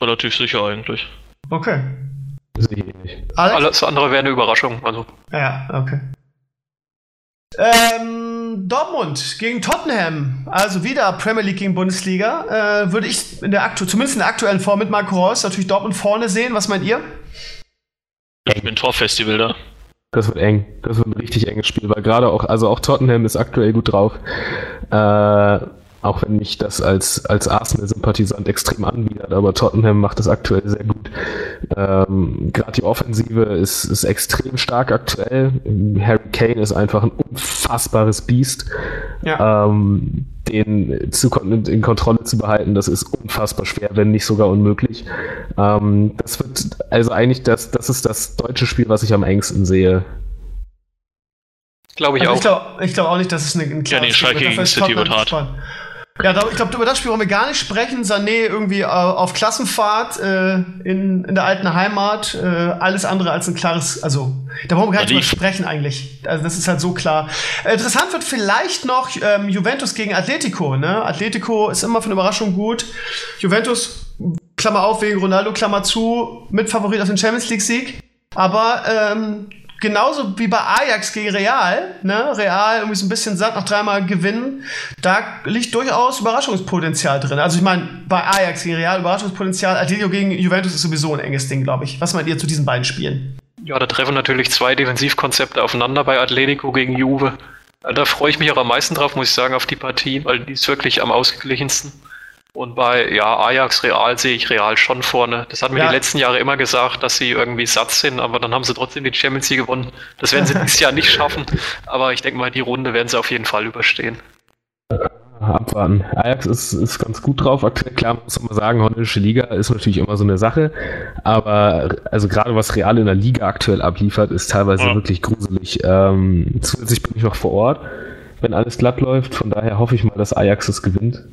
relativ sicher eigentlich. Okay. Sehe ich nicht. Alles andere wäre eine Überraschung. Also. Ja, okay. Ähm, Dortmund gegen Tottenham, also wieder Premier League gegen Bundesliga. Äh, würde ich in der aktu zumindest in der aktuellen Form mit Marco Reus natürlich Dortmund vorne sehen. Was meint ihr? Ich bin Torfestival da. Das wird eng. Das wird ein richtig enges Spiel, weil gerade auch, also auch Tottenham ist aktuell gut drauf. Äh, auch wenn mich das als, als Arsenal-Sympathisant extrem anbietet, aber Tottenham macht das aktuell sehr gut. Ähm, Gerade die Offensive ist, ist extrem stark aktuell. Harry Kane ist einfach ein unfassbares Biest. Ja. Ähm, den zu, in Kontrolle zu behalten, das ist unfassbar schwer, wenn nicht sogar unmöglich. Ähm, das wird also eigentlich das, das ist das deutsche Spiel, was ich am engsten sehe. Glaube ich also auch. Ich glaube glaub auch nicht, dass es ein, ein klares Ja, nee, Schalke gegen City wird hart. Spannend. Ja, ich glaube, über das Spiel wollen wir gar nicht sprechen. Sané irgendwie äh, auf Klassenfahrt äh, in, in der alten Heimat. Äh, alles andere als ein klares, also da wollen wir gar nicht drüber sprechen eigentlich. Also das ist halt so klar. Interessant wird vielleicht noch ähm, Juventus gegen Atletico. Ne? Atletico ist immer für eine Überraschung gut. Juventus, Klammer auf, wegen Ronaldo, Klammer zu, mit Favorit auf den Champions League-Sieg. Aber ähm, genauso wie bei Ajax gegen Real, ne? Real irgendwie so ein bisschen satt nach dreimal gewinnen, da liegt durchaus Überraschungspotenzial drin. Also ich meine, bei Ajax gegen Real Überraschungspotenzial, Atletico gegen Juventus ist sowieso ein enges Ding, glaube ich. Was meint ihr zu diesen beiden Spielen? Ja, da treffen natürlich zwei Defensivkonzepte aufeinander bei Atletico gegen Juve. Da freue ich mich auch am meisten drauf, muss ich sagen, auf die Partie, weil die ist wirklich am ausgeglichensten. Und bei ja, Ajax Real sehe ich Real schon vorne. Das hatten wir ja. die letzten Jahre immer gesagt, dass sie irgendwie satt sind, aber dann haben sie trotzdem die Champions League gewonnen. Das werden sie dieses Jahr nicht schaffen, aber ich denke mal, die Runde werden sie auf jeden Fall überstehen. Abwarten. Ajax ist, ist ganz gut drauf. Aktuell, klar, muss man sagen, holländische Liga ist natürlich immer so eine Sache. Aber also gerade was Real in der Liga aktuell abliefert, ist teilweise ja. wirklich gruselig. Ähm, zusätzlich bin ich noch vor Ort, wenn alles glatt läuft. Von daher hoffe ich mal, dass Ajax es gewinnt.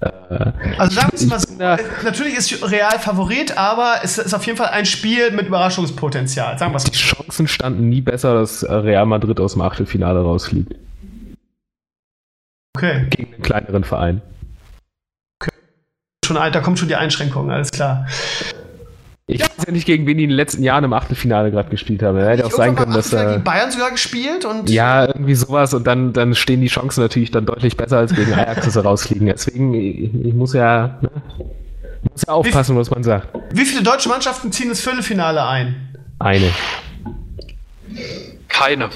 Äh, also sagen wir es mal so, natürlich ist Real Favorit, aber es ist auf jeden Fall ein Spiel mit Überraschungspotenzial. Sagen wir Die Chancen standen nie besser, dass Real Madrid aus dem Achtelfinale rausfliegt. Okay. Gegen einen kleineren Verein. Okay. Schon, da kommt schon die Einschränkung, alles klar. Ich ja. weiß ja nicht, gegen wen die in den letzten Jahren im Achtelfinale gerade gespielt haben. Hätte auch sein können, dass. Äh, gegen Bayern sogar gespielt und. Ja, irgendwie sowas und dann, dann stehen die Chancen natürlich dann deutlich besser als gegen Ajax, dass sie rausfliegen. Deswegen, ich, ich muss ja. Ne, muss ja aufpassen, wie, was man sagt. Wie viele deutsche Mannschaften ziehen das Viertelfinale ein? Eine. Keine.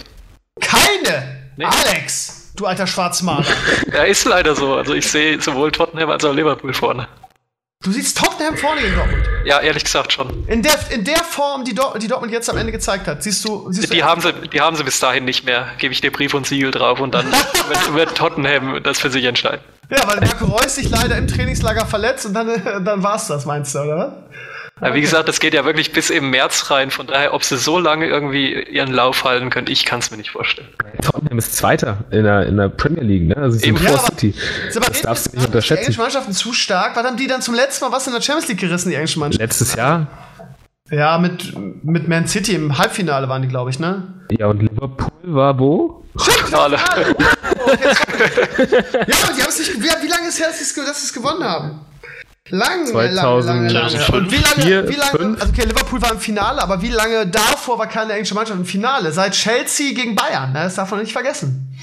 Keine? Nee. Alex, du alter Schwarzmaler. ja, ist leider so. Also ich sehe sowohl Tottenham als auch Liverpool vorne. Du siehst Tottenham vorne in Dortmund. Ja, ehrlich gesagt schon. In der, in der Form, die, Dort, die Dortmund jetzt am Ende gezeigt hat, siehst du. Siehst die, du haben sie, die haben sie bis dahin nicht mehr. Gebe ich dir Brief und Siegel drauf und dann wird, wird, Tottenham das für sich entscheiden. Ja, weil Marco Reus sich leider im Trainingslager verletzt und dann, dann war es das, meinst du, oder Ja, wie gesagt, das geht ja wirklich bis im März rein. Von daher, ob sie so lange irgendwie ihren Lauf halten können, ich kann es mir nicht vorstellen. Tottenham ist Zweiter in der, in der Premier League, ne? Also sie sind vor ja, City. Aber, das darfst du nicht unterschätzen. Die englischen Mannschaften zu stark. Was haben die dann zum letzten Mal was in der Champions League gerissen, die englischen Mannschaften? Letztes Jahr? Ja, mit, mit Man City im Halbfinale waren die, glaube ich, ne? Ja, und Liverpool war wo? Finale. Oh, okay, ja, aber die haben es nicht. Wie, wie lange ist es her, dass sie es gewonnen haben? Lange, 2000, lange, lange, lange. Und wie lange, vier, wie lange, also okay, Liverpool war im Finale, aber wie lange davor war keine englische Mannschaft im Finale? Seit Chelsea gegen Bayern, ne? das darf man nicht vergessen.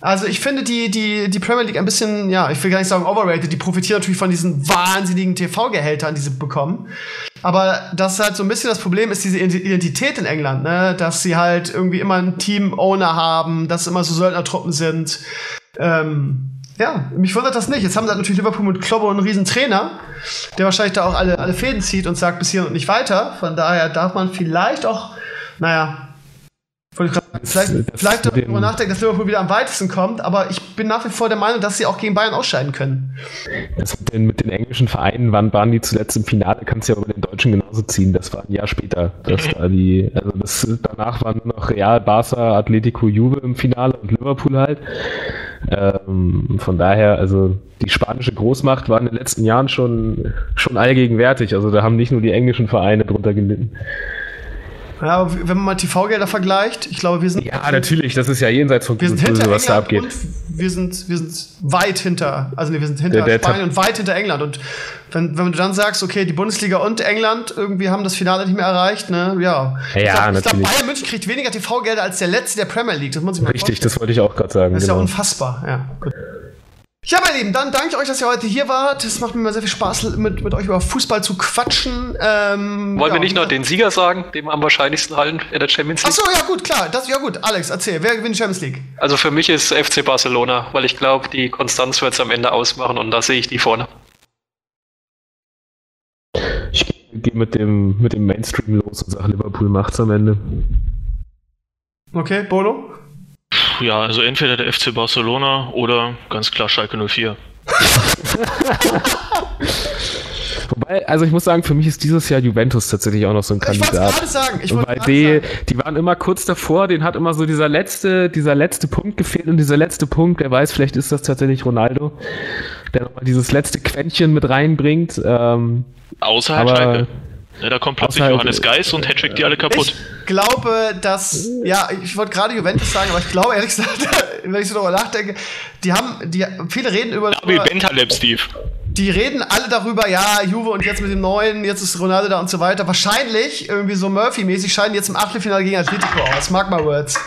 Also ich finde die, die, die Premier League ein bisschen, ja, ich will gar nicht sagen overrated, die profitieren natürlich von diesen wahnsinnigen TV-Gehältern, die sie bekommen. Aber das ist halt so ein bisschen das Problem, ist diese Identität in England, ne? Dass sie halt irgendwie immer einen Team-Owner haben, dass immer so Söldnertruppen sind. Ähm, ja, mich wundert das nicht. Jetzt haben sie halt natürlich Liverpool mit Kloppo einen riesen Trainer, der wahrscheinlich da auch alle, alle Fäden zieht und sagt bis hier und nicht weiter. Von daher darf man vielleicht auch, naja, vielleicht, vielleicht darüber nachdenken, dass Liverpool wieder am weitesten kommt, aber ich bin nach wie vor der Meinung, dass sie auch gegen Bayern ausscheiden können. Das mit den, mit den englischen Vereinen, wann waren die zuletzt im Finale, kannst du ja über den Deutschen genauso ziehen. Das war ein Jahr später. Das da die, also das, danach waren nur noch Real, Barca, Atletico, Juve im Finale und Liverpool halt. Ähm, von daher, also die spanische Großmacht war in den letzten Jahren schon, schon allgegenwärtig. Also da haben nicht nur die englischen Vereine drunter gelitten. Ja, aber wenn man mal TV-Gelder vergleicht, ich glaube, wir sind. Ja, natürlich, das ist ja jenseits von wir sind hinter was da abgeht. Und wir sind, wir sind weit hinter, also nee, wir sind hinter der, der Spanien und weit hinter England. Und wenn, wenn du dann sagst, okay, die Bundesliga und England irgendwie haben das Finale nicht mehr erreicht, ne, ja. Ja, ich glaub, natürlich. Ich glaube, Bayern München kriegt weniger TV-Gelder als der letzte der Premier League. Das muss ich mal Richtig, vorstellen. das wollte ich auch gerade sagen. Das ist genau. ja unfassbar, ja. Gut. Ja, meine Lieben, dann danke ich euch, dass ihr heute hier wart. Es macht mir immer sehr viel Spaß, mit, mit euch über Fußball zu quatschen. Ähm, Wollen ja, wir nicht noch den Sieger sagen, dem am wahrscheinlichsten halten in der Champions League? Achso, ja gut, klar. Das, ja gut, Alex, erzähl. Wer gewinnt die Champions League? Also für mich ist FC Barcelona, weil ich glaube, die Konstanz wird es am Ende ausmachen und da sehe ich die vorne. Ich gehe mit dem, mit dem Mainstream los und sage, Liverpool macht's am Ende. Okay, Bono? Ja, also entweder der FC Barcelona oder ganz klar Schalke 04. Wobei, also ich muss sagen, für mich ist dieses Jahr Juventus tatsächlich auch noch so ein Kandidat. Ich wollte gerade sagen, ich wollte die, sagen. die waren immer kurz davor, den hat immer so dieser letzte, dieser letzte Punkt gefehlt und dieser letzte Punkt, wer weiß, vielleicht ist das tatsächlich Ronaldo, der nochmal dieses letzte Quäntchen mit reinbringt. Ähm, Außer aber, Schalke. Ja, da kommt plötzlich halt, Johannes Geis und Hattrick die alle kaputt. Ich glaube, dass, ja, ich wollte gerade Juventus sagen, aber ich glaube ehrlich gesagt, wenn ich so darüber nachdenke, die haben, die, viele reden über. Ja, wie Bentaleb, Steve. Die reden alle darüber, ja, Juve und jetzt mit dem neuen, jetzt ist Ronaldo da und so weiter. Wahrscheinlich, irgendwie so Murphy-mäßig, scheinen jetzt im Achtelfinale gegen Atletico aus. Mark my words.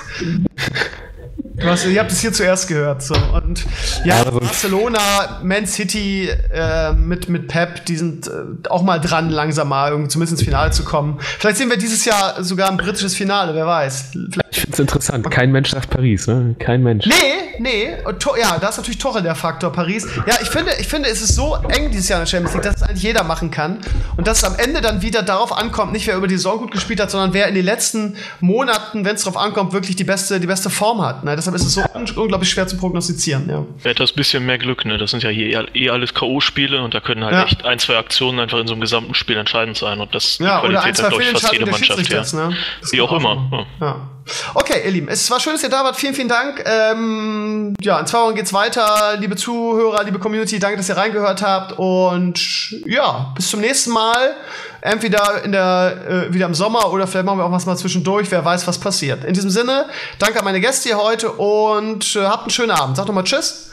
Was, ihr habt es hier zuerst gehört. So. Und ja, ja Barcelona, Man City äh, mit, mit Pep, die sind äh, auch mal dran, langsam mal irgendwie zumindest ins Finale zu kommen. Vielleicht sehen wir dieses Jahr sogar ein britisches Finale, wer weiß. Vielleicht ich finde es interessant. Kein Mensch sagt Paris, ne? Kein Mensch. Nee, nee. Und, ja, da ist natürlich Torre der Faktor, Paris. Ja, ich finde, ich finde, es ist so eng dieses Jahr in der Champions League, dass es eigentlich jeder machen kann. Und dass es am Ende dann wieder darauf ankommt, nicht wer über die Saison gut gespielt hat, sondern wer in den letzten Monaten, wenn es darauf ankommt, wirklich die beste, die beste Form hat. Ne? Deshalb ist es so un unglaublich schwer zu prognostizieren. Ja. Etwas bisschen mehr Glück, ne? Das sind ja hier eh alles K.O.-Spiele und da können halt ja. echt ein, zwei Aktionen einfach in so einem gesamten Spiel entscheidend sein. Und das ja, die Qualität hat, glaube ich, fast jede Mannschaft. Ja. Ne? Wie auch, auch immer. Ja. Okay, ihr Lieben, es war schön, dass ihr da wart. Vielen, vielen Dank. Ähm, ja, in zwei Wochen geht's weiter. Liebe Zuhörer, liebe Community, danke, dass ihr reingehört habt. Und ja, bis zum nächsten Mal. Entweder in der, äh, wieder im Sommer oder vielleicht machen wir auch was mal zwischendurch. Wer weiß, was passiert. In diesem Sinne, danke an meine Gäste hier heute und äh, habt einen schönen Abend. Sagt doch mal Tschüss.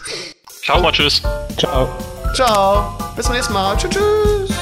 Ciao, mal Tschüss. Ciao. Ciao. Bis zum nächsten Mal. Tschüss. tschüss.